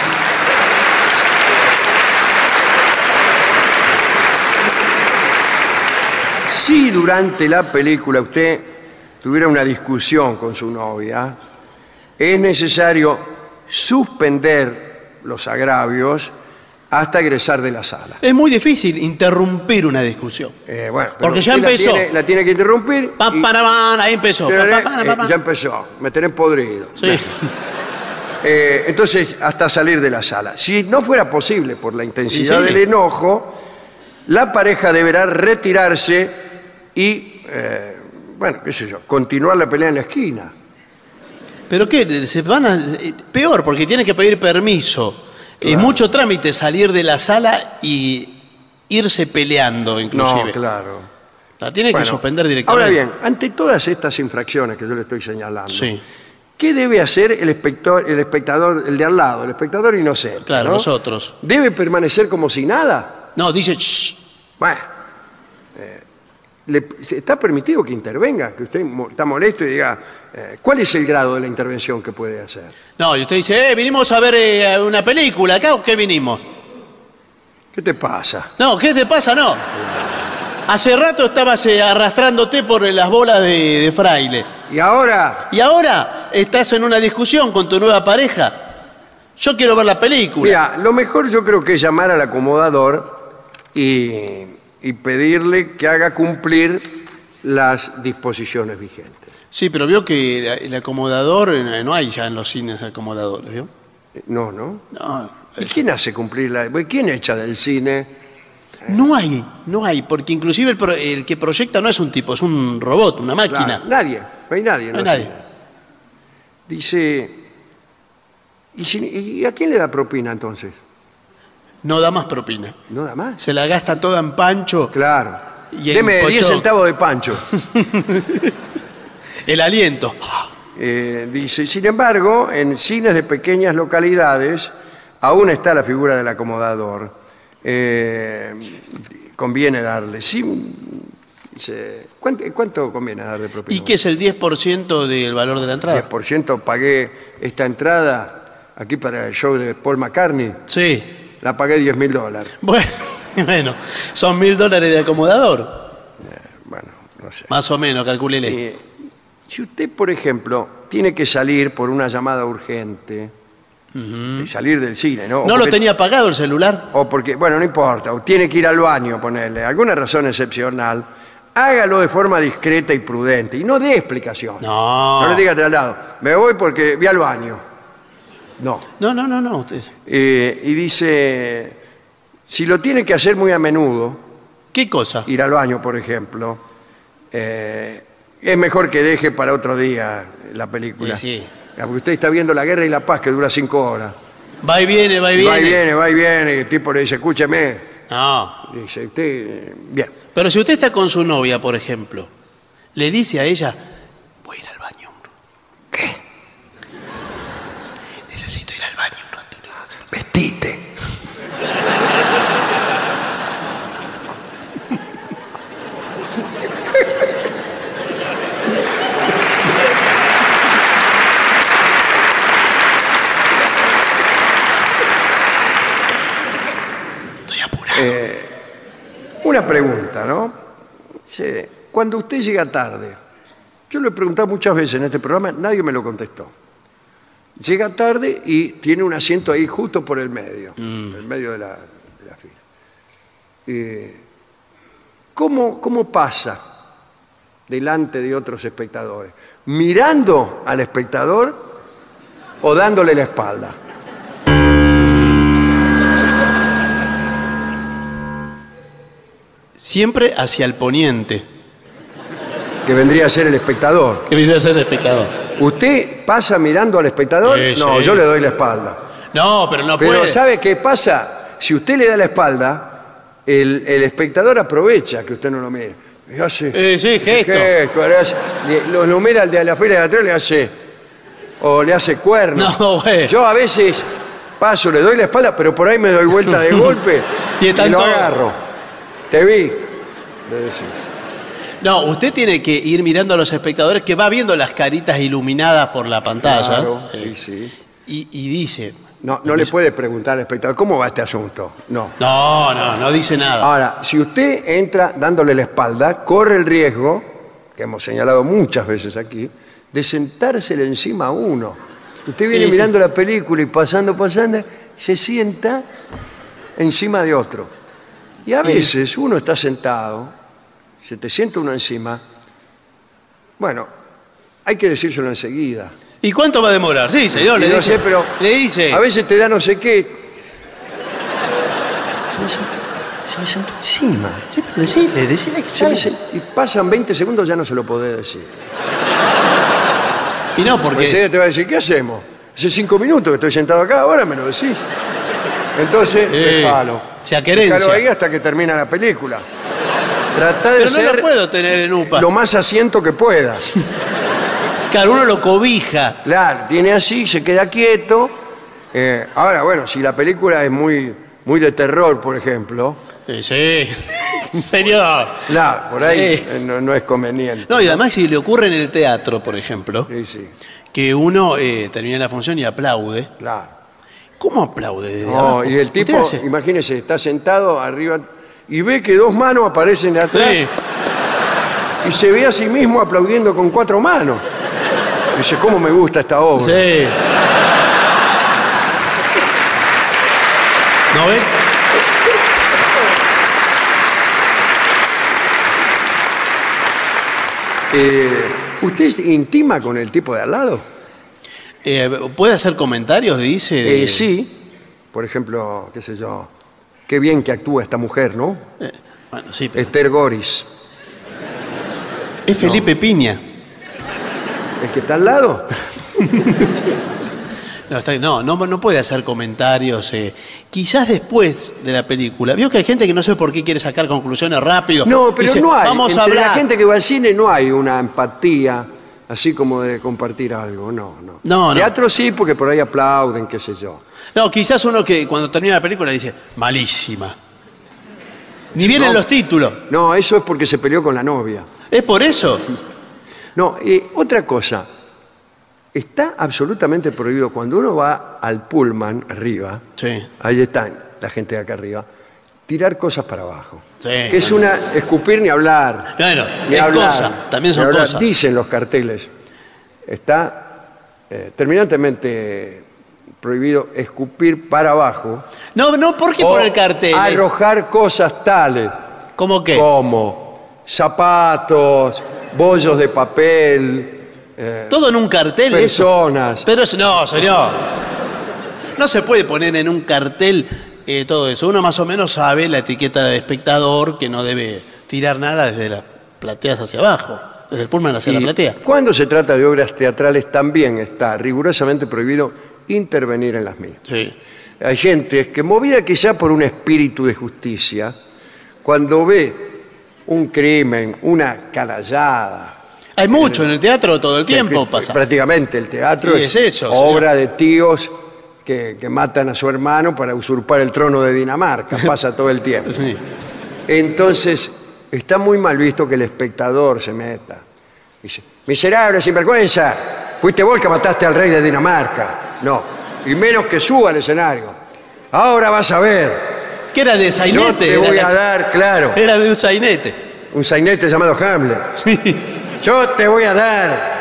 [SPEAKER 3] Si durante la película usted tuviera una discusión con su novia, es necesario suspender los agravios hasta egresar de la sala.
[SPEAKER 4] Es muy difícil interrumpir una discusión.
[SPEAKER 3] Eh, bueno, pero
[SPEAKER 4] Porque ya
[SPEAKER 3] usted la
[SPEAKER 4] empezó.
[SPEAKER 3] tiene- La tiene, que interrumpir.
[SPEAKER 4] Pa,
[SPEAKER 3] y-
[SPEAKER 4] para, van, ahí empezó. Pa, pa, para,
[SPEAKER 3] Eh, ya empezó. Me tenés podrido.
[SPEAKER 4] Sí.
[SPEAKER 3] Eh, entonces, hasta salir de la sala. Si no fuera posible por la intensidad
[SPEAKER 4] Y sí.
[SPEAKER 3] del enojo, la pareja deberá retirarse y, eh, bueno, qué sé yo, continuar la pelea en la esquina.
[SPEAKER 4] ¿Pero qué? Se van a... eh, Peor, porque tiene que pedir permiso. Es mucho trámite salir de la sala y irse peleando, inclusive.
[SPEAKER 3] No, claro.
[SPEAKER 4] La tiene
[SPEAKER 3] Bueno,
[SPEAKER 4] que suspender directamente.
[SPEAKER 3] Ahora bien, ante todas estas infracciones que yo le estoy señalando,
[SPEAKER 4] Sí.
[SPEAKER 3] ¿Qué debe hacer el, espector- el espectador, el de al lado, el espectador inocente?
[SPEAKER 4] Claro,
[SPEAKER 3] ¿no?
[SPEAKER 4] nosotros.
[SPEAKER 3] ¿Debe permanecer como si nada?
[SPEAKER 4] No, dice... "Shh".
[SPEAKER 3] Bueno, eh, le- está permitido que intervenga, que usted está molesto y diga, eh, ¿cuál es el grado de la intervención que puede hacer?
[SPEAKER 4] No, y usted dice, eh, vinimos a ver eh, una película acá o qué vinimos.
[SPEAKER 3] ¿Qué te pasa?
[SPEAKER 4] No, ¿qué te pasa? No. Hace rato estabas eh, arrastrándote por las bolas de, de fraile.
[SPEAKER 3] Y ahora,
[SPEAKER 4] Y ahora estás en una discusión con tu nueva pareja. Yo quiero ver la película.
[SPEAKER 3] mira, lo mejor yo creo que es llamar al acomodador y, y pedirle que haga cumplir las disposiciones vigentes.
[SPEAKER 4] Sí, pero vio que la- el acomodador, eh, no hay ya en los cines acomodadores, ¿vio?
[SPEAKER 3] Eh, No, ¿no?
[SPEAKER 4] No,
[SPEAKER 3] ¿Y quién hace cumplir la... bueno, ¿Quién echa del cine?
[SPEAKER 4] No hay, no hay, porque inclusive el, pro- el que proyecta no es un tipo, es un robot, una máquina.
[SPEAKER 3] Claro, nadie, no hay nadie.
[SPEAKER 4] No hay nadie.
[SPEAKER 3] Dice, ¿y, si- ¿y a quién le da propina entonces?
[SPEAKER 4] No da más propina.
[SPEAKER 3] ¿No da más?
[SPEAKER 4] Se la gasta toda en pancho,
[SPEAKER 3] Claro.
[SPEAKER 4] Y
[SPEAKER 3] Deme 10
[SPEAKER 4] pochoclo.
[SPEAKER 3] centavos de pancho.
[SPEAKER 4] el aliento.
[SPEAKER 3] Eh, dice, sin embargo, en cines de pequeñas localidades aún está la figura del acomodador. Eh, conviene darle. Sí, ¿cuánto, cuánto conviene dar de propina?
[SPEAKER 4] ¿Y qué es el 10% del valor de la entrada?
[SPEAKER 3] 10% pagué esta entrada aquí para el show de Paul McCartney.
[SPEAKER 4] Sí.
[SPEAKER 3] La pagué 10 mil dólares.
[SPEAKER 4] Bueno, bueno, son mil dólares de acomodador.
[SPEAKER 3] Bueno, no sé.
[SPEAKER 4] Más o menos, calculele.
[SPEAKER 3] Eh, si usted, por ejemplo, tiene que salir por una llamada urgente, y salir del cine, ¿no? O
[SPEAKER 4] ¿No lo
[SPEAKER 3] porque-
[SPEAKER 4] tenía apagado el celular?
[SPEAKER 3] O porque, bueno, no importa, o tiene que ir al baño, ponerle alguna razón excepcional, hágalo de forma discreta y prudente y no dé explicación.
[SPEAKER 4] No.
[SPEAKER 3] No le diga al lado, me voy porque vi al baño. No.
[SPEAKER 4] No, no, no, no. usted-
[SPEAKER 3] Eh, y dice, si lo tiene que hacer muy a menudo,
[SPEAKER 4] ¿Qué cosa?
[SPEAKER 3] ir al baño, por ejemplo, eh, es mejor que deje para otro día la película.
[SPEAKER 4] Y sí.
[SPEAKER 3] Porque usted está viendo La Guerra y la Paz, que dura cinco horas.
[SPEAKER 4] Va y viene, va y viene.
[SPEAKER 3] Va y viene, va y viene, y el tipo le dice, escúcheme.
[SPEAKER 4] No.
[SPEAKER 3] Dice, usted, eh, bien.
[SPEAKER 4] Pero si usted está con su novia, por ejemplo, le dice a ella, voy a ir al baño. ¿Qué? Necesito ir al baño un rato.
[SPEAKER 3] Vestite.
[SPEAKER 4] Estoy apurado.
[SPEAKER 3] Eh, una pregunta, ¿no? Cuando usted llega tarde, yo lo he preguntado muchas veces en este programa, nadie me lo contestó. Llega tarde y tiene un asiento ahí justo por el medio, el medio de la, de la fila. Eh, ¿cómo, ¿Cómo pasa delante de otros espectadores? ¿Mirando al espectador o dándole la espalda?
[SPEAKER 4] Siempre hacia el poniente,
[SPEAKER 3] Que vendría a ser el espectador.
[SPEAKER 4] que viene a ser el espectador.
[SPEAKER 3] ¿Usted pasa mirando al espectador?
[SPEAKER 4] Sí,
[SPEAKER 3] no,
[SPEAKER 4] sí.
[SPEAKER 3] yo le doy la espalda.
[SPEAKER 4] No, pero no
[SPEAKER 3] Pero
[SPEAKER 4] puede.
[SPEAKER 3] ¿sabe qué pasa? Si usted le da la espalda, el, el espectador aprovecha que usted no lo mire. Y hace,
[SPEAKER 4] Eh, sí, gesto.
[SPEAKER 3] gesto, le hace- le- lo, lo mira al de la fila de atrás, le hace, o le hace cuernos.
[SPEAKER 4] No, güey.
[SPEAKER 3] Yo a veces paso, le doy la espalda, pero por ahí me doy vuelta de golpe
[SPEAKER 4] Y están
[SPEAKER 3] lo agarro. Te vi. Le decís.
[SPEAKER 4] No, usted tiene que ir mirando a los espectadores que va viendo las caritas iluminadas por la pantalla.
[SPEAKER 3] Claro,
[SPEAKER 4] eh,
[SPEAKER 3] sí, sí.
[SPEAKER 4] y, y dice.
[SPEAKER 3] No, no le puede preguntar al espectador, ¿cómo va este asunto? No.
[SPEAKER 4] No, no, no dice nada.
[SPEAKER 3] Ahora, si usted entra dándole la espalda, corre el riesgo, que hemos señalado muchas veces aquí, de sentársele encima a uno. Usted viene
[SPEAKER 4] Sí, sí.
[SPEAKER 3] mirando la película y pasando, pasando, se sienta encima de otro. Y a veces uno está sentado, se te sienta uno encima, bueno, hay que decírselo enseguida.
[SPEAKER 4] ¿Y cuánto va a demorar? Sí, señor, le dice.
[SPEAKER 3] sé, pero
[SPEAKER 4] Le dice.
[SPEAKER 3] a veces te da no sé qué. Se me sentó, se me sentó encima.
[SPEAKER 4] Sí, pero decile, decile que
[SPEAKER 3] Se y pasan 20 segundos, ya no se lo podés decir.
[SPEAKER 4] Y no, porque.
[SPEAKER 3] Porque enseguida te va a decir, ¿qué hacemos? Hace cinco minutos que estoy sentado acá, ahora me lo decís. Entonces, déjalo.
[SPEAKER 4] Se acerencia.
[SPEAKER 3] Déjalo ahí hasta que termina la película. Trata de
[SPEAKER 4] Pero no
[SPEAKER 3] ser
[SPEAKER 4] lo puedo tener en UPA.
[SPEAKER 3] lo más asiento que puedas.
[SPEAKER 4] Claro, uno lo cobija.
[SPEAKER 3] Claro, tiene así, se queda quieto. Eh, ahora, bueno, si la película es muy, muy de terror, por ejemplo,
[SPEAKER 4] Sí, sí. Señor.
[SPEAKER 3] claro, por ahí
[SPEAKER 4] Sí.
[SPEAKER 3] eh, no, no es conveniente.
[SPEAKER 4] No, y además si le ocurre en el teatro, por ejemplo,
[SPEAKER 3] Sí, sí,
[SPEAKER 4] que uno eh, termina la función y aplaude.
[SPEAKER 3] claro.
[SPEAKER 4] ¿Cómo aplaude? desde
[SPEAKER 3] No,
[SPEAKER 4] abajo?
[SPEAKER 3] y el
[SPEAKER 4] ¿Usted
[SPEAKER 3] tipo,
[SPEAKER 4] hace?
[SPEAKER 3] imagínese, está sentado arriba y ve que dos manos aparecen de atrás
[SPEAKER 4] Sí.
[SPEAKER 3] y se ve a sí mismo aplaudiendo con cuatro manos. Dice, ¿cómo me gusta esta obra?
[SPEAKER 4] Sí. ¿No ve?
[SPEAKER 3] Eh, ¿Usted es intima con el tipo de al lado?
[SPEAKER 4] Eh, ¿Puede hacer comentarios, dice?
[SPEAKER 3] Eh, sí. Por ejemplo, qué sé yo, qué bien que actúa esta mujer, ¿no?
[SPEAKER 4] Eh, bueno, sí, pero
[SPEAKER 3] Esther Goris.
[SPEAKER 4] es Felipe Piña.
[SPEAKER 3] ¿El que está al lado?
[SPEAKER 4] No, está- no, no, no puede hacer comentarios. Quizás después de la película. Vio que hay gente que no sé por qué quiere sacar conclusiones rápido.
[SPEAKER 3] No, pero
[SPEAKER 4] Dice,
[SPEAKER 3] no hay.
[SPEAKER 4] Vamos a
[SPEAKER 3] Entre
[SPEAKER 4] hablar.
[SPEAKER 3] la gente que va al cine no hay una empatía así como de compartir algo, no, no.
[SPEAKER 4] No, no.
[SPEAKER 3] Teatro sí, porque por ahí aplauden, qué sé yo.
[SPEAKER 4] No, quizás uno que cuando termina la película dice, malísima. Ni vienen
[SPEAKER 3] No.
[SPEAKER 4] los títulos.
[SPEAKER 3] No, eso es porque se peleó con la novia.
[SPEAKER 4] ¿Es por eso?
[SPEAKER 3] No, eh, otra cosa. Está absolutamente prohibido cuando uno va al pullman arriba,
[SPEAKER 4] Sí.
[SPEAKER 3] ahí están la gente de acá arriba, tirar cosas para abajo.
[SPEAKER 4] Sí.
[SPEAKER 3] Que es una escupir ni hablar.
[SPEAKER 4] Bueno,
[SPEAKER 3] Ni
[SPEAKER 4] es
[SPEAKER 3] hablar,
[SPEAKER 4] cosa, también son
[SPEAKER 3] hablar.
[SPEAKER 4] cosas.
[SPEAKER 3] Dicen los carteles. Está eh, terminantemente prohibido escupir para abajo.
[SPEAKER 4] No, no, ¿por qué por el cartel?
[SPEAKER 3] Arrojar cosas tales
[SPEAKER 4] ¿Cómo qué?
[SPEAKER 3] como zapatos, bollos de papel, eh,
[SPEAKER 4] Todo en un cartel. eso.
[SPEAKER 3] personas.
[SPEAKER 4] Pero eso, no, señor. No se puede poner en un cartel eh, todo eso. Uno más o menos sabe la etiqueta de espectador que no debe tirar nada desde las plateas hacia abajo, desde el pullman hacia la platea.
[SPEAKER 3] Cuando se trata de obras teatrales también está rigurosamente prohibido intervenir en las mismas.
[SPEAKER 4] Sí.
[SPEAKER 3] Hay gente que movida quizá por un espíritu de justicia, cuando ve un crimen, una canallada,
[SPEAKER 4] Hay mucho en el teatro todo el tiempo pasa.
[SPEAKER 3] prácticamente el teatro
[SPEAKER 4] es eso,
[SPEAKER 3] obra de tíos que, que matan a su hermano para usurpar el trono de Dinamarca, pasa todo el tiempo.
[SPEAKER 4] Sí.
[SPEAKER 3] Entonces, está muy mal visto que el espectador se meta. Dice, miserable, sinvergüenza, fuiste vos el que mataste al rey de Dinamarca. No, y menos que suba al escenario. Ahora vas a ver,
[SPEAKER 4] ¿Qué era de
[SPEAKER 3] yo
[SPEAKER 4] sainete?
[SPEAKER 3] te
[SPEAKER 4] Era
[SPEAKER 3] voy a dar, claro,
[SPEAKER 4] Era de un sainete.
[SPEAKER 3] un sainete llamado Hamlet. Yo te voy a dar,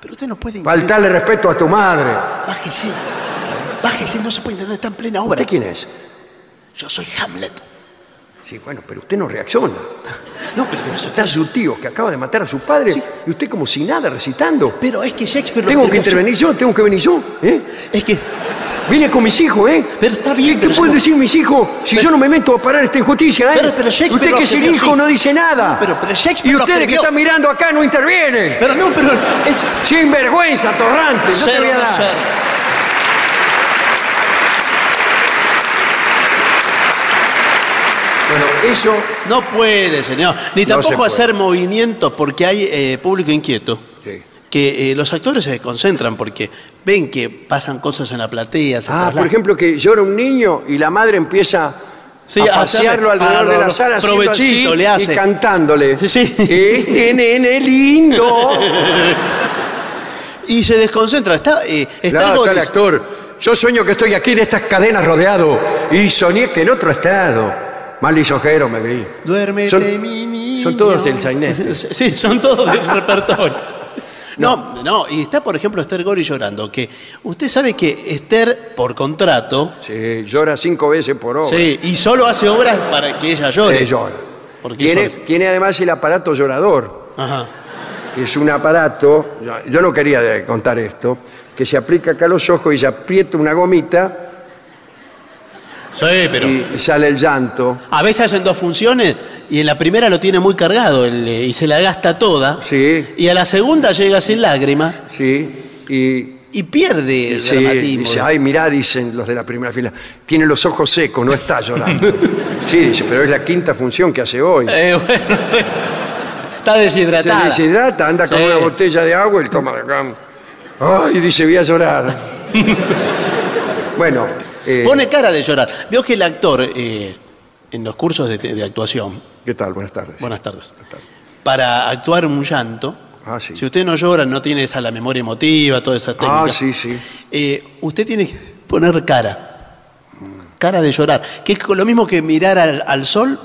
[SPEAKER 4] Pero usted no puede...
[SPEAKER 3] faltarle respeto a tu madre.
[SPEAKER 4] Bájese. Bájese, no se puede entender, está en plena obra.
[SPEAKER 3] ¿Usted quién es?
[SPEAKER 4] Yo soy Hamlet.
[SPEAKER 3] Sí, bueno, pero usted no reacciona.
[SPEAKER 4] No, pero por eso
[SPEAKER 3] Está su tío que acaba de matar a su padre
[SPEAKER 4] Sí.
[SPEAKER 3] y usted como si nada recitando.
[SPEAKER 4] Pero es que Shakespeare... lo
[SPEAKER 3] Tengo que intervenir yo, tengo que venir yo. ¿eh?
[SPEAKER 4] Es que...
[SPEAKER 3] Vine con mis hijos, ¿eh?
[SPEAKER 4] Pero está bien,
[SPEAKER 3] ¿Qué,
[SPEAKER 4] pero
[SPEAKER 3] pueden decir mis hijos si yo no me meto a parar esta injusticia, eh?
[SPEAKER 4] Pero- pero Shakespeare
[SPEAKER 3] usted que es el hijo no dice nada.
[SPEAKER 4] Pero- pero Shakespeare
[SPEAKER 3] y ustedes que están mirando acá no intervienen.
[SPEAKER 4] Pero no, pero es...
[SPEAKER 3] Sin vergüenza, torrante. No te
[SPEAKER 4] Ser
[SPEAKER 3] voy a dar. Bueno, eso
[SPEAKER 4] No puede, señor. Ni
[SPEAKER 3] No se
[SPEAKER 4] tampoco hacer movimientos porque hay eh, público inquieto.
[SPEAKER 3] Sí.
[SPEAKER 4] Que eh, los actores se desconcentran porque ven que pasan cosas en la platea. Se
[SPEAKER 3] Ah, por ejemplo, que llora un niño y la madre empieza
[SPEAKER 4] Sí,
[SPEAKER 3] a pasearlo
[SPEAKER 4] hacerle-
[SPEAKER 3] alrededor de la sala haciendo
[SPEAKER 4] provechito
[SPEAKER 3] así
[SPEAKER 4] le hace.
[SPEAKER 3] y cantándole.
[SPEAKER 4] Sí, sí.
[SPEAKER 3] Este nene lindo.
[SPEAKER 4] Y se desconcentra. Está, eh, está
[SPEAKER 3] Claro,
[SPEAKER 4] algo
[SPEAKER 3] está el actor. Yo sueño que estoy aquí de estas cadenas rodeado y soñé que en otro estado. Mal lisonjero me vi.
[SPEAKER 4] Duérmete,
[SPEAKER 3] Son-
[SPEAKER 4] mi niño.
[SPEAKER 3] son todos del sainete.
[SPEAKER 4] Sí, son todos del repertorio. No, no, y está, por ejemplo, Esther Gori llorando, que usted sabe que Esther, por contrato,
[SPEAKER 3] Sí, llora cinco veces por hora.
[SPEAKER 4] sí, y solo hace obras para que ella llore.
[SPEAKER 3] Eh, llora.
[SPEAKER 4] Porque
[SPEAKER 3] Tiene, tiene además el aparato llorador.
[SPEAKER 4] Ajá.
[SPEAKER 3] que es un aparato, yo- no quería de- contar esto, que se aplica acá a los ojos y se aprieta una gomita
[SPEAKER 4] Sí, pero.
[SPEAKER 3] y, sale el llanto.
[SPEAKER 4] A veces hacen dos funciones y en la primera lo tiene muy cargado el, eh, y se la gasta toda.
[SPEAKER 3] Sí,
[SPEAKER 4] Y a la segunda llega sin lágrima
[SPEAKER 3] sí. Y,
[SPEAKER 4] y pierde el
[SPEAKER 3] sí,
[SPEAKER 4] dramatismo.
[SPEAKER 3] dice, ay, mirá, dicen los de la primera fila, tiene los ojos secos, no está llorando. Sí, dice, pero es la quinta función que hace hoy.
[SPEAKER 4] Eh, bueno, está
[SPEAKER 3] Se
[SPEAKER 4] deshidratada.
[SPEAKER 3] deshidrata, anda con
[SPEAKER 4] Sí.
[SPEAKER 3] una botella de agua y toma de acá. Ay, dice, voy a llorar. bueno, eh,
[SPEAKER 4] Pone cara de llorar. Veo que el actor, eh, en los cursos de, de actuación,
[SPEAKER 3] ¿qué tal? Buenas tardes.
[SPEAKER 4] buenas tardes, para actuar un llanto,
[SPEAKER 3] Ah, sí.
[SPEAKER 4] si usted no llora, no tiene esa la memoria emotiva, toda esa técnica.
[SPEAKER 3] Ah, sí, sí.
[SPEAKER 4] eh, usted tiene que poner cara. Cara de llorar. Que es lo mismo que mirar al, al sol.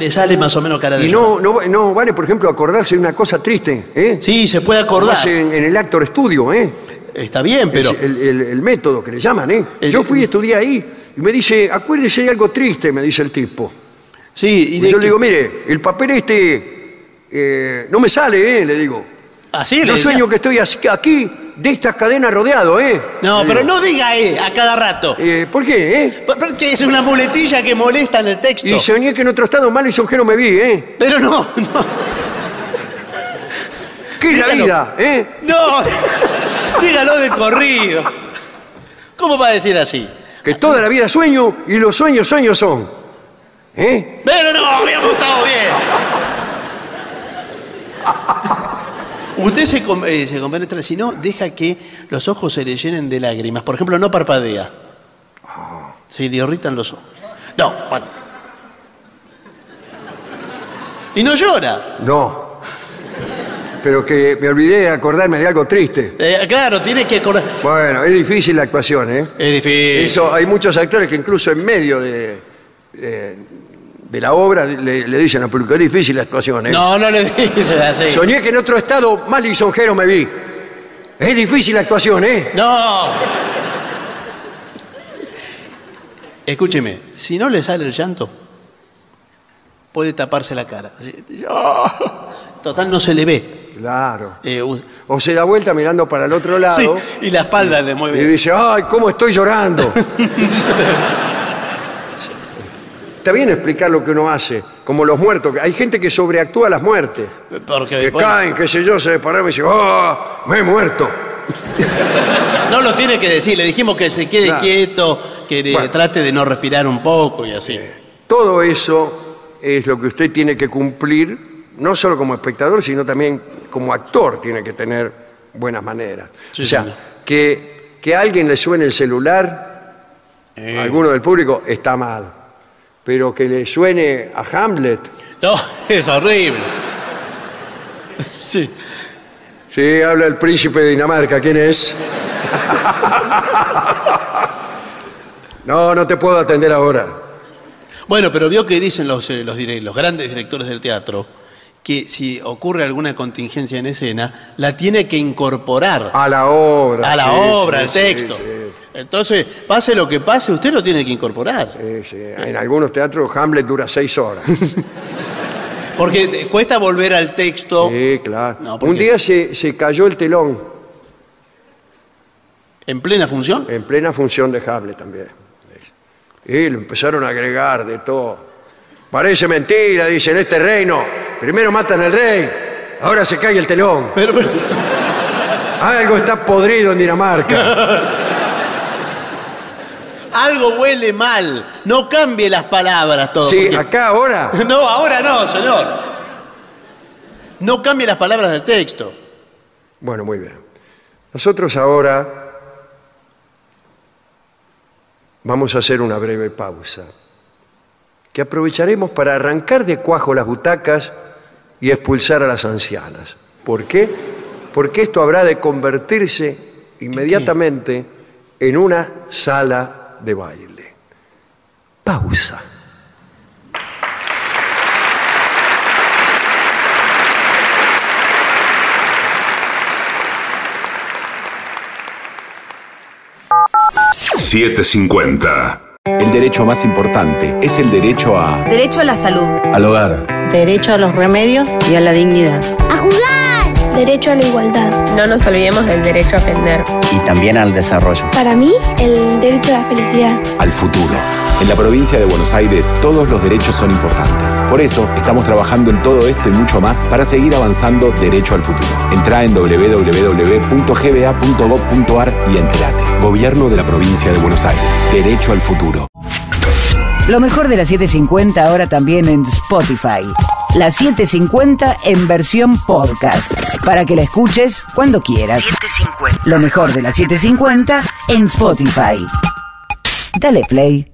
[SPEAKER 4] Le sale más o menos cara de
[SPEAKER 3] Y
[SPEAKER 4] llorar.
[SPEAKER 3] no, no, no vale, por ejemplo, acordarse de una cosa triste, ¿eh?
[SPEAKER 4] Sí, se puede acordar.
[SPEAKER 3] En, en el actor estudio, ¿eh?
[SPEAKER 4] Está bien, pero.
[SPEAKER 3] Es el, el- el método que le llaman, ¿eh?
[SPEAKER 4] El-
[SPEAKER 3] Yo fui y estudié ahí y me dice, acuérdese de algo triste, me dice el tipo.
[SPEAKER 4] Sí, y
[SPEAKER 3] Y
[SPEAKER 4] de
[SPEAKER 3] yo
[SPEAKER 4] que-
[SPEAKER 3] le digo, mire, el papel este eh, no me sale, ¿eh? Le digo.
[SPEAKER 4] Así le
[SPEAKER 3] Yo
[SPEAKER 4] decía.
[SPEAKER 3] sueño que estoy aquí de estas cadenas rodeado, ¿eh?
[SPEAKER 4] No,
[SPEAKER 3] Le
[SPEAKER 4] pero
[SPEAKER 3] digo.
[SPEAKER 4] no diga eh a cada rato.
[SPEAKER 3] Eh, ¿Por qué, eh?
[SPEAKER 4] Porque es una muletilla que molesta en el texto.
[SPEAKER 3] Y soñé que en otro estado mal y sonjero me vi, ¿eh?
[SPEAKER 4] Pero no, no.
[SPEAKER 3] ¿Qué es la
[SPEAKER 4] Dígalo.
[SPEAKER 3] vida, eh?
[SPEAKER 4] No, dígalo de corrido. ¿Cómo va a decir así?
[SPEAKER 3] Que toda la vida sueño y los sueños sueños son. ¿Eh?
[SPEAKER 4] Pero no, habíamos estado bien. Usted se, eh, se compenetra, si no, deja que los ojos se le llenen de lágrimas. Por ejemplo, no parpadea. Se le irritan los ojos. No, bueno. Y no llora.
[SPEAKER 3] No. Pero que me olvidé de acordarme de algo triste.
[SPEAKER 4] Eh, claro, tiene que acordar.
[SPEAKER 3] Bueno, es difícil la actuación, ¿eh?
[SPEAKER 4] Es difícil.
[SPEAKER 3] Eso, hay muchos actores que incluso en medio de, de, de la obra le, le dicen al público, es difícil la actuación, ¿eh?
[SPEAKER 4] No, no le dice así.
[SPEAKER 3] Soñé que en otro estado mal y sonjero me vi. Es difícil la actuación, ¿eh?
[SPEAKER 4] No. Escúcheme, si no le sale el llanto, puede taparse la cara. ¡ah! Total, no se le ve.
[SPEAKER 3] Claro.
[SPEAKER 4] Eh,
[SPEAKER 3] O se da vuelta mirando para el otro lado
[SPEAKER 4] sí, y la espalda le
[SPEAKER 3] y
[SPEAKER 4] mueve.
[SPEAKER 3] dice, ¡ay, cómo estoy llorando! Está bien explicar lo que uno hace, como los muertos. Hay gente que sobreactúa las muertes.
[SPEAKER 4] Porque
[SPEAKER 3] Que
[SPEAKER 4] bueno,
[SPEAKER 3] caen, qué sé yo, se desparraman y dice, ¡oh, me he muerto!
[SPEAKER 4] no lo tiene que decir, le dijimos que se quede
[SPEAKER 3] Claro.
[SPEAKER 4] quieto, que
[SPEAKER 3] Bueno.
[SPEAKER 4] trate de no respirar un poco y así.
[SPEAKER 3] Todo eso es lo que usted tiene que cumplir, no solo como espectador, sino también como actor tiene que tener buenas maneras.
[SPEAKER 4] Sí,
[SPEAKER 3] o sea, que, que a alguien le suene el celular,
[SPEAKER 4] Eh.
[SPEAKER 3] a alguno del público, está mal. Pero que le suene a Hamlet,
[SPEAKER 4] No, es horrible. Sí.
[SPEAKER 3] sí, habla el príncipe de Dinamarca, ¿quién es? No, no te puedo atender ahora.
[SPEAKER 4] Bueno, pero vio que dicen los, eh, los grandes directores del teatro que si ocurre alguna contingencia en escena, la tiene que incorporar
[SPEAKER 3] A la obra.
[SPEAKER 4] a la
[SPEAKER 3] sí,
[SPEAKER 4] obra,
[SPEAKER 3] sí,
[SPEAKER 4] al texto.
[SPEAKER 3] sí.
[SPEAKER 4] Entonces, pase lo que pase, usted lo tiene que incorporar.
[SPEAKER 3] Sí, sí. En algunos teatros Hamlet dura seis horas.
[SPEAKER 4] Porque cuesta volver al texto
[SPEAKER 3] Sí, claro.
[SPEAKER 4] No, ¿por
[SPEAKER 3] Un día se, se cayó el telón
[SPEAKER 4] en plena función.
[SPEAKER 3] en plena función de Hamlet también. Y lo empezaron a agregar de todo. Parece mentira, dicen, este reino. Primero matan al rey, ahora se cae el telón.
[SPEAKER 4] Pero, pero-
[SPEAKER 3] Algo está podrido en Dinamarca.
[SPEAKER 4] algo huele mal. No cambie las palabras todo.
[SPEAKER 3] Sí,
[SPEAKER 4] porque-
[SPEAKER 3] acá ahora.
[SPEAKER 4] No, ahora no, señor. No cambie las palabras del texto.
[SPEAKER 3] Bueno, muy bien. Nosotros ahora vamos a hacer una breve pausa, que aprovecharemos para arrancar de cuajo las butacas y expulsar a las ancianas. ¿Por qué? Porque esto habrá de convertirse inmediatamente en una sala de baile. Pausa.
[SPEAKER 1] $7.50.
[SPEAKER 8] El derecho más importante es el derecho a...
[SPEAKER 9] Derecho a la salud.
[SPEAKER 8] al hogar. Derecho a los remedios y a la dignidad.
[SPEAKER 9] ¡A jugar! Derecho a la igualdad.
[SPEAKER 10] No nos olvidemos del derecho a aprender.
[SPEAKER 11] Y también al desarrollo.
[SPEAKER 9] Para mí, el derecho a la felicidad.
[SPEAKER 12] Al futuro. En la provincia de Buenos Aires, todos los derechos son importantes. Por eso, estamos trabajando en todo esto y mucho más para seguir avanzando derecho al futuro. Entra en www.gba.gov.ar y entérate. Gobierno de la provincia de Buenos Aires. Derecho al futuro.
[SPEAKER 13] Lo mejor de la 750 ahora también en Spotify. La 750 en versión podcast. Para que la escuches cuando quieras. Lo mejor de la 750 en Spotify. Dale play.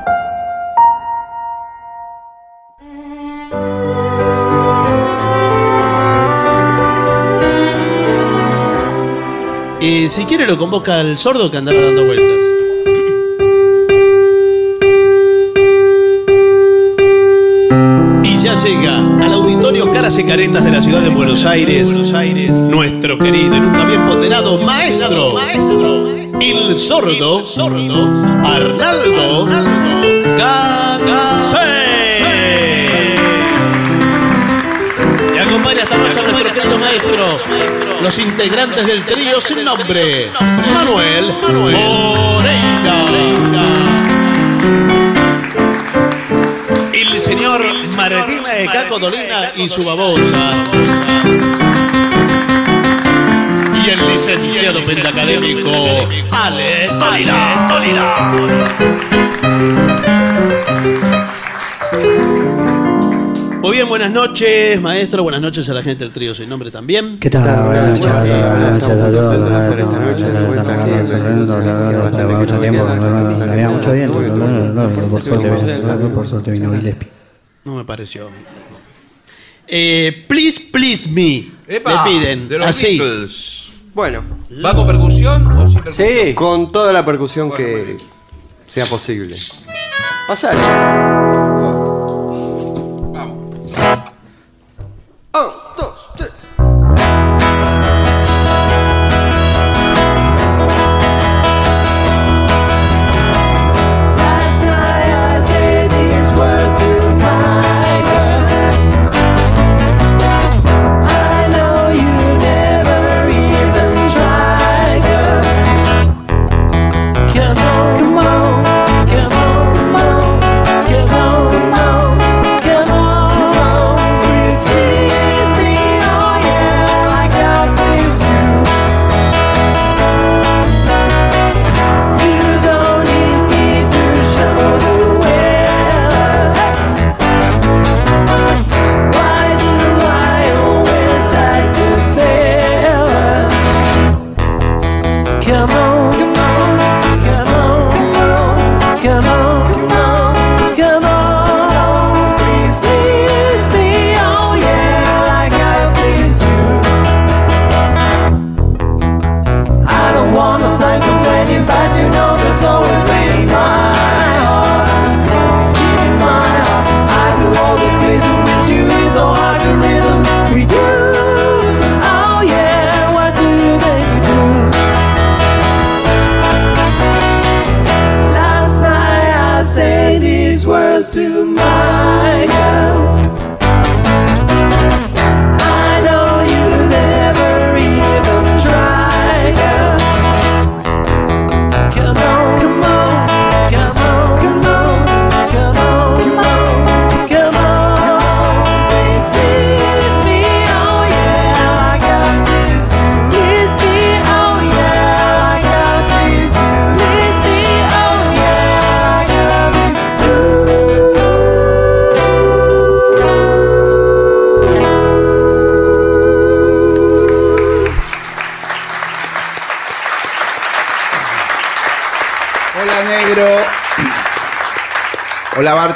[SPEAKER 4] Si quiere lo convoca al sordo que andaba dando vueltas. Y ya llega al auditorio Caras y Caretas de la ciudad de Buenos Aires, nuestro querido y nunca bien ponderado maestro, el sordo, Arnaldo Gagacé. Los integrantes del trío sin nombre, Manuel Moreira. El señor Martina de Caco Dolina y su babosa. Y el licenciado pentacadémico Ale Tolina. Muy bien, buenas noches, maestro. Buenas noches a la gente del trío sin nombre también.
[SPEAKER 14] ¿Qué tal? Buenas noches a todos, Mucho tiempo, había mucho viento. Por suerte, por suerte vino Gillespie.
[SPEAKER 4] No me pareció. Eh, please, please me.
[SPEAKER 5] Epa,
[SPEAKER 4] Le piden.
[SPEAKER 5] de los
[SPEAKER 4] así.
[SPEAKER 5] Beatles.
[SPEAKER 15] Bueno.
[SPEAKER 5] ¿Va con percusión o sin percusión?
[SPEAKER 15] Sí. Con toda la percusión que sea posible. Pasale.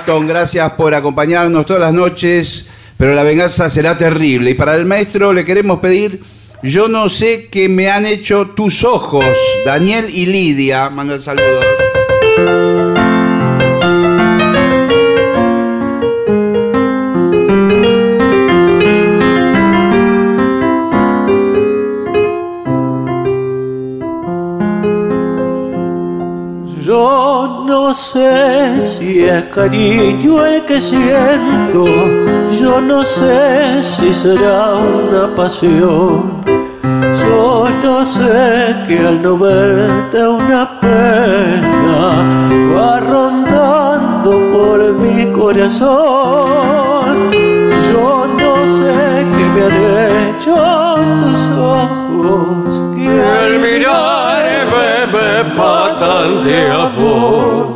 [SPEAKER 5] Gracias por acompañarnos todas las noches, pero la venganza será terrible. Y para el maestro le queremos pedir Yo no sé qué me han hecho tus ojos, Daniel y Lidia. Manda el saludo.
[SPEAKER 11] Cariño el que siento, yo no sé si será una pasión. Solo sé que al no verte una pena va rondando por mi corazón. Yo no sé qué me han hecho tus ojos que al mirarme me matan de amor.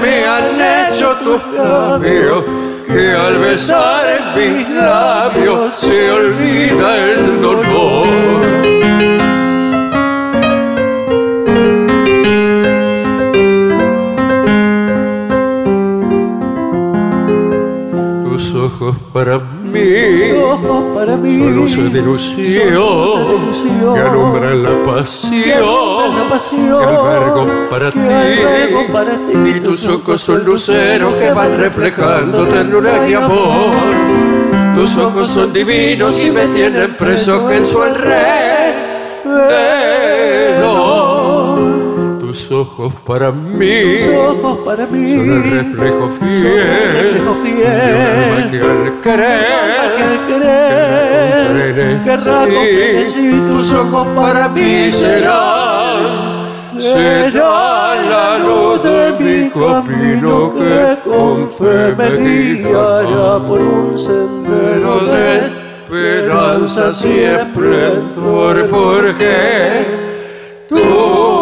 [SPEAKER 11] Me han hecho tus labios, que al besar mis labios se olvida el dolor. Tus ojos para mí,
[SPEAKER 15] para mí
[SPEAKER 11] son luces de ilusión, que alumbran la pasión, que albergo para ti. Y tus ojos son luceros que van reflejando ternura y amor. Tus ojos son divinos y me tienen preso en su alrededor. Ojos para mí,
[SPEAKER 15] Tus ojos para mí.
[SPEAKER 11] Son el reflejo
[SPEAKER 15] son
[SPEAKER 11] fiel,
[SPEAKER 15] el reflejo fiel
[SPEAKER 11] de un alma que al querer,
[SPEAKER 15] que al querer querrá frenesí
[SPEAKER 11] tus ojos para mí serán, será la luz de mi camino que con fe me guiará por un sendero de esperanzas y esplendor, porque tus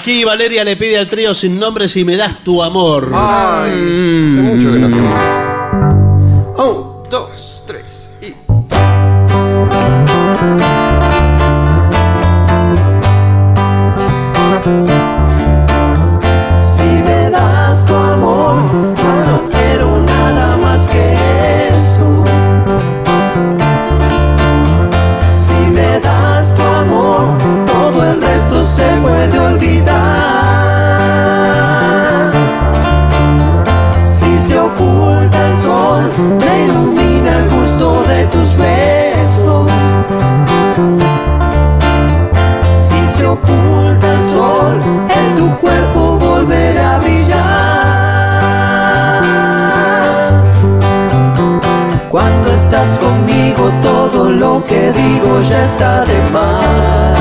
[SPEAKER 4] Aquí Valeria le pide al trío sin nombre si me das tu amor.
[SPEAKER 7] Ay, hace mucho que no hacemos eso. Un, dos,
[SPEAKER 15] que digo ya está de más.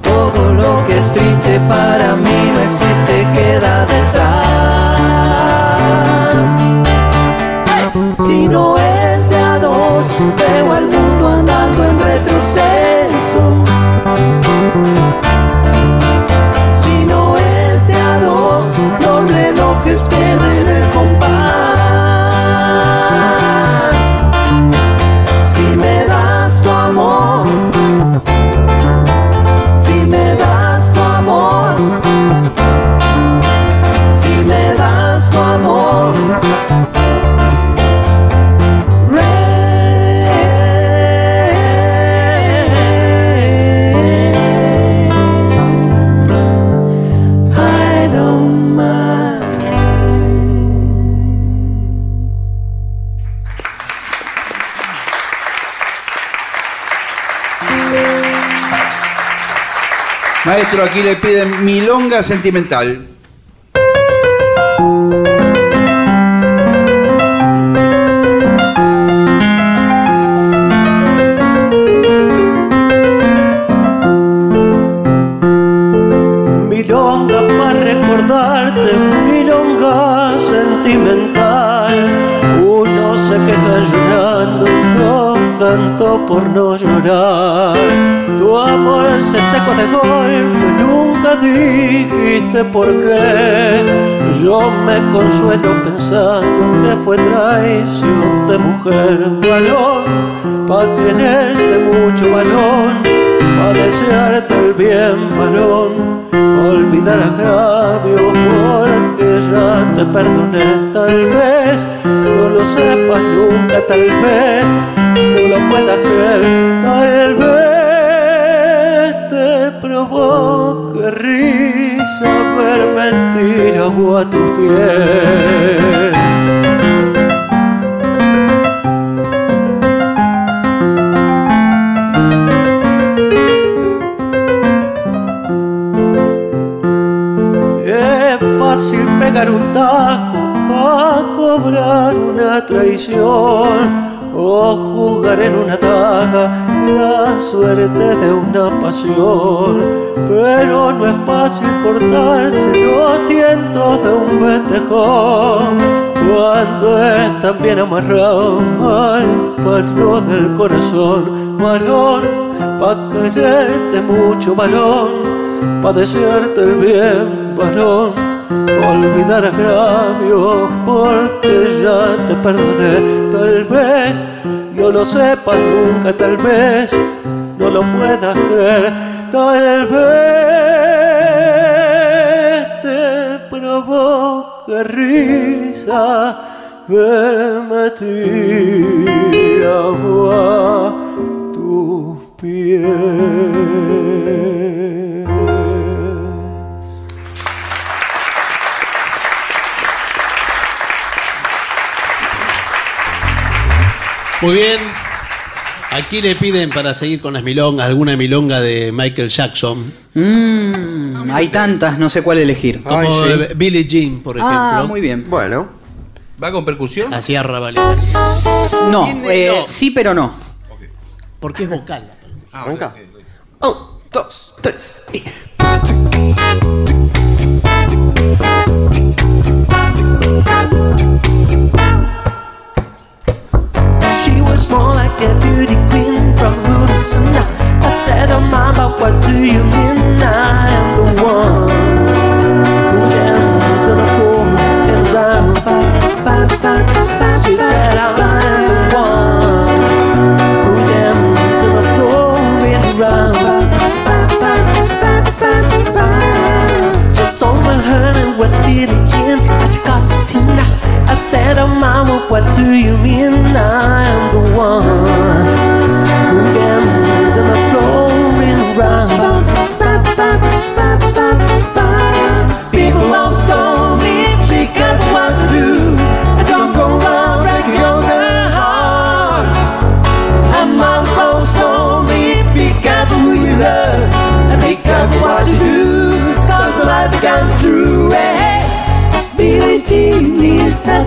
[SPEAKER 15] Todo lo que es triste para mí no existe, queda detrás. Si no es de a dos, veo el
[SPEAKER 5] Aquí le piden milonga sentimental.
[SPEAKER 11] Milonga para recordarte, milonga sentimental. Uno se queja llorando, yo canto por no llorar. Tu amor se secó de golpe, nunca dijiste por qué. Yo me consuelo pensando que fue traición de mujer, varón, pa' quererte mucho, varón, pa' desearte el bien, varón, olvidar agravios porque ya te perdoné, tal vez no lo sepas nunca, tal vez no lo puedas creer, tal vez provoque risa ver mentiras o a tus pies. Es fácil pegar un tajo para cobrar una traición o jugar en una daga la suerte de una pasión. Pero no es fácil cortarse los tientos de un vetejón cuando están bien amarrado al palo del corazón. Varón, pa' quererte mucho, varón pa' desearte el bien, varón, olvidar agravios, porque ya te perdoné, tal vez no lo sepas nunca, tal vez no lo puedas creer, tal vez te provoque risa verme tirado a tus pies.
[SPEAKER 4] Muy bien. Aquí le piden para seguir con las milongas, alguna milonga de Michael Jackson.
[SPEAKER 14] Mm, hay tantas, no sé cuál elegir.
[SPEAKER 4] Como Billie Jean, por ejemplo.
[SPEAKER 14] Ah, muy bien.
[SPEAKER 3] Bueno.
[SPEAKER 5] ¿Va con percusión?
[SPEAKER 4] Así arrabalera.
[SPEAKER 14] No, eh, sí, pero no.
[SPEAKER 4] Porque es vocal.
[SPEAKER 3] Arranca. Un, dos, tres. y-
[SPEAKER 11] more like a beauty queen from Rudison. I said, Oh, mama, what do you mean? I am the one who dances on the floor and round. She said, I am the one who dances on the floor and round. She told me her name was. I said, Oh, mama, what do you mean? I am the one who dances on the floor and round.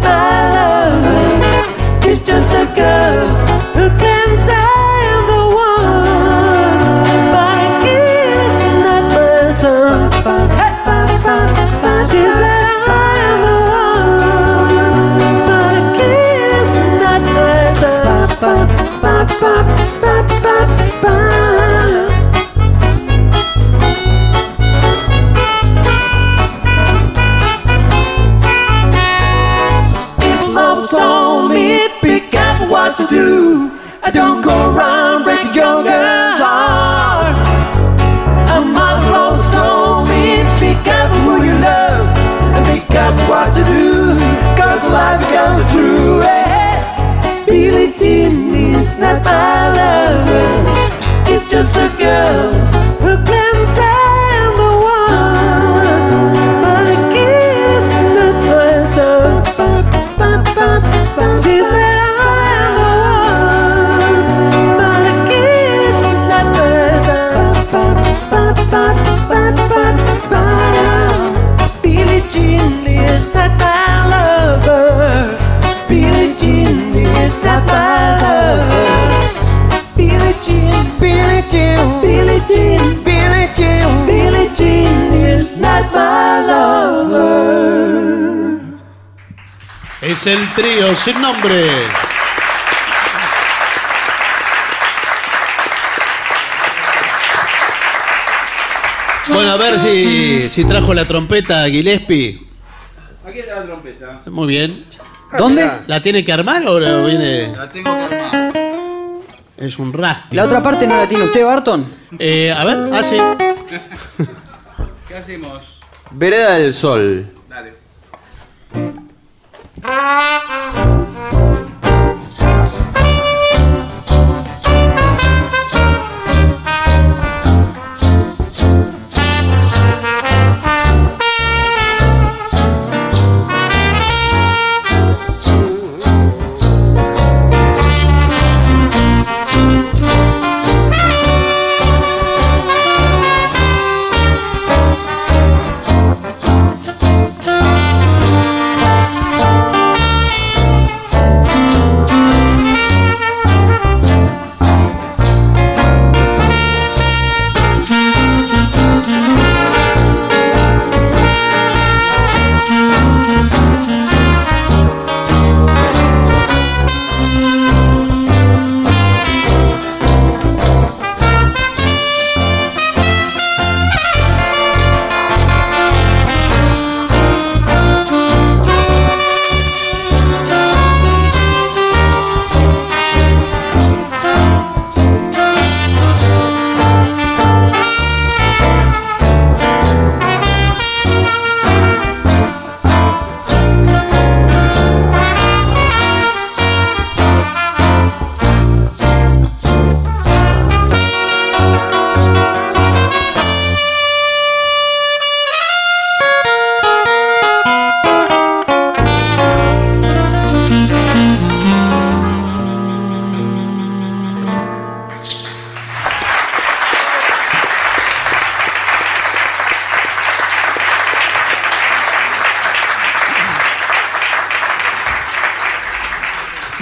[SPEAKER 11] Santa.
[SPEAKER 4] Es el trío sin nombre. Bueno, a ver si, si trajo la trompeta Gillespie.
[SPEAKER 5] Aquí está la trompeta.
[SPEAKER 4] Muy bien.
[SPEAKER 16] ¿Dónde?
[SPEAKER 4] ¿La tiene que armar o la viene.?
[SPEAKER 5] La tengo que armar.
[SPEAKER 4] Es un rastro.
[SPEAKER 16] ¿La otra parte no la tiene usted, Barton?
[SPEAKER 4] Eh, a ver, ah, sí.
[SPEAKER 5] ¿Qué hacemos?
[SPEAKER 7] Vereda del Sol.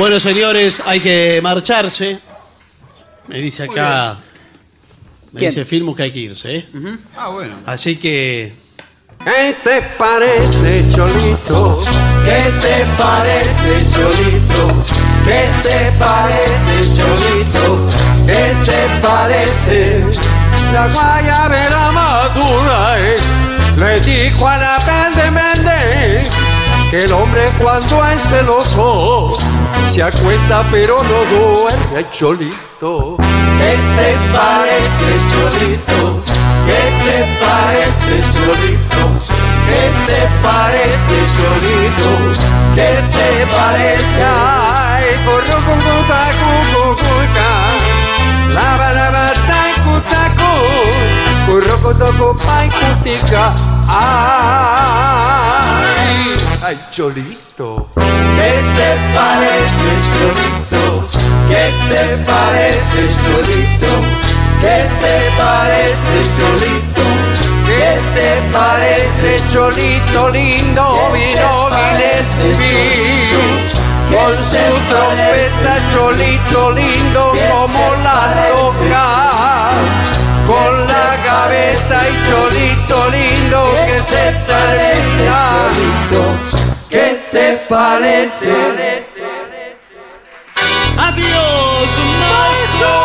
[SPEAKER 4] Bueno, señores, hay que marcharse. Me dice acá. Me
[SPEAKER 16] ¿Quién?
[SPEAKER 4] dice Filmus que hay que irse, ¿eh?
[SPEAKER 5] Ah, bueno.
[SPEAKER 4] Así que.
[SPEAKER 17] ¿Qué te parece, Cholito?
[SPEAKER 15] ¿Qué te parece, Cholito? ¿Qué te parece, Cholito? ¿Qué te parece?
[SPEAKER 3] La guayabera madura eh, le dijo a la vende vende que el hombre cuando es celoso se acuesta pero no duerme, Cholito.
[SPEAKER 15] ¿Qué te parece, Cholito? ¿Qué te parece, Cholito? ¿Qué te parece, Cholito? ¿Qué te parece?
[SPEAKER 3] Ay, corro con cuta, con toco, pai, cutica. Ay, ay, Cholito.
[SPEAKER 15] ¿Qué te parece, Cholito? ¿Qué te parece, Cholito? ¿Qué te parece, Cholito?
[SPEAKER 3] ¿Qué te parece, Cholito lindo? Vino Gillespie con su trompeta, Cholito lindo como la toca. Con la cabeza y Cholito lindo que se termina.
[SPEAKER 15] ¿Qué te parece?
[SPEAKER 4] ¡Adiós, maestro!